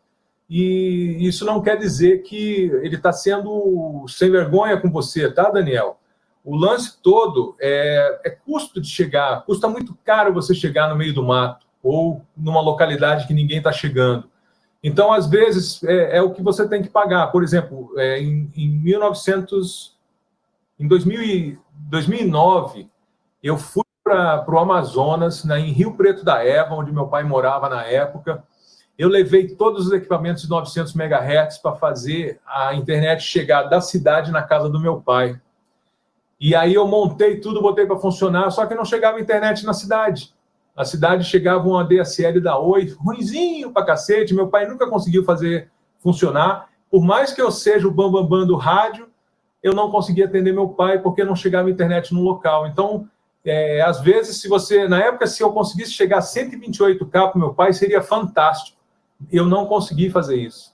e isso não quer dizer que ele está sendo sem vergonha com você, tá, Daniel? O lance todo é, é, custo de chegar, custa muito caro você chegar no meio do mato ou numa localidade que ninguém está chegando. Então, às vezes, é, é, o que você tem que pagar. Por exemplo, é, em, em 1900, em 2000, 2009, eu fui para o Amazonas, né, em Rio Preto da Eva, onde meu pai morava na época, eu levei todos os equipamentos de 900 MHz para fazer a internet chegar da cidade na casa do meu pai. E aí eu montei tudo, botei para funcionar, só que não chegava internet na cidade. Na cidade chegava um ADSL da Oi, ruimzinho para cacete, meu pai nunca conseguiu fazer funcionar. Por mais que eu seja o bambambam bam, bam do rádio, eu não conseguia atender meu pai porque não chegava internet no local. Então, é, às vezes, se você, na época, se eu conseguisse chegar a 128K para meu pai, seria fantástico eu não consegui fazer isso.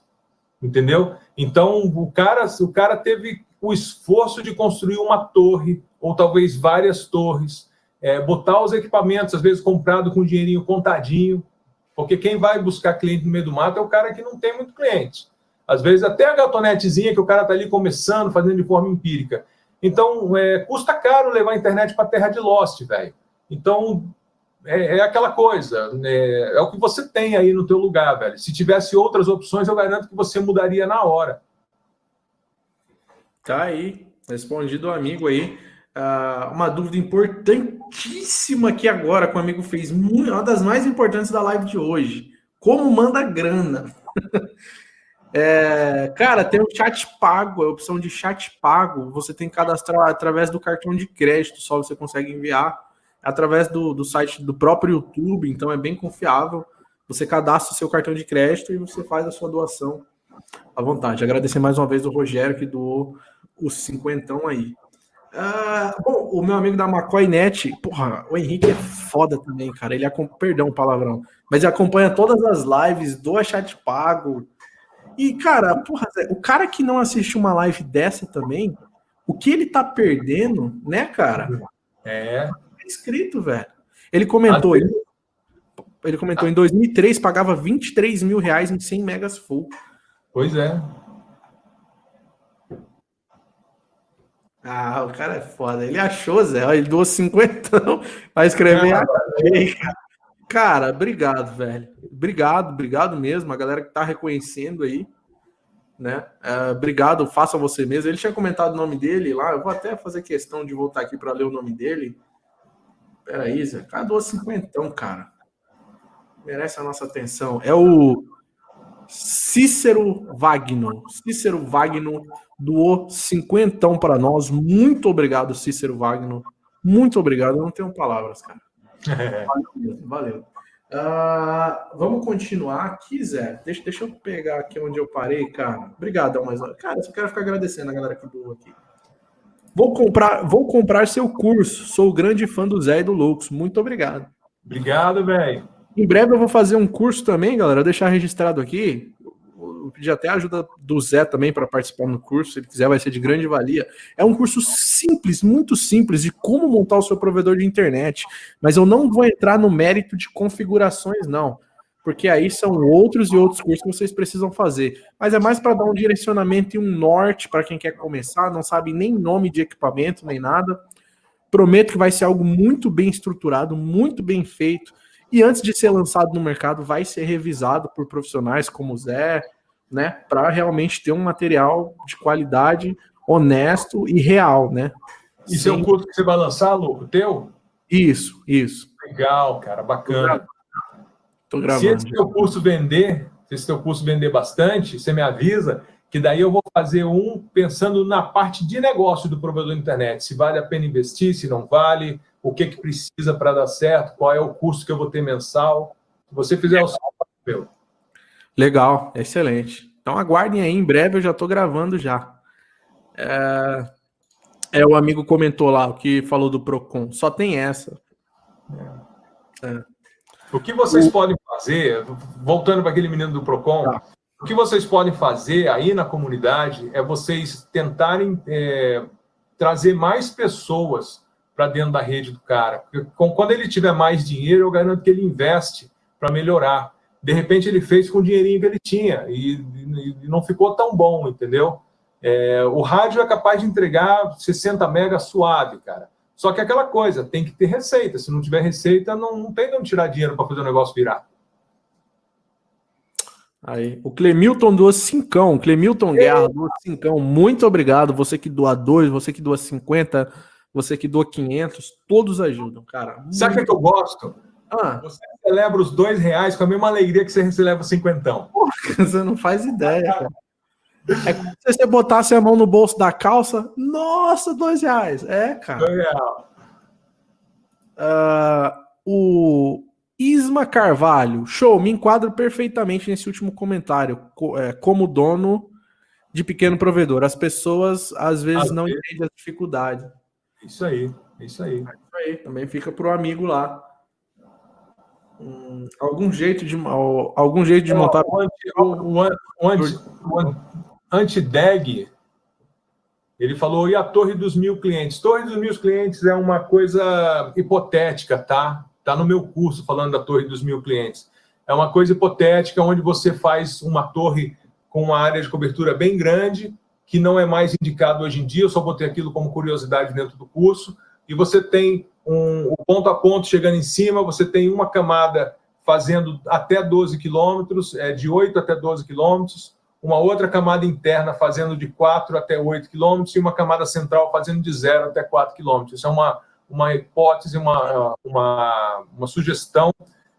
Entendeu? Então, o cara, o cara teve o esforço de construir uma torre, ou talvez várias torres, é, botar os equipamentos, às vezes comprado com dinheirinho contadinho, porque quem vai buscar cliente no meio do mato é o cara que não tem muito cliente. Às vezes até a gatonetezinha que o cara está ali começando, fazendo de forma empírica. Então, é, custa caro levar a internet para terra de Lost, velho. Então, é, é aquela coisa, é, é, o que você tem aí no teu lugar, velho. Se tivesse outras opções, eu garanto que você mudaria na hora.
Tá aí, respondido o amigo aí. Uh, uma dúvida importantíssima que agora que o amigo fez, uma das mais importantes da live de hoje. Como manda grana? é, cara, tem um chat pago, a opção de chat pago. Você tem que cadastrar através do cartão de crédito, só você consegue enviar através do, do site do próprio YouTube, então é bem confiável. Você cadastra o seu cartão de crédito e você faz a sua doação à vontade. Agradecer mais uma vez o Rogério que doou os cinquentão aí. Ah, bom, o meu amigo da McCoy porra, o Henrique é foda também, cara. Ele acompanha, perdão, palavrão, mas ele acompanha todas as lives, doa chat pago. E, cara, porra, o cara que não assiste uma live dessa também, o que ele tá perdendo, né, cara?
É
inscrito, velho. Ele comentou, ele, ele comentou, em 2003 pagava 23 mil reais em 100 megas full.
Pois é.
Ah, o cara é foda. Ele achou, Zé. Ele doou 50 vai escrever. Ah, cara, obrigado, velho. Obrigado, obrigado mesmo. A galera que tá reconhecendo aí. Né? Uh, obrigado, faça você mesmo. Ele tinha comentado o nome dele lá. Eu vou até fazer questão de voltar aqui para ler o nome dele. Peraí, Zé. Cada doa cinquentão, cara. merece a nossa atenção. É o Cícero Wagner. Cícero Wagner doou cinquentão para nós. Muito obrigado, Cícero Wagner. Muito obrigado. Eu não tenho palavras, cara. Valeu. valeu. Uh, vamos continuar aqui, Zé. Deixa, deixa eu pegar aqui onde eu parei, cara. Obrigado, mas cara, eu só quero ficar agradecendo a galera que doou aqui. Vou comprar, vou comprar seu curso. Sou grande fã do Zé e do Loucos. Muito obrigado.
Obrigado, velho.
Em breve eu vou fazer um curso também, galera. deixar registrado aqui. Vou pedir até a ajuda do Zé também para participar no curso. Se ele quiser, vai ser de grande valia. É um curso simples, muito simples, de como montar o seu provedor de internet. Mas eu não vou entrar no mérito de configurações, não. Porque aí são outros e outros cursos que vocês precisam fazer. Mas é mais para dar um direcionamento e um norte para quem quer começar, não sabe nem nome de equipamento, nem nada. Prometo que vai ser algo muito bem estruturado, muito bem feito e antes de ser lançado no mercado, vai ser revisado por profissionais como o Zé, né, para realmente ter um material de qualidade, honesto e real, né?
Isso é um curso que você vai lançar, Lu, teu?
Isso, isso.
Legal, cara, bacana.
Tô gravando.
Se esse teu curso vender, se esse teu curso vender bastante, você me avisa que daí eu vou fazer um pensando na parte de negócio do provedor de internet, se vale a pena investir, se não vale, o que, que precisa para dar certo, qual é o custo que eu vou ter mensal. Se você fizer o seu
papel. Legal, excelente. Então aguardem aí, em breve eu já estou gravando já. É... é... o amigo comentou lá, o que falou do Procon. Só tem essa.
É. O que vocês o... podem fazer, voltando para aquele menino do Procon, tá. o que vocês podem fazer aí na comunidade é vocês tentarem é, trazer mais pessoas para dentro da rede do cara. Porque quando ele tiver mais dinheiro, eu garanto que ele investe para melhorar. De repente ele fez com o dinheirinho que ele tinha e, e não ficou tão bom, entendeu? É, o rádio é capaz de entregar 60 megas suave, cara. Só que aquela coisa, tem que ter receita. Se não tiver receita, não, não tem onde tirar dinheiro para fazer o negócio virar.
Aí, o Clemilton doa cincão. Clemilton Guerra doa cincão. Muito obrigado. Você que doa dois, você que doa 50 você que doa 500, todos ajudam, cara.
Sabe o que, é eu gosto? Ah. Você celebra os dois reais com a mesma alegria que você celebra o cinquentão.
Porra, você não faz ideia, cara. É como se você botasse a mão no bolso da calça, nossa, dois reais. É, cara. Dois reais. Uh, o Isma Carvalho, show, me enquadro perfeitamente nesse último comentário. É, como dono de pequeno provedor, as pessoas às vezes às não vezes. entendem a dificuldade.
Isso aí, isso aí. É isso
aí, também fica pro amigo lá. Hum, algum jeito de algum jeito de montar o
anti, o, anti-deg ele falou e a torre dos mil clientes? Torre dos mil clientes é uma coisa hipotética tá? Tá no meu curso falando da torre dos mil clientes. É uma coisa hipotética onde você faz uma torre com uma área de cobertura bem grande que não é mais indicado hoje em dia, eu só botei aquilo como curiosidade dentro do curso, e você tem um, o ponto a ponto chegando em cima, você tem uma camada fazendo até 12 quilômetros, é, de 8 até 12 quilômetros, uma outra camada interna fazendo de 4 até 8 quilômetros e uma camada central fazendo de 0 até 4 quilômetros. Isso é uma, uma hipótese, uma, uma, uma sugestão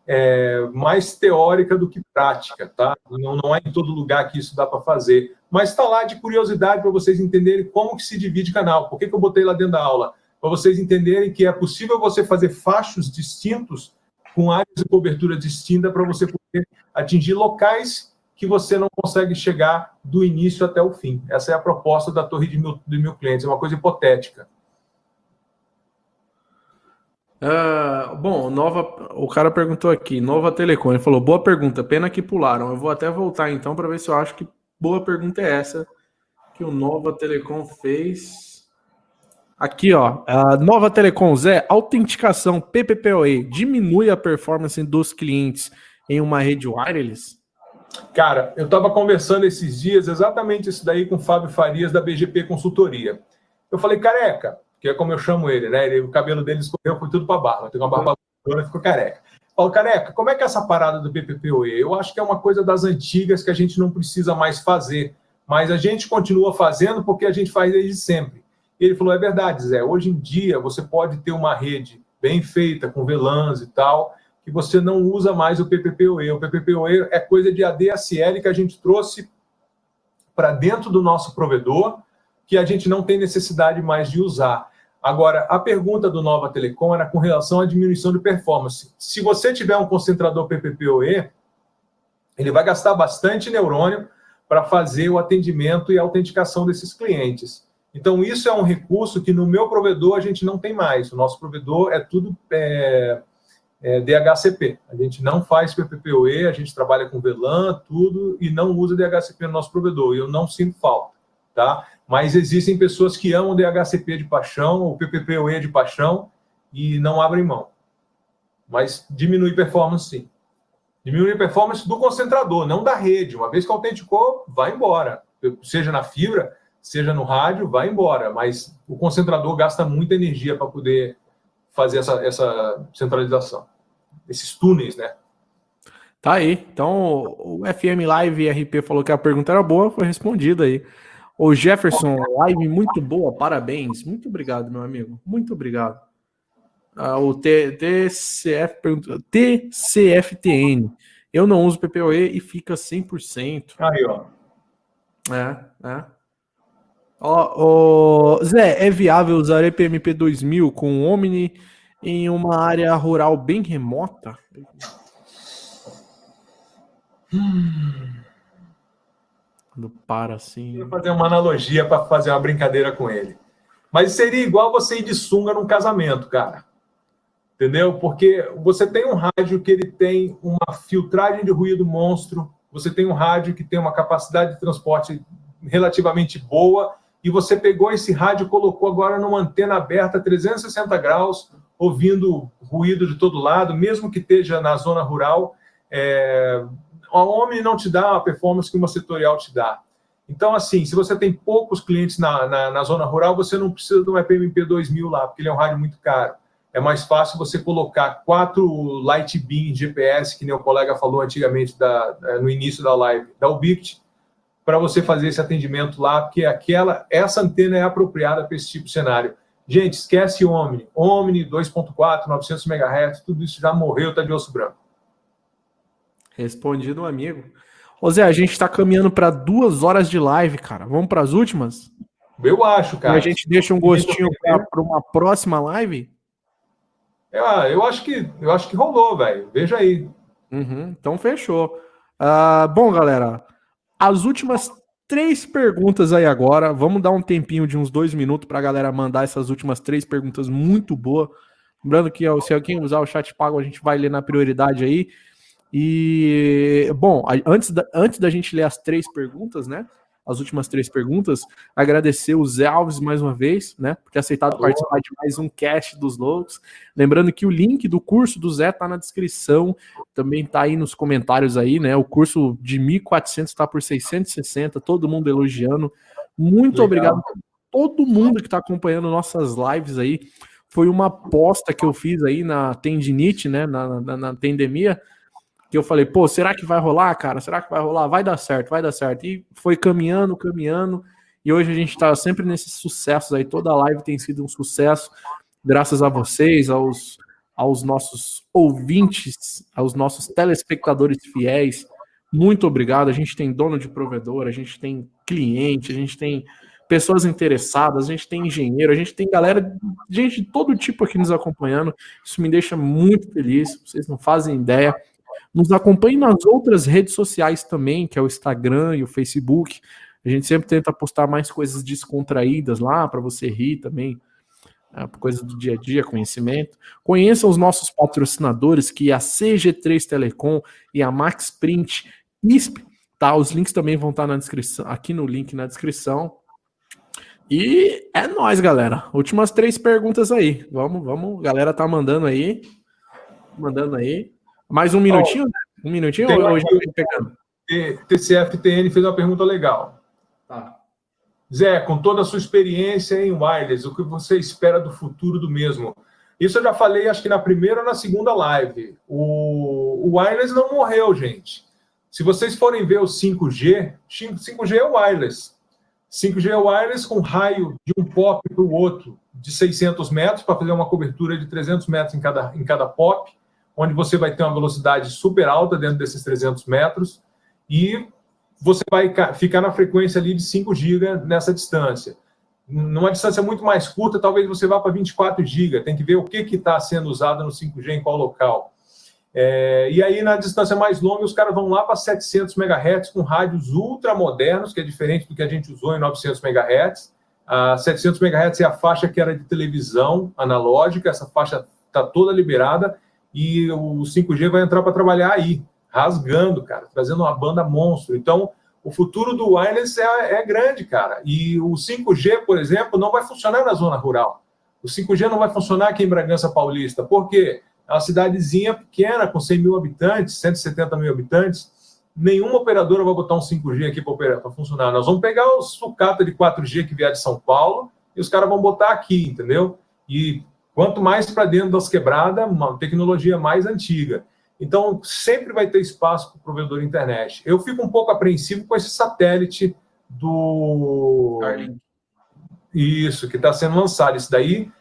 é, mais teórica do que prática, tá? Não, não é em todo lugar que isso dá para fazer. Mas está lá de curiosidade para vocês entenderem como que se divide canal. Por que, que eu botei lá dentro da aula? Para vocês entenderem que é possível você fazer fachos distintos com áreas de cobertura distinta para você poder atingir locais que você não consegue chegar do início até o fim. Essa é a proposta da torre de mil, de mil clientes, é uma coisa hipotética.
Uh, bom, nova, o cara perguntou aqui, Nova Telecom, ele falou, boa pergunta, pena que pularam. Eu vou até voltar então para ver se eu acho que boa pergunta é essa que o Nova Telecom fez. Aqui, ó, a Nova Telecom, Zé, autenticação PPPoE diminui a performance dos clientes em uma rede wireless?
Cara, eu estava conversando esses dias exatamente isso daí com o Fábio Farias da BGP Consultoria. Eu falei, careca, que é como eu chamo ele, né? Ele, o cabelo dele escorreu, foi tudo para barba. Tem uma barba e ficou careca. Paulo Careca, como é que é essa parada do PPPoE? Eu acho que é uma coisa das antigas que a gente não precisa mais fazer, mas a gente continua fazendo porque a gente faz desde sempre. E ele falou: é verdade, Zé, hoje em dia você pode ter uma rede bem feita, com VLANs e tal, que você não usa mais o PPPoE. O PPPoE é coisa de ADSL que a gente trouxe para dentro do nosso provedor, que a gente não tem necessidade mais de usar. Agora, a pergunta do Nova Telecom era com relação à diminuição de performance. Se você tiver um concentrador PPPoE, ele vai gastar bastante neurônio para fazer o atendimento e a autenticação desses clientes. Então, isso é um recurso que no meu provedor a gente não tem mais. O nosso provedor é tudo é, é DHCP. A gente não faz PPPoE, a gente trabalha com VLAN, tudo, e não usa DHCP no nosso provedor. E eu não sinto falta, tá? Mas existem pessoas que amam DHCP de paixão, ou PPPoE de paixão, e não abrem mão. Mas diminui performance, sim. Diminui performance do concentrador, não da rede. Uma vez que autenticou, vai embora. Seja na fibra, seja no rádio, vai embora. Mas o concentrador gasta muita energia para poder fazer essa, essa centralização. Esses túneis, né?
Tá aí. Então, o FM Live RP falou que a pergunta era boa, foi respondida aí. O Jefferson, live muito boa, parabéns. Muito obrigado, meu amigo. Muito obrigado. Ah, o T, TCF pergunta, TCFTN. Eu não uso PPOE e fica 100%.
Aí, ó.
É, é. Ó, ó, Zé, é viável usar EPMP 2000 com Omni em uma área rural bem remota?
Hum.
Quando para assim.
Vou fazer uma analogia para fazer uma brincadeira com ele. Mas seria igual você ir de sunga num casamento, cara entendeu? Porque você tem um rádio que ele tem uma filtragem de ruído monstro, você tem um rádio que tem uma capacidade de transporte relativamente boa, e você pegou esse rádio e colocou agora numa antena aberta 360 graus, ouvindo ruído de todo lado, mesmo que esteja na zona rural, é... a Omni não te dá a performance que uma setorial te dá. Então, assim, se você tem poucos clientes na, na, na zona rural, você não precisa de um EPMP 2000 lá, porque ele é um rádio muito caro é mais fácil você colocar quatro light beam GPS, que o colega falou antigamente da, no início da live, da Ubiquiti, para você fazer esse atendimento lá, porque aquela, essa antena é apropriada para esse tipo de cenário. Gente, esquece Omni. Omni 2.4, 900 MHz, tudo isso já morreu, tá de osso branco.
Respondido, amigo. Ô Zé, a gente está caminhando para duas horas de live, cara. Vamos para as últimas?
Eu acho, cara. E
a gente deixa um gostinho para uma próxima live?
Eu, ah, eu acho que eu acho que rolou, velho. Veja aí.
Uhum, então fechou. Uh, bom, galera, as últimas três perguntas aí agora. Vamos dar um tempinho de uns dois minutos para a galera mandar essas últimas três perguntas muito boas. Lembrando que se alguém usar o chat pago, a gente vai ler na prioridade aí. E, bom, antes da, antes da gente ler as três perguntas, né? As últimas três perguntas. Agradecer o Zé Alves mais uma vez, né, por ter aceitado Alô. participar de mais um cast dos loucos. Lembrando que o link do curso do Zé tá na descrição, também tá aí nos comentários aí, né? O curso de 1.400 está por 660, todo mundo elogiando. Muito Legal. obrigado a todo mundo que está acompanhando nossas lives aí. Foi uma aposta que eu fiz aí na tendinite, né, na, na, na tendemia que eu falei, pô, será que vai rolar, cara? Será que vai rolar? Vai dar certo, vai dar certo. E foi caminhando, caminhando. E hoje a gente está sempre nesses sucessos aí. Toda live tem sido um sucesso, graças a vocês, aos, aos nossos ouvintes, aos nossos telespectadores fiéis. Muito obrigado. A gente tem dono de provedor, a gente tem cliente, a gente tem pessoas interessadas, a gente tem engenheiro, a gente tem galera, gente de todo tipo aqui nos acompanhando. Isso me deixa muito feliz. Vocês não fazem ideia. Nos acompanhe nas outras redes sociais também, que é o Instagram e o Facebook. A gente sempre tenta postar mais coisas descontraídas lá para você rir também, é, coisa do dia a dia, conhecimento. Conheça os nossos patrocinadores, que é a CG3 Telecom e a Max Print ISP. Tá? Os links também vão estar na descrição, aqui no link na descrição. E é nós, galera. Últimas três perguntas aí. Vamos, vamos. Galera tá mandando aí. Mandando aí. Mais um minutinho? Oh, um minutinho ou
pegando? TCFTN fez uma pergunta legal. Tá. Zé, com toda a sua experiência em wireless, o que você espera do futuro do mesmo? Isso eu já falei, acho que na primeira ou na segunda live. O, o wireless não morreu, gente. Se vocês forem ver o 5G, 5G é wireless. 5G é wireless com raio de um pop para o outro de 600 metros para fazer uma cobertura de 300 metros em cada, em cada pop onde você vai ter uma velocidade super alta dentro desses 300 metros e você vai ficar na frequência ali de 5 GB nessa distância. Numa distância muito mais curta, talvez você vá para 24 GB. Tem que ver o que está sendo usado no 5G em qual local. É, e aí, na distância mais longa, os caras vão lá para 700 MHz com rádios ultramodernos, que é diferente do que a gente usou em 900 MHz. A 700 MHz é a faixa que era de televisão analógica, essa faixa está toda liberada e o 5G vai entrar para trabalhar aí, rasgando, cara, trazendo uma banda monstro. Então, o futuro do wireless é, é grande, cara. E o 5G, por exemplo, não vai funcionar na zona rural. O 5G não vai funcionar aqui em Bragança Paulista. Por quê? É uma cidadezinha pequena, com 100 mil habitantes, 170 mil habitantes. Nenhuma operadora vai botar um 5G aqui para funcionar. Nós vamos pegar o sucata de 4G que vier de São Paulo e os caras vão botar aqui, entendeu? E quanto mais para dentro das quebradas, uma tecnologia mais antiga. Então, sempre vai ter espaço para o provedor de internet. Eu fico um pouco apreensivo com esse satélite do. Isso, que está sendo lançado. Isso daí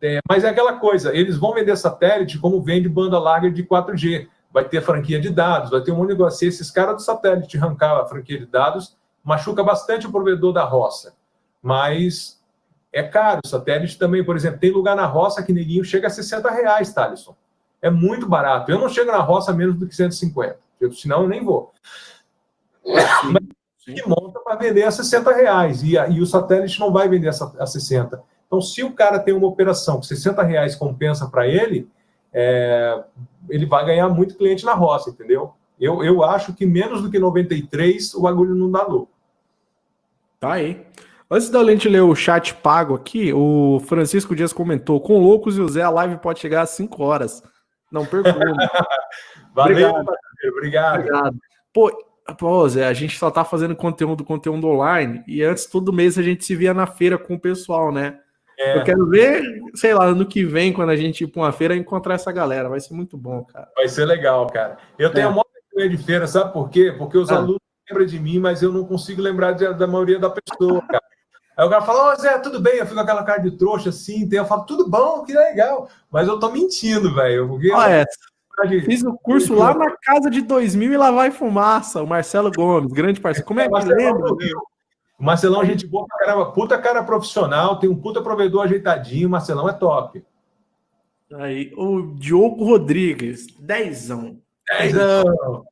é, mas é aquela coisa, eles vão vender satélite como vende banda larga de 4G. Vai ter franquia de dados, vai ter um negócio. Se esses caras do satélite arrancar a franquia de dados, machuca bastante o provedor da roça. Mas é caro. O satélite também, por exemplo, tem lugar na roça que neguinho chega a 60 reais, Thaleson. É muito barato. Eu não chego na roça menos do que 150. Eu, senão eu nem vou. Mas que monta para vender a 60 reais. E, e o satélite não vai vender a, a 60. Então, se o cara tem uma operação que 60 reais compensa para ele, é, ele vai ganhar muito cliente na roça, entendeu? Eu, eu acho que menos do que 93 o bagulho não dá louco.
Tá aí. Antes da gente ler o chat pago aqui, o Francisco Dias comentou: com loucos e o Zé, a live pode chegar às 5 horas. Não perco.
Valeu, obrigado. obrigado. obrigado.
Pô, pô, Zé, a gente só tá fazendo conteúdo, conteúdo online, e antes todo mês a gente se via na feira com o pessoal, né? É. Eu quero ver, sei lá, ano que vem, quando a gente ir para uma feira, encontrar essa galera. Vai ser muito bom, cara.
Vai ser legal, cara. Eu tenho é. uma vergonha de feira, sabe por quê? Porque os ah. alunos lembram de mim, mas eu não consigo lembrar de, da maioria da pessoa, cara. Aí o cara fala, ô oh, Zé, tudo bem? Eu fico com aquela cara de trouxa assim, eu falo, tudo bom, que legal. Mas eu tô mentindo, velho. Porque
ah, é. Fiz o curso lá na casa de 2000 e lá vai fumaça. O Marcelo Gomes, grande parceiro. Como é que lembra?
O Marcelão é gente boa pra caramba, puta cara profissional, tem um puta provedor ajeitadinho, o Marcelão é top.
Aí, o Diogo Rodrigues, dezão.
Dezão.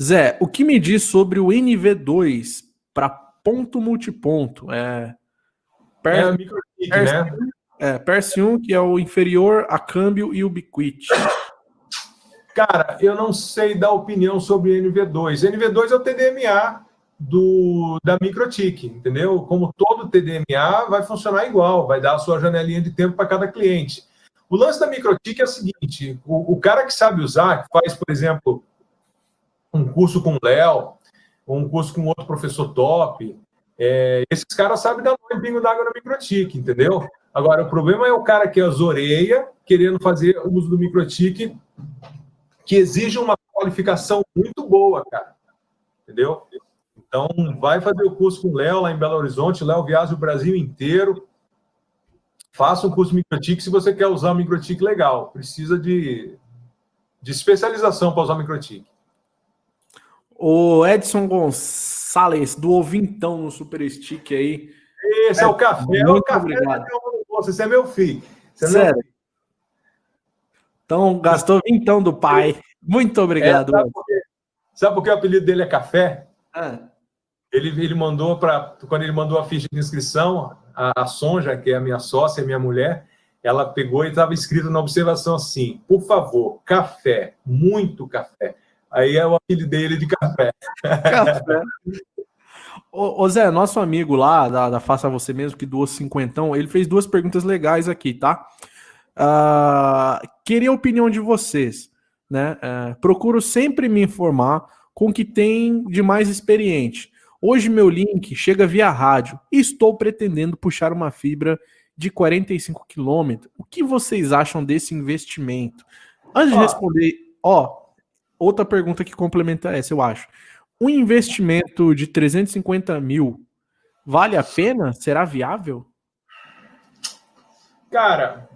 Zé, o que me diz sobre o NV2 para ponto multiponto? É,
per, é micro né?
É, Perse 1, que é o inferior a câmbio e ubiquit.
Cara, eu não sei dar opinião sobre NV2. NV2 é o TDMA, do, da MicroTik, entendeu? Como todo TDMA vai funcionar igual, vai dar a sua janelinha de tempo para cada cliente. O lance da MicroTik é o seguinte: o, o, cara que sabe usar, que faz, por exemplo, um curso com o Léo, um curso com outro professor top, é, esses caras sabem dar um pingo d'água na MicroTik, entendeu? Agora, o problema é o cara que é as orelha, querendo fazer o uso do MicroTik, que exige uma qualificação muito boa, cara. Entendeu? Então, vai fazer o curso com o Léo lá em Belo Horizonte. Léo viaja o Brasil inteiro. Faça um curso MicroTik se você quer usar o MicroTik legal. Precisa de, de especialização para usar o MicroTik.
O Edson Gonçalves, do Ovintão no Super Stick aí.
Esse é, é o café. Muito é o café obrigado. Você é meu filho. Você é Sério? Meu filho.
Então, gastou vintão do pai. Muito obrigado. É, sabe,
por sabe, por que o apelido dele é café? Ah. Ele, ele mandou para. Quando ele mandou a ficha de inscrição, a, a Sonja, que é a minha sócia, minha mulher, ela pegou e estava escrito na observação assim: por favor, café, muito café. Aí é o apelido dele de café. Café.
Ô, ô, Zé, nosso amigo lá da, da Faça Você Mesmo, que doou cinquentão, ele fez duas perguntas legais aqui, tá? Uh, queria a opinião de vocês, né? Uh, procuro sempre me informar com o que tem de mais experiente. Hoje meu link chega via rádio e estou pretendendo puxar uma fibra de 45 quilômetros. O que vocês acham desse investimento? Antes de responder, ó, outra pergunta que complementa essa, eu acho. Um investimento de 350 mil vale a pena? Será viável?
Cara,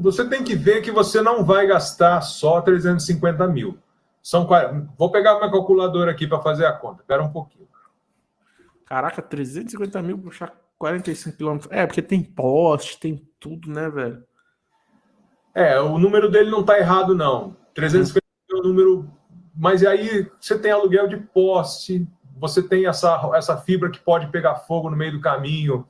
você tem que ver que você não vai gastar só 350 mil. São, vou pegar minha calculadora aqui para fazer a conta. Espera um pouquinho.
Caraca, 350 mil puxar 45 quilômetros. É, porque tem poste, tem tudo, né, velho?
É, o número dele não tá errado, não. 350 mil é o número. Mas aí você tem aluguel de poste, você tem essa, essa fibra que pode pegar fogo no meio do caminho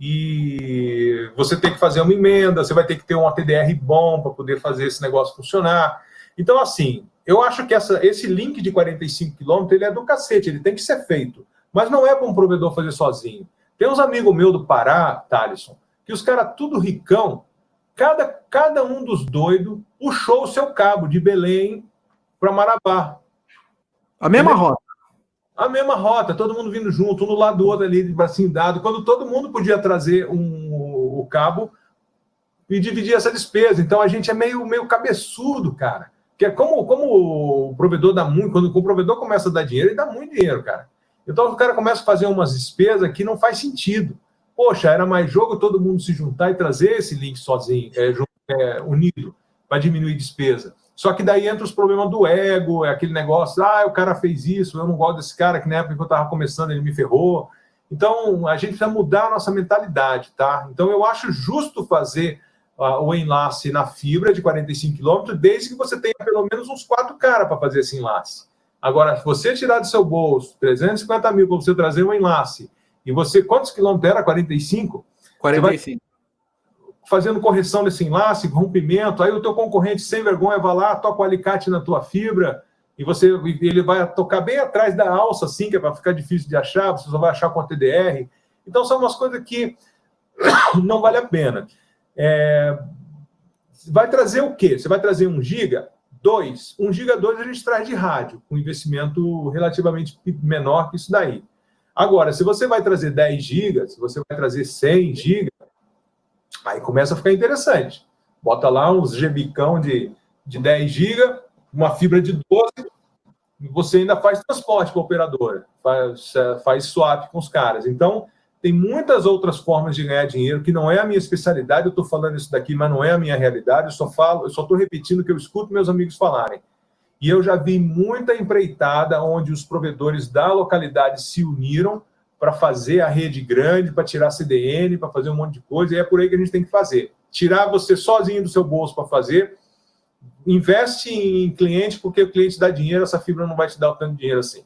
e você tem que fazer uma emenda, você vai ter que ter um ATDR bom para poder fazer esse negócio funcionar. Então, assim, eu acho que essa, esse link de 45 quilômetros ele é do cacete, ele tem que ser feito. Mas não é para um provedor fazer sozinho. Tem uns amigos meus do Pará, Thalisson, que os caras tudo ricão, cada, cada um dos doidos puxou o seu cabo de Belém para Marabá.
A mesma rota.
A mesma rota, todo mundo vindo junto, um do lado do outro ali, de bracinho dado, quando todo mundo podia trazer um, o cabo e dividir essa despesa. Então a gente é meio, meio cabeçudo, cara. Que é como, como o provedor dá muito, quando o provedor começa a dar dinheiro, ele dá muito dinheiro, cara. Então o cara começa a fazer umas despesas que não faz sentido. Poxa, era mais jogo todo mundo se juntar e trazer esse link sozinho, é, é, unido, para diminuir despesa. Só que daí entra os problemas do ego, é aquele negócio, ah, o cara fez isso, eu não gosto desse cara, que na época que eu estava começando ele me ferrou. Então, a gente precisa mudar a nossa mentalidade, tá? Então, eu acho justo fazer uh, o enlace na fibra de 45 km, desde que você tenha pelo menos uns quatro caras para fazer esse enlace. Agora, se você tirar do seu bolso 350 mil para você trazer um enlace, e você, quantos quilômetros era? 45?
45
fazendo correção desse enlace, rompimento, aí o teu concorrente sem vergonha vai lá, toca o alicate na tua fibra, e você ele vai tocar bem atrás da alça, assim, que é para ficar difícil de achar, você só vai achar com a TDR. Então, são umas coisas que não vale a pena. É... Vai trazer o quê? Você vai trazer um giga? Dois. Um giga dois a gente traz de rádio, com investimento relativamente menor que isso daí. Agora, se você vai trazer 10 gigas, se você vai trazer 100 gigas, Aí começa a ficar interessante. Bota lá uns gebicão de, de 10 GB, uma fibra de 12, e você ainda faz transporte para a operadora, faz, faz swap com os caras. Então, tem muitas outras formas de ganhar dinheiro que não é a minha especialidade. Eu estou falando isso daqui, mas não é a minha realidade. Eu só falo, eu só estou repetindo o que eu escuto meus amigos falarem. E eu já vi muita empreitada onde os provedores da localidade se uniram para fazer a rede grande, para tirar CDN, para fazer um monte de coisa, e é por aí que a gente tem que fazer. Tirar você sozinho do seu bolso para fazer, investe em cliente, porque o cliente dá dinheiro, essa fibra não vai te dar tanto dinheiro assim.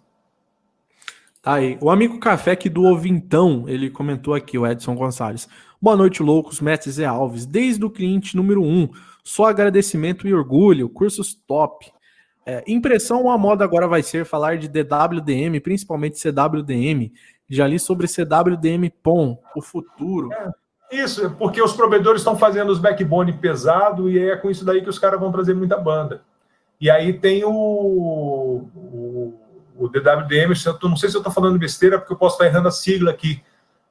Tá aí. O amigo Café que do Ovintão, ele comentou aqui, o Edson Gonçalves. Boa noite, loucos, mestres e Alves. Desde o cliente número um, só agradecimento e orgulho, cursos top. É, impressão a moda agora vai ser falar de DWDM, principalmente CWDM, já li sobre CWDM POM, o futuro. É,
isso, porque os provedores estão fazendo os backbone pesado e é com isso daí que os caras vão trazer muita banda. E aí tem o, o, o DWDM, eu não sei se eu estou falando besteira, porque eu posso estar errando a sigla aqui,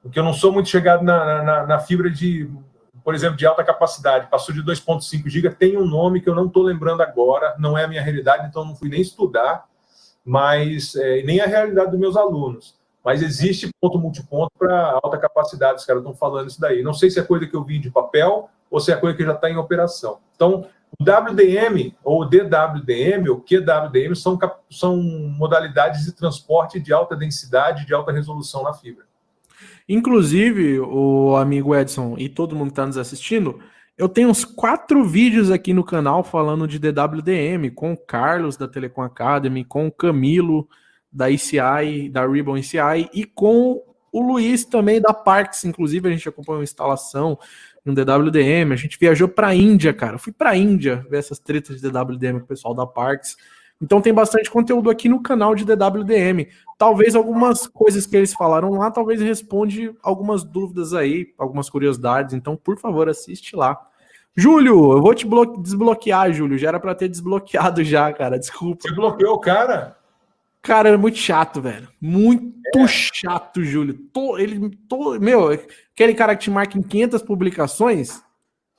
porque eu não sou muito chegado na, na, na fibra de, por exemplo, de alta capacidade. Passou de 2,5 GB, tem um nome que eu não estou lembrando agora, não é a minha realidade, então não fui nem estudar, mas é, nem a realidade dos meus alunos. Mas existe ponto multiponto para alta capacidade, os caras estão falando isso daí. Não sei se é coisa que eu vi de papel ou se é coisa que já está em operação. Então, o WDM, ou DWDM, ou QWDM, são, são modalidades de transporte de alta densidade, de alta resolução na fibra.
Inclusive, o amigo Edson e todo mundo que está nos assistindo, eu tenho uns quatro vídeos aqui no canal falando de DWDM, com o Carlos da Telecom Academy, com o Camilo da ICI, da Ribbon ICI, e com o Luiz também da Parks, inclusive a gente acompanhou a instalação no DWDM, a gente viajou para a Índia, cara, fui para a Índia ver essas tretas de DWDM com o pessoal da Parks, então tem bastante conteúdo aqui no canal de DWDM. Talvez algumas coisas que eles falaram lá, talvez responde algumas dúvidas aí, algumas curiosidades. Então, por favor, assiste lá. Júlio, eu vou te desbloquear, Júlio. Já era para ter desbloqueado já, cara. Desculpa.
Você bloqueou o cara?
Cara, é muito chato, velho. Muito é. chato, Júlio. Tô, ele, tô, meu, aquele cara que te marca em 500 publicações.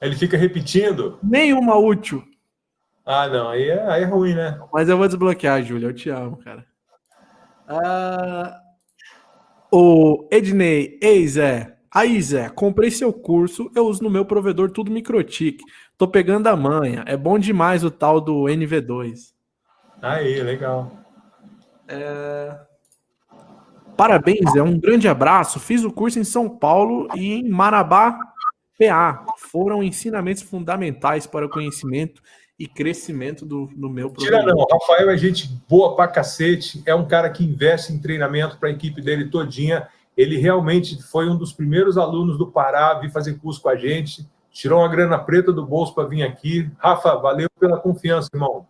Ele fica repetindo?
Nenhuma útil.
Ah, não. Aí é, aí é ruim, né?
Mas eu vou desbloquear, Júlio. Eu te amo, cara. Ah, o Ednei, ei Zé. Aí, Zé, comprei seu curso, eu uso no meu provedor tudo Microtik. Tô pegando a manha. É bom demais o tal do NV2.
Aí, legal.
É... Parabéns, é um grande abraço. Fiz o curso em São Paulo e em Marabá, PA. Foram ensinamentos fundamentais para o conhecimento e crescimento do, do meu
Tira não, Rafael é gente boa pra cacete, é um cara que investe em treinamento para a equipe dele todinha. Ele realmente foi um dos primeiros alunos do Pará, vir fazer curso com a gente, tirou uma grana preta do bolso para vir aqui. Rafa, valeu pela confiança, irmão.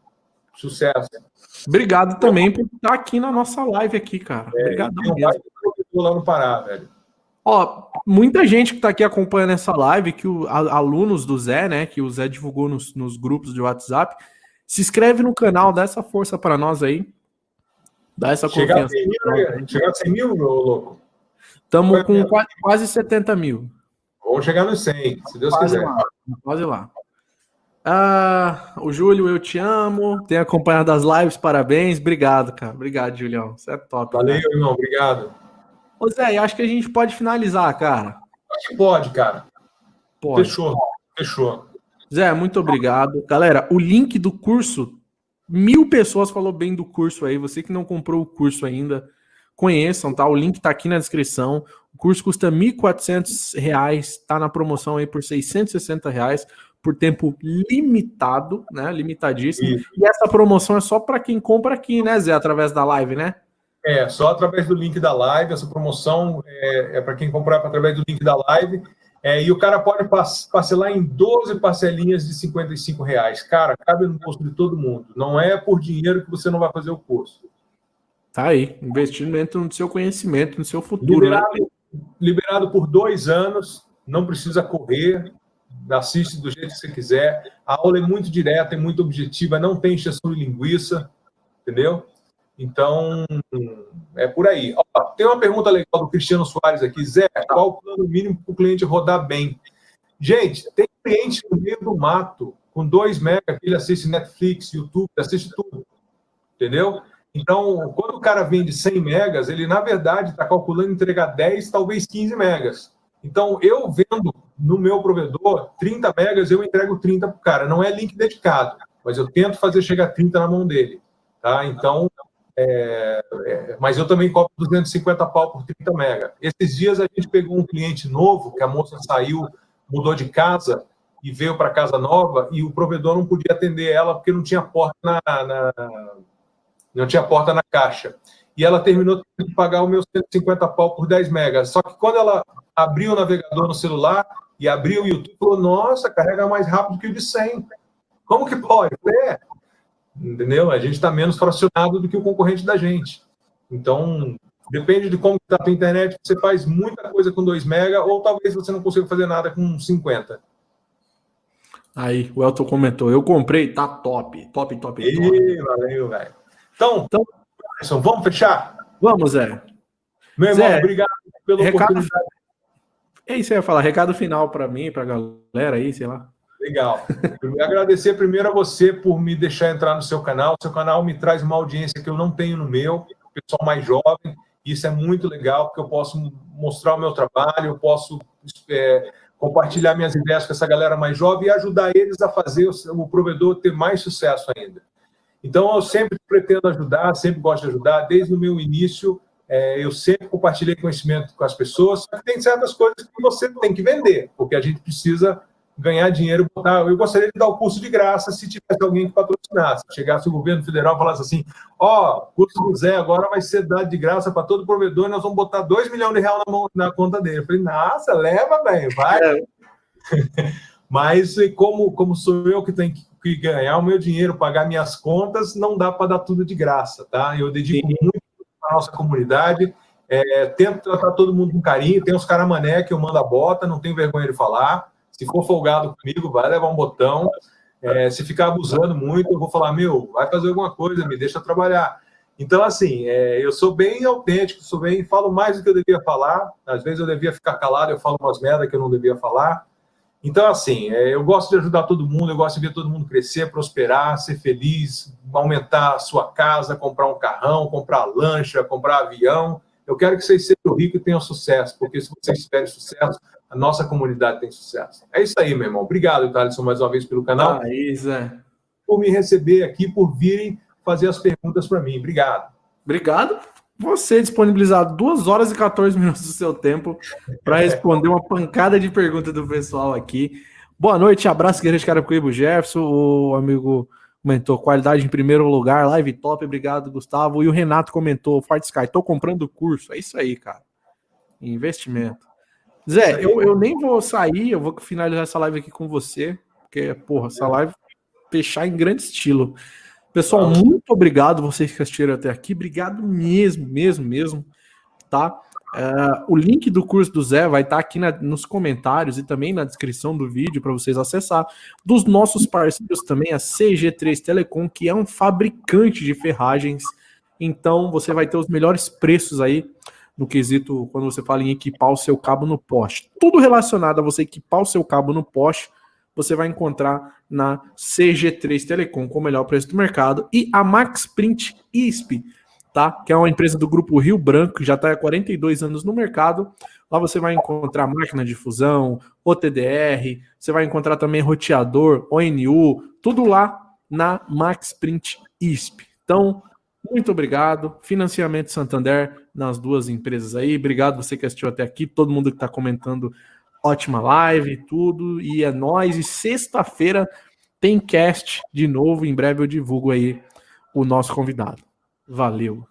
Sucesso.
Obrigado também por estar aqui na nossa live aqui, cara. É, Obrigado
mesmo. lá no Pará, velho.
Ó, muita gente que está aqui acompanhando essa live, que o, a, alunos do Zé, né, que o Zé divulgou nos, nos grupos de WhatsApp, se inscreve no canal, dá essa força para nós aí. Dá essa
chegar confiança. A mil, né? chegar a 100 mil, meu louco?
Estamos com quase, quase 70 mil.
Vamos chegar nos 100, se Deus quase quiser.
Lá, quase lá. Ah, o Júlio, eu te amo. Tem acompanhado as lives, parabéns. Obrigado, cara. Obrigado, Julião. Você é top.
Valeu, cara. irmão. Obrigado.
Ô Zé, acho que a gente pode finalizar, cara.
Acho que pode, cara. Pode. Fechou, fechou.
Zé, muito obrigado. Galera, o link do curso, mil pessoas falou bem do curso aí. Você que não comprou o curso ainda, conheçam, tá? O link tá aqui na descrição. O curso custa R$ 1.400, tá na promoção aí por 660 reais por tempo limitado, né? Limitadíssimo. Isso. E essa promoção é só para quem compra aqui, né, Zé, através da live, né?
É, só através do link da live. Essa promoção é, é para quem comprar através do link da live. É, e o cara pode parcelar em 12 parcelinhas de 55 reais. Cara, cabe no bolso de todo mundo. Não é por dinheiro que você não vai fazer o curso.
Tá aí, investimento no seu conhecimento, no seu futuro. Né?
Liberado, né? liberado por dois anos, não precisa correr, assiste do jeito que você quiser. A aula é muito direta, é muito objetiva, não tem exceção de linguiça, entendeu? Então, é por aí. Ó, tem uma pergunta legal do Cristiano Soares aqui. Zé, qual o plano mínimo para o cliente rodar bem? Gente, tem cliente no meio do mato, com 2 mega, que ele assiste Netflix, YouTube, assiste tudo. Entendeu? Então, quando o cara vende 100 megas, ele, na verdade, está calculando entregar 10, talvez 15 megas. Então, eu vendo no meu provedor 30 megas, eu entrego 30 para o cara. Não é link dedicado, mas eu tento fazer chegar 30 na mão dele. Tá? Então, é, é, mas eu também cobro 250 pau por 30 mega. Esses dias a gente pegou um cliente novo, que a moça saiu, mudou de casa e veio para casa nova, e o provedor não podia atender ela porque não tinha porta na, na não tinha porta na caixa. E ela terminou que pagar o meu 150 pau por 10 megas. Só que quando ela abriu o navegador no celular e abriu o YouTube, falou: Nossa, carrega mais rápido que o de 100. Como que pode? É, entendeu? A gente está menos fracionado do que o concorrente da gente. Então, depende de como está a tua internet, você faz muita coisa com 2 mega, ou talvez você não consiga fazer nada com 50.
Aí, o Elton comentou, eu comprei, tá top, top, top,
top. E, valeu, velho. Então, então, vamos fechar?
Vamos, Zé.
Meu irmão, Zé, obrigado pela
recado, oportunidade. É isso aí, falar, recado final para mim, para a galera aí, sei lá.
Legal. agradecer primeiro a você por me deixar entrar no seu canal. Seu canal me traz uma audiência que eu não tenho no meu, pessoal mais jovem. Isso é muito legal, porque eu posso mostrar o meu trabalho, eu posso é, compartilhar minhas ideias com essa galera mais jovem e ajudar eles a fazer o provedor ter mais sucesso ainda. Então, eu sempre pretendo ajudar, sempre gosto de ajudar. Desde o meu início, é, eu sempre compartilhei conhecimento com as pessoas. Só que tem certas coisas que você tem que vender, porque a gente precisa ganhar dinheiro. Eu gostaria de dar o curso de graça se tivesse alguém que patrocinasse. Chegasse o governo federal e falasse assim: ó, oh, curso do Zé agora vai ser dado de graça para todo provedor, nós vamos botar 2 milhões de reais na, mão, na conta dele. Eu falei, nossa, leva, velho, vai. É. Mas como, como sou eu que tenho que ganhar o meu dinheiro, pagar minhas contas, não dá para dar tudo de graça, tá? Eu dedico Sim. muito para nossa comunidade. É, tento tratar todo mundo com carinho. Tem os caras mané que eu mando a bota, não tenho vergonha de falar. Se for folgado comigo, vai levar um botão. É, se ficar abusando muito, eu vou falar, meu, vai fazer alguma coisa, me deixa trabalhar. Então, assim, é, eu sou bem autêntico, sou bem, falo mais do que eu devia falar. Às vezes eu devia ficar calado, eu falo umas merdas que eu não devia falar. Então, assim, é, eu gosto de ajudar todo mundo, eu gosto de ver todo mundo crescer, prosperar, ser feliz, aumentar a sua casa, comprar um carrão, comprar lancha, comprar avião. Eu quero que vocês sejam ricos e tenham sucesso, porque se vocês tiverem sucesso, a nossa comunidade tem sucesso. É isso aí, meu irmão. Obrigado, Thaleson, mais uma vez pelo canal.
Ah, isso, é.
Por me receber aqui, por virem fazer as perguntas para mim. Obrigado.
Obrigado você disponibilizar 2 horas e 14 minutos do seu tempo para responder uma pancada de perguntas do pessoal aqui. Boa noite, abraço, Guerreiro de Carapicuíba, Jefferson, o amigo comentou qualidade em primeiro lugar, live top, obrigado, Gustavo. E o Renato comentou, Forte Sky, tô comprando o curso. É isso aí, cara. Investimento. Zé, eu, eu nem vou sair, eu vou finalizar essa live aqui com você, porque, porra, essa live fechar em grande estilo. Pessoal, muito obrigado vocês que assistiram até aqui. Obrigado mesmo, mesmo, mesmo. Tá? Uh, o link do curso do Zé vai estar tá aqui na, nos comentários e também na descrição do vídeo para vocês acessar. Dos nossos parceiros também, a CG3 Telecom, que é um fabricante de ferragens. Então você vai ter os melhores preços aí no quesito quando você fala em equipar o seu cabo no poste. Tudo relacionado a você equipar o seu cabo no poste você vai encontrar na CG3 Telecom com o melhor preço do mercado e a Max Print ISP, tá? Que é uma empresa do grupo Rio Branco, que já está há 42 anos no mercado. Lá você vai encontrar máquina de fusão, OTDR, você vai encontrar também roteador, ONU, tudo lá na Max Print ISP. Então, muito obrigado. Financiamento Santander nas duas empresas aí. Obrigado você que assistiu até aqui, todo mundo que está comentando ótima live, tudo. E é nós. E sexta-feira tem cast de novo. Em breve eu divulgo aí o nosso convidado. Valeu.